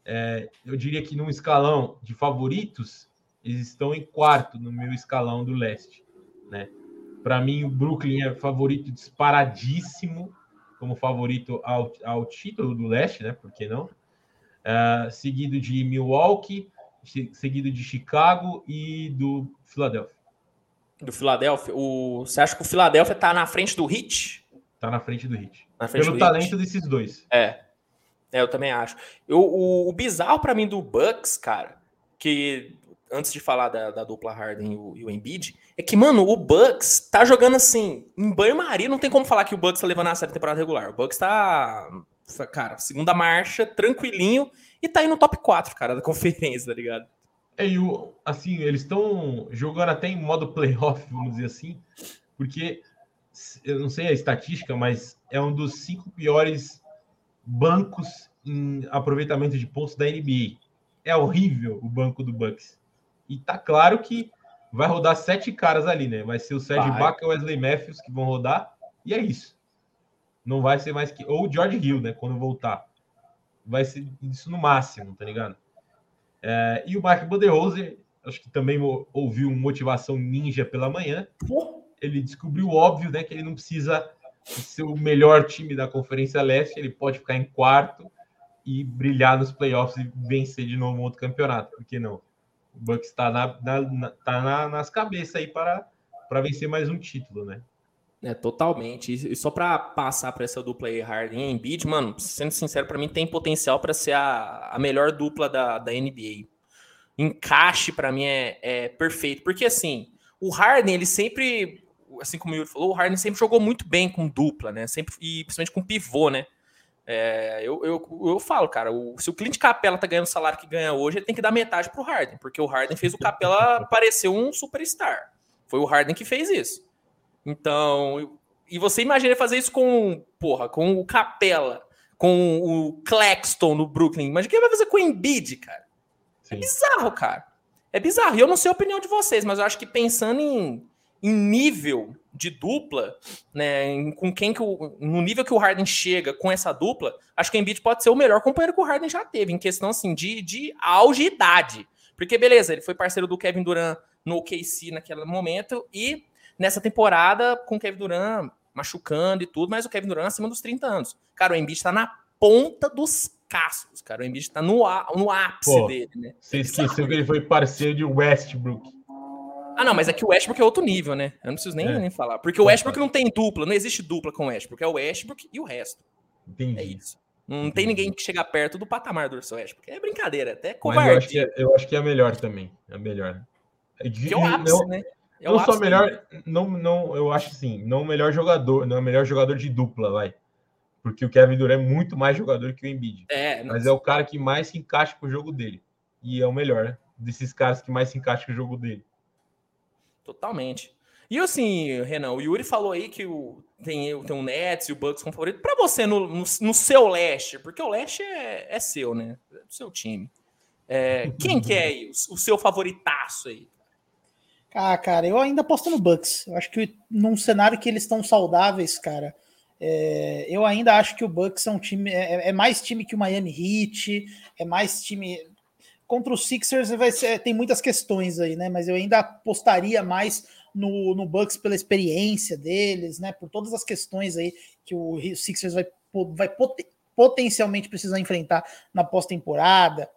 É, eu diria que num escalão de favoritos, eles estão em quarto no meu escalão do leste. Né? Para mim, o Brooklyn é favorito disparadíssimo como favorito ao, ao título do leste, né? Por que não? É, seguido de Milwaukee, seguido de Chicago e do Philadelphia. Do Philadelphia. O... Você acha que o Philadelphia está na frente do Heat? Tá na frente do Hit. Frente Pelo do talento hit. desses dois. É. É, eu também acho. Eu, o, o bizarro para mim do Bucks, cara, que antes de falar da, da dupla Harden e o, e o, Embiid, é que, mano, o Bucks tá jogando assim, em banho-maria, não tem como falar que o Bucks tá levando a série temporada regular. O Bucks tá cara, segunda marcha, tranquilinho, e tá aí no top 4, cara, da conferência, tá ligado? É, e o, assim, eles estão jogando até em modo playoff, vamos dizer assim, porque eu não sei a estatística, mas é um dos cinco piores bancos em aproveitamento de pontos da NBA. É horrível o banco do Bucks. E tá claro que vai rodar sete caras ali, né? Vai ser o Sérgio Baca e o Wesley Matthews que vão rodar, e é isso. Não vai ser mais que. Ou o George Hill, né? Quando voltar. Vai ser isso no máximo, tá ligado? É, e o Mark Budenholzer, acho que também ouviu motivação ninja pela manhã. Ele descobriu óbvio, né? Que ele não precisa ser o melhor time da Conferência Leste, ele pode ficar em quarto e brilhar nos playoffs e vencer de novo um outro campeonato. Por que não? O Bucks está na, na, tá na, nas cabeças aí para, para vencer mais um título, né? É, totalmente. E só para passar para essa dupla aí, Harden e Embiid, mano, sendo sincero, para mim tem potencial para ser a, a melhor dupla da, da NBA. Encaixe para mim é, é perfeito, porque assim, o Harden, ele sempre, assim como o Yuri falou, o Harden sempre jogou muito bem com dupla, né? Sempre, e principalmente com pivô, né? É, eu, eu, eu falo, cara, o, se o Clint Capela tá ganhando o salário que ganha hoje, ele tem que dar metade pro Harden, porque o Harden fez o Capela parecer um superstar. Foi o Harden que fez isso. Então, e você imagina fazer isso com, porra, com o Capela, com o Claxton no Brooklyn. Imagina o que vai fazer com o Embiid, cara. É Sim. É bizarro, cara. É bizarro. E eu não sei a opinião de vocês, mas eu acho que pensando em, em nível de dupla, né, com quem que o, no nível que o Harden chega com essa dupla, acho que o Embiid pode ser o melhor companheiro que o Harden já teve, em questão assim de, de auge e idade. Porque beleza, ele foi parceiro do Kevin Durant no OKC naquele momento e nessa temporada com o Kevin Durant machucando e tudo, mas o Kevin Durant acima dos 30 anos. Cara, o Embiid tá na ponta dos cascos, cara. O Embiid tá no, no ápice Pô, dele, né? Você esqueceu que ele foi parceiro de Westbrook. Ah, não, mas é que o Westbrook é outro nível, né? Eu não preciso nem, é. nem falar. Porque o Westbrook não tem dupla, não existe dupla com o Westbrook. É o Westbrook e o resto. Entendi. É isso. Não Entendi. tem ninguém que chega perto do patamar do Westbrook. É brincadeira, até covarde. eu acho, que é, eu acho que é a melhor também. É a melhor. É, que é o ápice, não, né? É não só a melhor, não, não, eu acho assim, não o melhor jogador, não é o melhor jogador de dupla, vai. Porque o Kevin Durant é muito mais jogador que o Embiid. É, mas é o cara que mais se encaixa com o jogo dele. E é o melhor, né? Desses caras que mais se encaixa com o jogo dele. Totalmente. E assim, Renan, o Yuri falou aí que o, tem, tem o Nets e o Bucks como favorito. Para você, no, no, no, seu leste, porque o leste é, é seu, né? É do seu time. É, quem que é aí, o, o, seu favoritaço aí? Ah, cara, eu ainda aposto no Bucks. Eu acho que num cenário que eles estão saudáveis, cara, é, eu ainda acho que o Bucks é um time, é, é, mais time que o Miami Heat, é mais time contra os Sixers vai ser, tem muitas questões aí, né? Mas eu ainda apostaria mais no, no Bucks pela experiência deles, né? Por todas as questões aí que o Sixers vai, vai potencialmente precisar enfrentar na pós-temporada.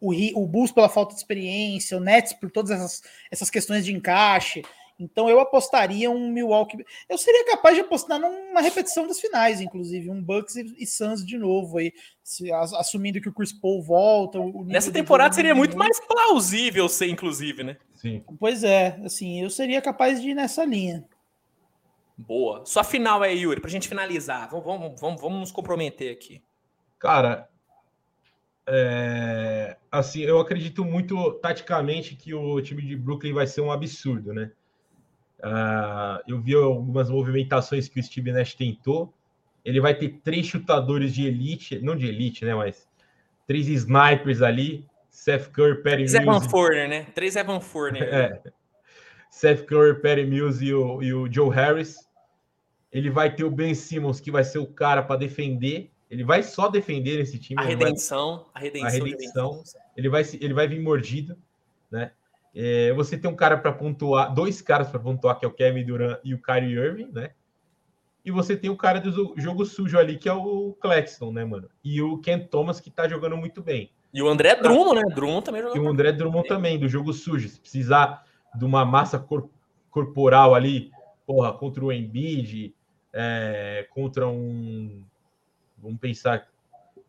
O, o Bulls pela falta de experiência, o Nets por todas essas, essas questões de encaixe. Então eu apostaria um Milwaukee. Eu seria capaz de apostar numa repetição das finais, inclusive, um Bucks e, e Suns de novo aí, se, assumindo que o Chris Paul volta. Nessa temporada seria muito mais plausível ser, inclusive, né? Sim. Pois é, assim, eu seria capaz de ir nessa linha. Boa. Sua final aí, Yuri, pra gente finalizar. Vamos, vamos, vamos, vamos nos comprometer aqui. Cara, é, assim, eu acredito muito taticamente que o time de Brooklyn vai ser um absurdo, né? Uh, eu vi algumas movimentações que o Steve Nash tentou. Ele vai ter três chutadores de elite, não de elite, né? Mas três snipers ali. Seth Curry, Perry Mills. Evan Fournier, né? Três Evan Fournier. É. Seth Curry, Perry Mills e o, e o Joe Harris. Ele vai ter o Ben Simmons, que vai ser o cara para defender. Ele vai só defender esse time. A redenção, vai... a redenção. A redenção. Ele vai, ele vai vir mordido, né? É, você tem um cara para pontuar, dois caras para pontuar, que é o Kevin Durant e o Kyrie Irving, né? E você tem o cara do jogo sujo ali, que é o Claxton, né, mano? E o Ken Thomas, que tá jogando muito bem. E o André Drummond, né? Drummond também jogou. E o André Drummond também, do jogo sujo. Se precisar de uma massa cor corporal ali, porra, contra o Embiid, é, contra um. Vamos pensar,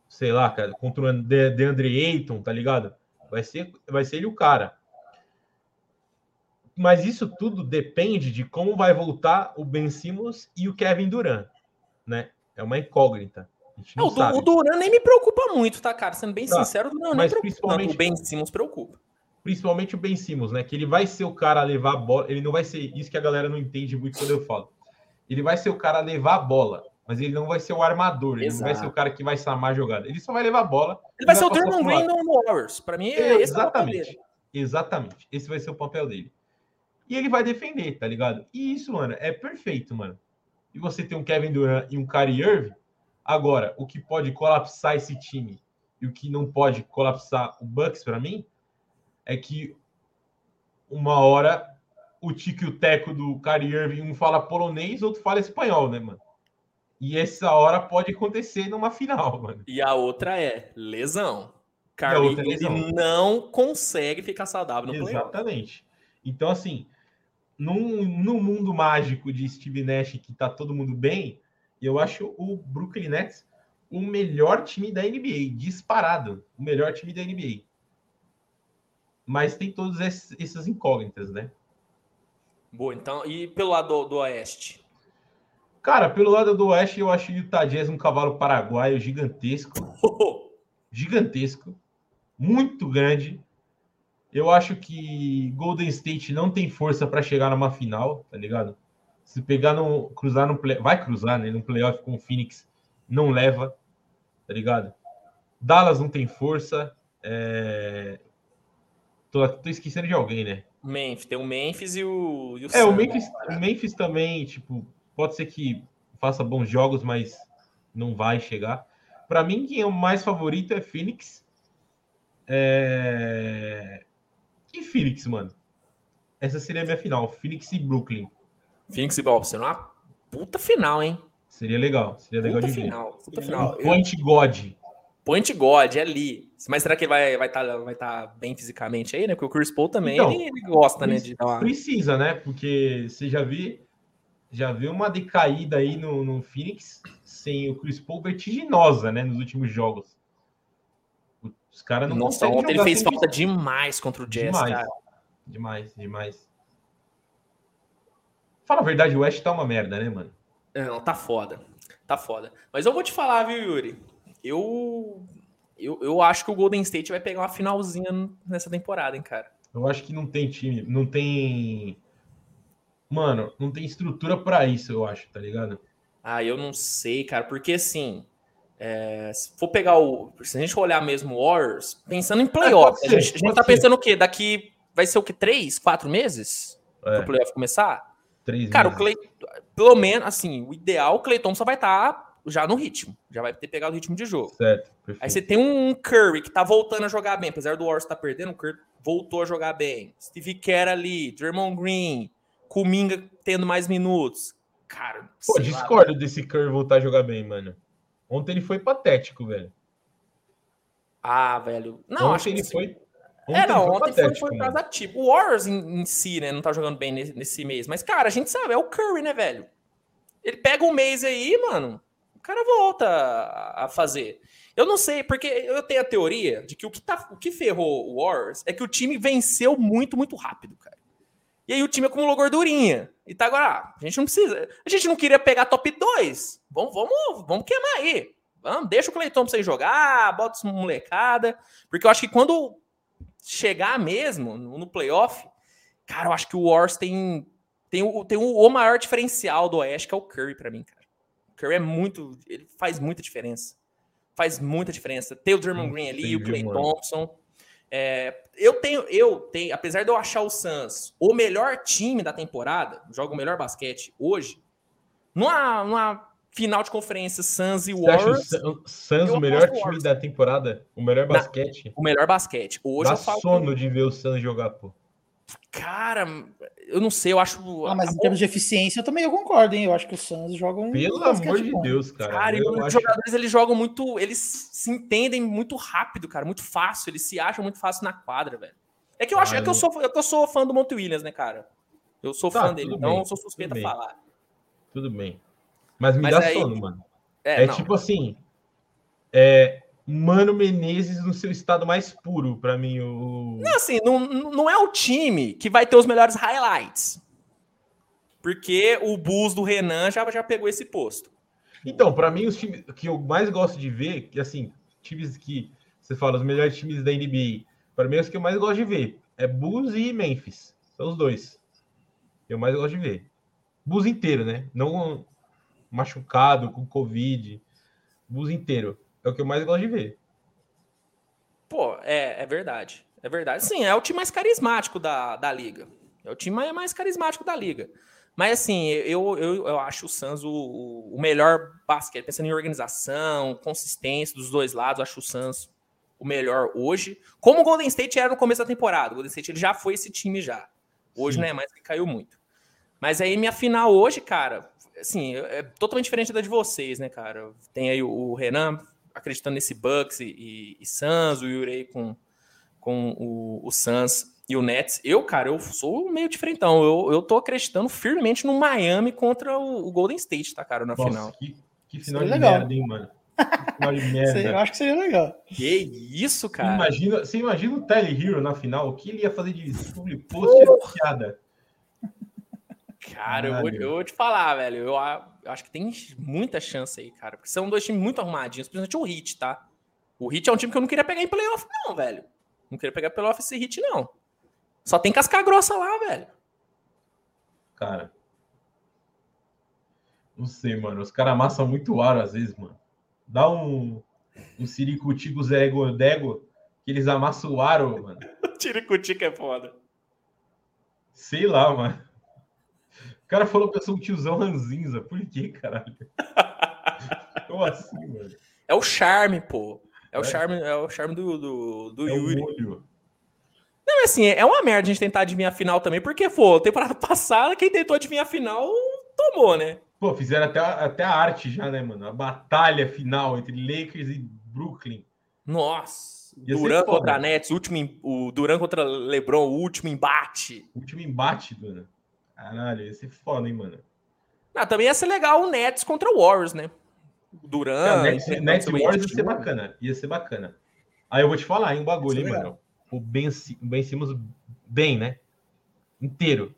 sei lá, cara, contra o DeAndre Ayton, tá ligado? Vai ser, vai ser ele o cara mas isso tudo depende de como vai voltar o Ben Simmons e o Kevin Durant, né? É uma incógnita. É, o, o, Duran nem me preocupa muito, tá, cara? Sendo bem tá, sincero, não, mas principalmente não, o Ben Simmons preocupa. Principalmente o Ben Simmons, né? Que ele vai ser o cara a levar a bola. Ele não vai ser isso que a galera não entende muito quando eu falo. Ele vai ser o cara a levar a bola, mas ele não vai ser o armador. Ele Exato. não vai ser o cara que vai samar a jogada. Ele só vai levar a bola. Ele vai ser o Draymond Green no Warriors. Para mim, é exatamente. Exatamente. Esse vai ser o papel dele. E ele vai defender, tá ligado? E isso, mano, é perfeito, mano. E você tem um Kevin Durant e um Kyrie Irving. Agora, o que pode colapsar esse time e o que não pode colapsar o Bucks para mim é que uma hora o Tico e o Teco do Kyrie Irving, um fala polonês, outro fala espanhol, né, mano? E essa hora pode acontecer numa final, mano. E a outra é lesão. Kyrie é lesão. não consegue ficar saudável no Exatamente. Então, assim, num, num mundo mágico de Steve Nash que tá todo mundo bem, eu acho o Brooklyn Nets o melhor time da NBA, disparado, o melhor time da NBA. Mas tem todas essas incógnitas, né? Boa, então, e pelo lado do, do Oeste? Cara, pelo lado do Oeste, eu acho o Utah Jazz um cavalo paraguaio gigantesco. gigantesco. Muito grande. Eu acho que Golden State não tem força para chegar numa final, tá ligado? Se pegar no cruzar no play, vai cruzar, né, no playoff com o Phoenix, não leva, tá ligado? Dallas não tem força. É... Tô, tô esquecendo de alguém, né? Memphis, tem o Memphis e o, e o É, o Memphis, o Memphis também, tipo, pode ser que faça bons jogos, mas não vai chegar. Para mim, quem é o mais favorito é Phoenix. É... E Phoenix, mano. Essa seria a minha final. Phoenix e Brooklyn. Phoenix e Brooklyn. Seria uma puta final, hein? Seria legal. Seria legal puta de final, ver. Puta final. Point God. Point God, é ali. Mas será que ele vai estar vai tá, vai tá bem fisicamente aí, né? Porque o Chris Paul também então, ele, ele, gosta, né? De uma... Precisa, né? Porque você já viu, já viu uma decaída aí no, no Phoenix sem o Chris Paul vertiginosa, né? Nos últimos jogos. Os caras não Nossa, ontem ele fez falta demais contra o Jazz, demais, cara. Demais, demais. Fala a verdade, o West tá uma merda, né, mano? Não, tá foda. Tá foda. Mas eu vou te falar, viu, Yuri? Eu, eu, eu acho que o Golden State vai pegar uma finalzinha nessa temporada, hein, cara. Eu acho que não tem time, não tem. Mano, não tem estrutura para isso, eu acho, tá ligado? Ah, eu não sei, cara, porque assim, é, se for pegar o. Se a gente olhar mesmo o Warriors, pensando em playoff, é, a gente, a gente tá pensando o quê? Daqui. Vai ser o quê? Três, quatro meses? É. Pro playoff começar? Três Cara, meses. o Clay. Pelo menos, assim, o ideal, o Clay Thompson vai estar tá já no ritmo. Já vai ter pegado o ritmo de jogo. Certo. Perfeito. Aí você tem um Curry que tá voltando a jogar bem. Apesar do Warriors estar tá perdendo, o Curry voltou a jogar bem. Steve Kerr ali, Draymond Green, Kuminga tendo mais minutos. Cara, Pô, discordo lá, desse Curry voltar a jogar bem, mano. Ontem ele foi patético, velho. Ah, velho. Não, ontem acho ele que foi. Ontem é, não, foi ontem patético, foi, por causa tipo. O Warriors em, em, si, né, não tá jogando bem nesse, nesse, mês. Mas, cara, a gente sabe, é o Curry, né, velho? Ele pega um mês aí, mano, o cara volta a, a fazer. Eu não sei, porque eu tenho a teoria de que o que, tá, o que ferrou o Warriors é que o time venceu muito, muito rápido, cara. E aí o time acumulou gordurinha. E tá agora, ah, a gente não precisa. A gente não queria pegar top 2. Vamos, vamos, vamos queimar aí. Vamos, deixa o Cleiton pra você jogar, bota essa molecada. Porque eu acho que quando chegar mesmo no playoff, cara, eu acho que o Wars tem, tem, o, tem o, maior diferencial do Oeste, que é o Curry para mim, cara. O Curry é muito. Ele faz muita diferença. Faz muita diferença. Tem o Draymond Green ali, o Clay Thompson. É, eu tenho, eu tenho, apesar de eu achar o Suns o melhor time da temporada, joga o melhor basquete hoje, numa, numa final de conferência Suns e Warriors. o Suns o melhor time Warriors. da temporada? O melhor basquete? O melhor basquete. Hoje Dá eu falo. sono que... de ver o Suns jogar, pô. Cara, eu não sei, eu acho. Ah, mas em termos de eficiência, eu também eu concordo, hein? Eu acho que o Suns jogam. Pelo amor de bom. Deus, cara. Cara, eu os acho... jogadores eles jogam muito. Eles se entendem muito rápido, cara, muito fácil. Eles se acham muito fácil na quadra, velho. É que eu acho é que eu sou, é que eu sou fã do Monte Williams, né, cara? Eu sou tá, fã dele, então eu sou suspeito a falar. Tudo bem. Mas me mas dá aí... sono, mano. É, é tipo assim. É, Mano Menezes no seu estado mais puro, para mim. O... Não, assim, não, não é o time que vai ter os melhores highlights. Porque o Bus do Renan já, já pegou esse posto. Então, para mim, os times que eu mais gosto de ver, que assim, times que você fala, os melhores times da NBA, para mim, os que eu mais gosto de ver é Bulls e Memphis. São os dois. Eu mais gosto de ver. Bulls inteiro, né? Não machucado, com Covid. Bulls inteiro. É o que eu mais gosto de ver. Pô, é, é verdade. É verdade. Sim, é o time mais carismático da, da liga. É o time mais carismático da liga. Mas assim, eu, eu, eu acho o Suns o, o melhor basquete, pensando em organização, consistência dos dois lados, acho o Suns o melhor hoje. Como o Golden State era no começo da temporada. O Golden State ele já foi esse time já. Hoje Sim. não é mais que caiu muito. Mas aí minha final hoje, cara, assim, é totalmente diferente da de vocês, né, cara? Tem aí o Renan acreditando nesse Bucks e, e, e Suns, o Yurei com, com o, o Suns e o Nets. Eu, cara, eu sou meio diferentão. Eu, eu tô acreditando firmemente no Miami contra o, o Golden State, tá, cara, na Nossa, final. Que, que final de legal. merda, hein, mano? Final de merda. eu acho que seria legal. Que isso, cara. Imagina, você imagina o Tyler Hero na final, o que ele ia fazer de post e piada. Cara, eu vou, eu vou, te falar, velho. Eu, eu, acho que tem muita chance aí, cara. Porque são dois times muito arrumadinhos, principalmente o Hit, tá? O Hit é um time que eu não queria pegar em playoff, não, velho. Não queria pegar playoff esse Hit, não. Só tem casca grossa lá, velho. Cara. Não sei, mano. Os caras amassam muito aro às vezes, mano. Dá um, um ciricutico Zego Dego que eles amassam o aro, mano. Tiricutico é foda. Sei lá, mano. O cara falou que eu sou um tiozão ranzinza. Por que, caralho? Como assim, mano? É o charme, pô. É, é. o charme, é o charme do, do, do é Yuri. Não, assim, é uma merda a gente tentar adivinhar a final também, porque, pô, temporada passada, quem tentou adivinhar a final tomou, né? Pô, fizeram até, até a arte já, né, mano? A batalha final entre Lakers e Brooklyn. Nossa! Duran contra Nets, último, o Duran contra LeBron, o último embate. Último embate, Duran. Caralho, ia ser foda, hein, mano. Ah, também ia ser legal o Nets contra o Warriors, né? O Duran. Nets, Nets Warriors ia ser bacana. Ia ser bacana. Aí eu vou te falar, hein, um bagulho, hein, mano o Ben, ben Simmons bem, né? Inteiro.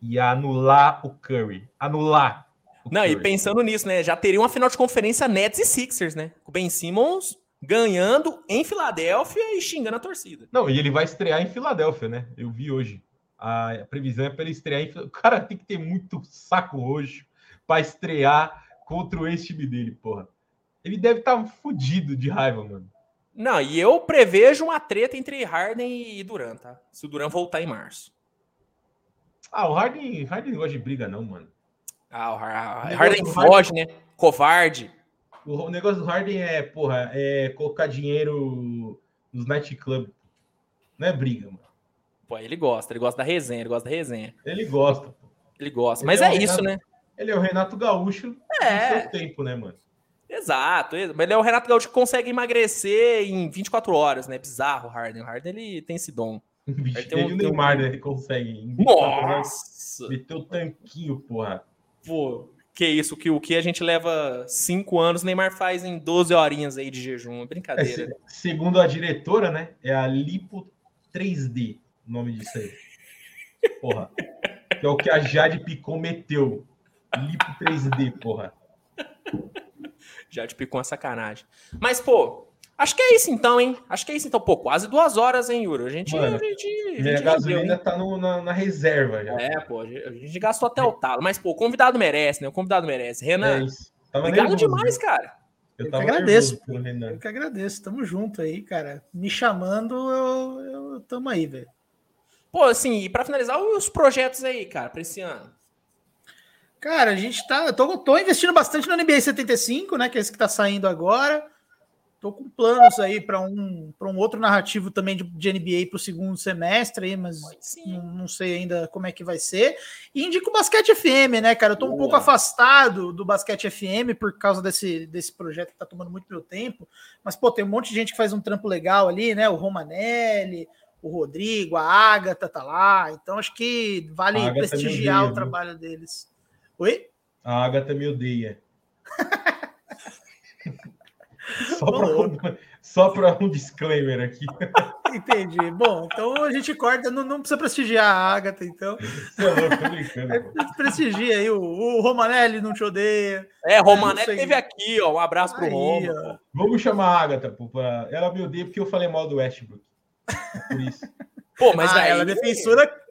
E anular o Curry. Anular. O Não, Curry. e pensando nisso, né? Já teria uma final de conferência Nets e Sixers, né? O Ben Simmons ganhando em Filadélfia e xingando a torcida. Não, e ele vai estrear em Filadélfia, né? Eu vi hoje. A previsão é para ele estrear O cara tem que ter muito saco hoje para estrear contra o ex-time dele, porra. Ele deve estar tá fudido de raiva, mano. Não, e eu prevejo uma treta entre Harden e Duran, tá? Se o Duran voltar em março. Ah, o Harden, Harden não gosta de briga, não, mano. Ah, o Harden, Harden foge, né? Covarde. O negócio do Harden é, porra, é colocar dinheiro nos nightclub. Não é briga, mano. Pô, ele gosta, ele gosta da resenha, ele gosta da resenha. Ele gosta. Pô. Ele gosta, ele mas é, é isso, né? Ele é o Renato Gaúcho é. do seu tempo, né, mano? Exato, mas ele é o Renato Gaúcho que consegue emagrecer em 24 horas, né? Bizarro o Harden. O Harden ele tem esse dom. Ele tem um, o Neymar, né? Ele consegue. Nossa! Meteu o tanquinho, porra. Pô, que isso, que o que a gente leva 5 anos, Neymar faz em 12 horinhas aí de jejum. Brincadeira. É, segundo a diretora, né? É a Lipo 3D, o nome disso aí. Porra. Que é o que a Jade Picon meteu. Lipo 3D, porra. Já te picou uma sacanagem. Mas, pô, acho que é isso então, hein? Acho que é isso então. Pô, quase duas horas, hein, Yuri? A gente. Mano, a gente, a gente gasolina tá no, na, na, reserva já. É, pô, a gente gastou até o talo. Mas, pô, o convidado merece, né? O convidado merece. Renan, é obrigado nervoso, demais, cara. Eu, eu que agradeço. Eu que agradeço. Tamo junto aí, cara. Me chamando, eu, eu tamo aí, velho. Pô, assim, e pra finalizar, os projetos aí, cara, pra esse ano. Cara, a gente tá. Eu tô, tô investindo bastante no NBA 75, né? Que é esse que tá saindo agora. Tô com planos aí para um, um outro narrativo também de, de NBA para o segundo semestre, aí, mas não, não, sei ainda como é que vai ser. E indico o Basquete FM, né, cara? Eu tô Boa. um pouco afastado do Basquete FM por causa desse, desse projeto que tá tomando muito meu tempo. Mas, pô, tem um monte de gente que faz um trampo legal ali, né? O Romanelli, o Rodrigo, a Agatha tá lá. Então, acho que vale prestigiar o trabalho deles. Oi? A Agatha me odeia. só para um, um disclaimer aqui. Entendi. Bom, então a gente corta, não, não precisa prestigiar a Agatha, então. É pô. Prestigia aí, o, o Romanelli não te odeia. É, Romané Isso aí. teve aqui, ó. Um abraço pro Aí, Roma. ó. Vamos chamar a Agatha, pô. pra- Ela me odeia porque eu falei mal do Westbrook. Por isso. Pô, mas ah, daí... ela é defensora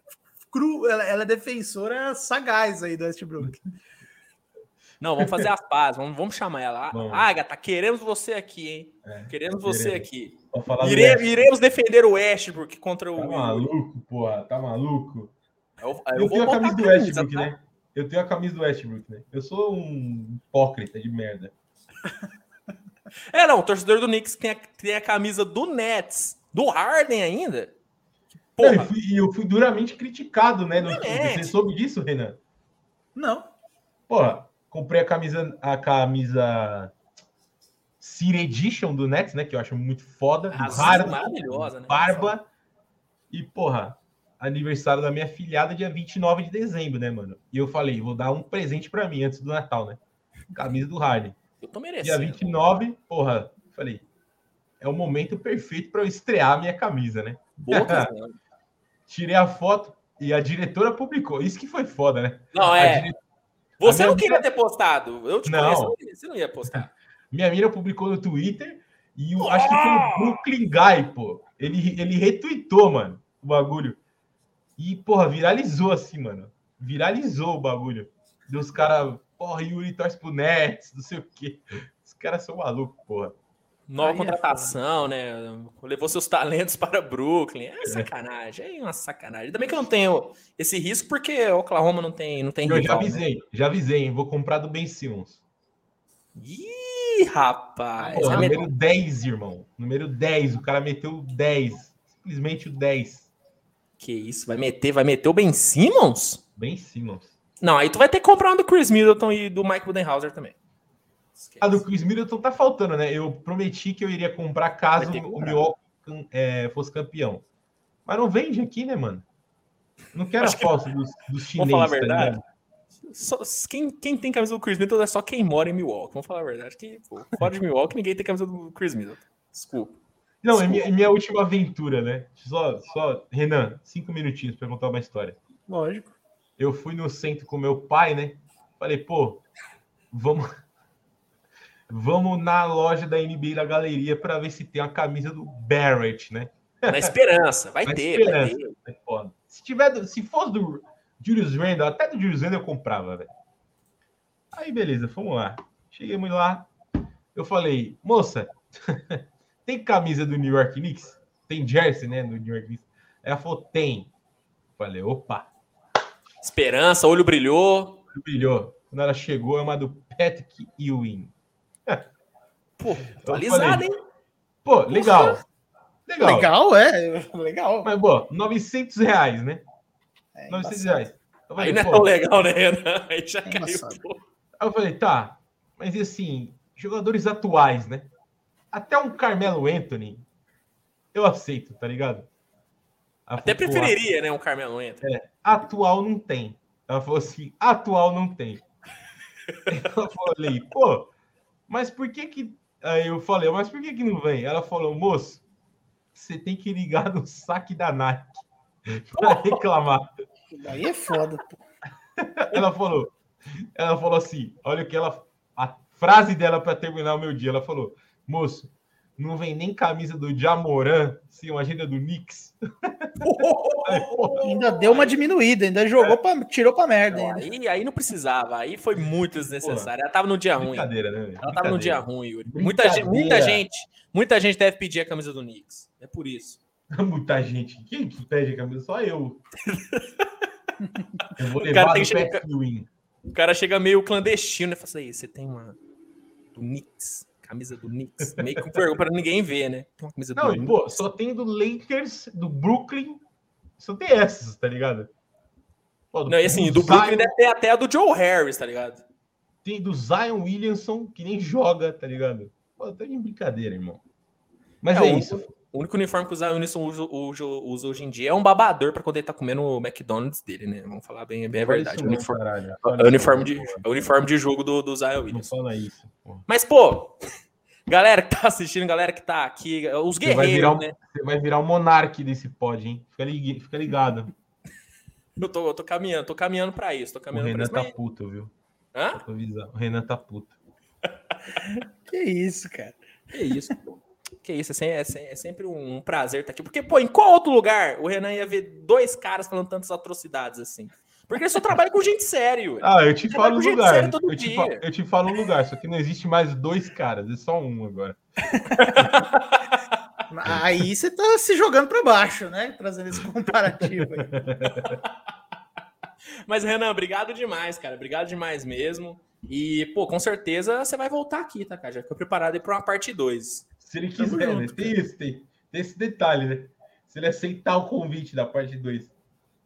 cru, ela, ela é defensora sagaz aí do Westbrook. Não, vamos fazer as pazes, vamos, vamos chamar ela. Vamos. Agatha, queremos você aqui, hein? É, queremos você queremos. aqui. Pra falar do Ire- Westbrook. iremos defender o Westbrook contra o. Tá maluco, porra. Tá maluco. Eu, eu Eu, vou tenho a camisa do camisa, Westbrook, tá? né? Eu tenho a camisa do Westbrook, né? Eu sou um hipócrita de merda. É, não, o torcedor do Knicks tem a, tem a camisa do Nets, do Harden ainda. Não, Porra, eu, fui, e eu fui duramente criticado, né? No. Twitter. Você soube disso, Renan? Não. Porra, comprei a camisa, a camisa City Edition do Nets, né? Que eu acho muito foda. do azul Harden, maravilhosa, né? Barba. E, porra, aniversário da minha filhada dia 29 de dezembro, né, mano? E eu falei, vou dar um presente pra mim antes do Natal, né? Camisa do Harden. Eu tô Dia merecendo. 29, porra, falei, é o momento perfeito para eu estrear a minha camisa, né? Boa. Tirei a foto e a diretora publicou. Isso que foi foda, né? Não, é. dire- Você não queria ter postado. Eu te Não. conheço, você não ia postar. Minha mina publicou no Twitter e o, acho que foi o Brooklyn Guy, pô. Ele, ele retweetou, mano, o bagulho. E, porra, viralizou assim, mano. Viralizou o bagulho. Dos caras, porra, Yuri torce pro Nets, não sei o quê. Os caras são malucos, porra. Nova Aí é contratação, né? Levou seus talentos para Brooklyn. É sacanagem, é uma sacanagem. Ainda bem que eu não tenho esse risco, porque o Oklahoma não tem, não tem Eu já né? avisei, já avisei, hein? Vou comprar do Ben Simmons. Ih, rapaz. Pô, meter- número 10, irmão. Número 10. O cara meteu 10. Simplesmente o 10. Que isso, vai meter, vai meter o Ben Simmons? Ben Simmons. Não, aí tu vai ter que comprar um do Chris Middleton e do Mike Budenhauser também. Esquece. A do Chris Middleton tá faltando, né? Eu prometi que eu iria comprar caso o. Milwaukee é, fosse campeão. Mas não vende aqui, né, mano? Não quero a Acho que- dos, dos chineses. falar a tá verdade. ligado? Só- quem, quem tem camisa do Chris Middleton é só quem mora em Milwaukee. Vamos falar a verdade. Que, pô, fora de Milwaukee, ninguém tem camisa do Chris Middleton. Desculpa. Não, é minha, é minha última aventura, né? Só, só, Renan, cinco minutinhos pra contar uma história. Lógico. eu fui no centro com meu pai, né? Falei, pô, vamos, vamos na loja da NBA da galeria para ver se tem a camisa do Barrett, né? Na esperança. Vai Na ter, esperança. vai ter. É. Se tiver, se fosse do Julius Randle, até do Julius Randle eu comprava, velho. Aí, beleza, vamos lá. Chegamos lá. Eu falei, moça, tem camisa do New York Knicks? Tem jersey, né, do New York Knicks? Ela falou, tem. Falei, opa, Esperança, olho brilhou. brilhou. Quando ela chegou, é uma do Patrick Ewing. Pô, atualizado, falei, hein? Pô, legal. Legal. Legal, é. Legal. Mas, pô, 900 reais, né? É 900 embaçado. reais. Eu Aí falei, não é tão legal, né, Renan? Aí já É caiu. Aí eu falei, tá, mas e assim, jogadores atuais, né? Até um Carmelo Anthony, eu aceito, tá ligado? Ela Até falou, "Pô, preferiria, né, um Carmelo Anthony. atual não tem. Ela falou assim, atual não tem. Eu falei, pô, mas por que que... Aí eu falei, mas por que que não vem? Ela falou, moço, você tem que ligar no saque da Nike para reclamar. Aí é foda. pô. Ela falou, ela falou assim, olha o que ela, a frase dela para terminar o meu dia, ela falou, moço, não vem nem camisa do Jamoran, se imagina do Knicks. Ainda deu uma diminuída, ainda jogou pra, tirou pra merda Não, aí, aí não precisava, aí foi muito desnecessário. Ela tava no dia ruim. brincadeira, né? Ela tava no dia ruim, Yuri. Muita gente, muita gente, muita gente deve pedir a camisa do Knicks. É por isso. Muita gente. Quem que pede a camisa? Só eu. Eu vou O cara levar do que chegar-. O cara chega meio clandestino, né? Fala assim, você tem uma do Knicks, camisa do Knicks. Meio com vergonha pra ninguém ver, né? Tem uma camisa Não, do pô, só tem do Lakers, do Brooklyn. Só tem essas, tá ligado? Pô, Não, e assim, do Zion- Brooklyn deve ter até a do Joe Harris, tá ligado? Tem do Zion Williamson, que nem joga, tá ligado? Pô, tá de brincadeira, irmão. Mas É, é, isso. O único uniforme que o Zion Wilson usa, usa- usa hoje em dia é um babador pra quando ele tá comendo o McDonald's dele, né? Vamos falar bem, bem a verdade. isso O não, uniforme, caralho. é o uniforme de, é o uniforme de jogo do, do Zion Não Williamson. fala isso. porra. Mas, pô, Galera que tá assistindo, galera que tá aqui, os Você vai, virar guerreiros, o, né? você vai virar o monarque desse pod, hein? Fica, lig- fica ligado. Eu tô, eu tô caminhando, tô caminhando pra isso, tô O caminhando pra Renan isso. tá puto, viu? Hã? O Renan tá puto. Que isso, cara. Que isso, pô. Que isso, é, é é sempre um prazer estar aqui. Porque, pô, em qual outro lugar o Renan ia ver dois caras falando tantas atrocidades assim? Porque ele só trabalha com gente sério. Ah, eu te falo gente lugar. Eu te, dia. fa- eu te falo o lugar, só que não existe mais dois caras, é só um agora. Aí você tá se jogando pra baixo, né? Trazendo esse comparativo aí. Mas, Renan, obrigado demais, cara. Obrigado demais mesmo. E, pô, com certeza você vai voltar aqui, tá, cara? Já ficou preparado aí pra uma parte 2. Se ele quiser, né? Tem isso, tem, tem esse detalhe, né? Se ele aceitar o convite da parte 2.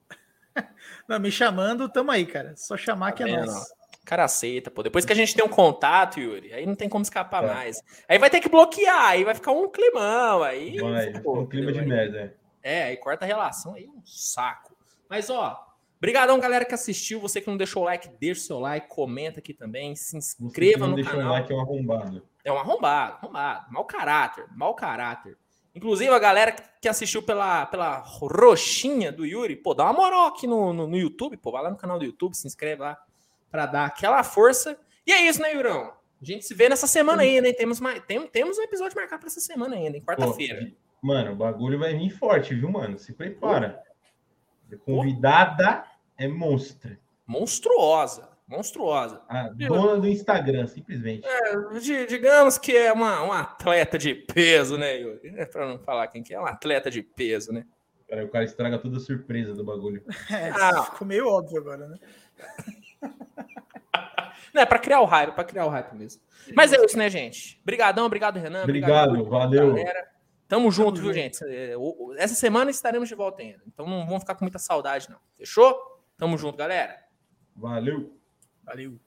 Não, me chamando, tamo aí, cara. Só chamar que é vendo, nós. O cara aceita, pô. Depois que a gente tem um contato, Yuri, aí não tem como escapar É. mais. Aí vai ter que bloquear, aí vai ficar um climão, aí. Vai, pô, um clima de aí- merda. é. É, aí corta a relação, aí é um saco. Mas, ó, brigadão, galera, que assistiu. Você que não deixou o like, deixa o seu like, comenta aqui também, se Você que inscreva não no deixou canal. um like é um arrombado. É um arrombado, arrombado. Mau caráter, mau caráter. Inclusive, a galera que assistiu pela, pela roxinha do Yuri, pô, dá uma moral aqui no, no, no YouTube, pô, vai lá no canal do YouTube, se inscreve lá pra dar aquela força. E é isso, né, Yurão? A gente se vê nessa semana aí, né? Temos, mais, tem, temos um episódio marcado pra essa semana ainda, em quarta-feira. Mano, o bagulho vai vir forte, viu, mano? Se prepara. A convidada é monstra. Monstruosa, monstruosa. A dona do Instagram, simplesmente. Di- digamos que é uma, um atleta de peso, né, Yuri? É pra não falar quem que é, um atleta de peso, né? Cara, o cara estraga toda a surpresa do bagulho. É, Ah. ficou meio óbvio agora, né? Não, é pra criar o hype, é pra criar o hype mesmo. Mas é isso, né, gente? Obrigadão, obrigado, Renan. Obrigado, Yuri, valeu. galera. Tamo junto, viu, junto. gente? É, Essa semana estaremos de volta ainda. Então não vamos ficar com muita saudade, não. Fechou? Tamo junto, galera. Valeu. Valeu.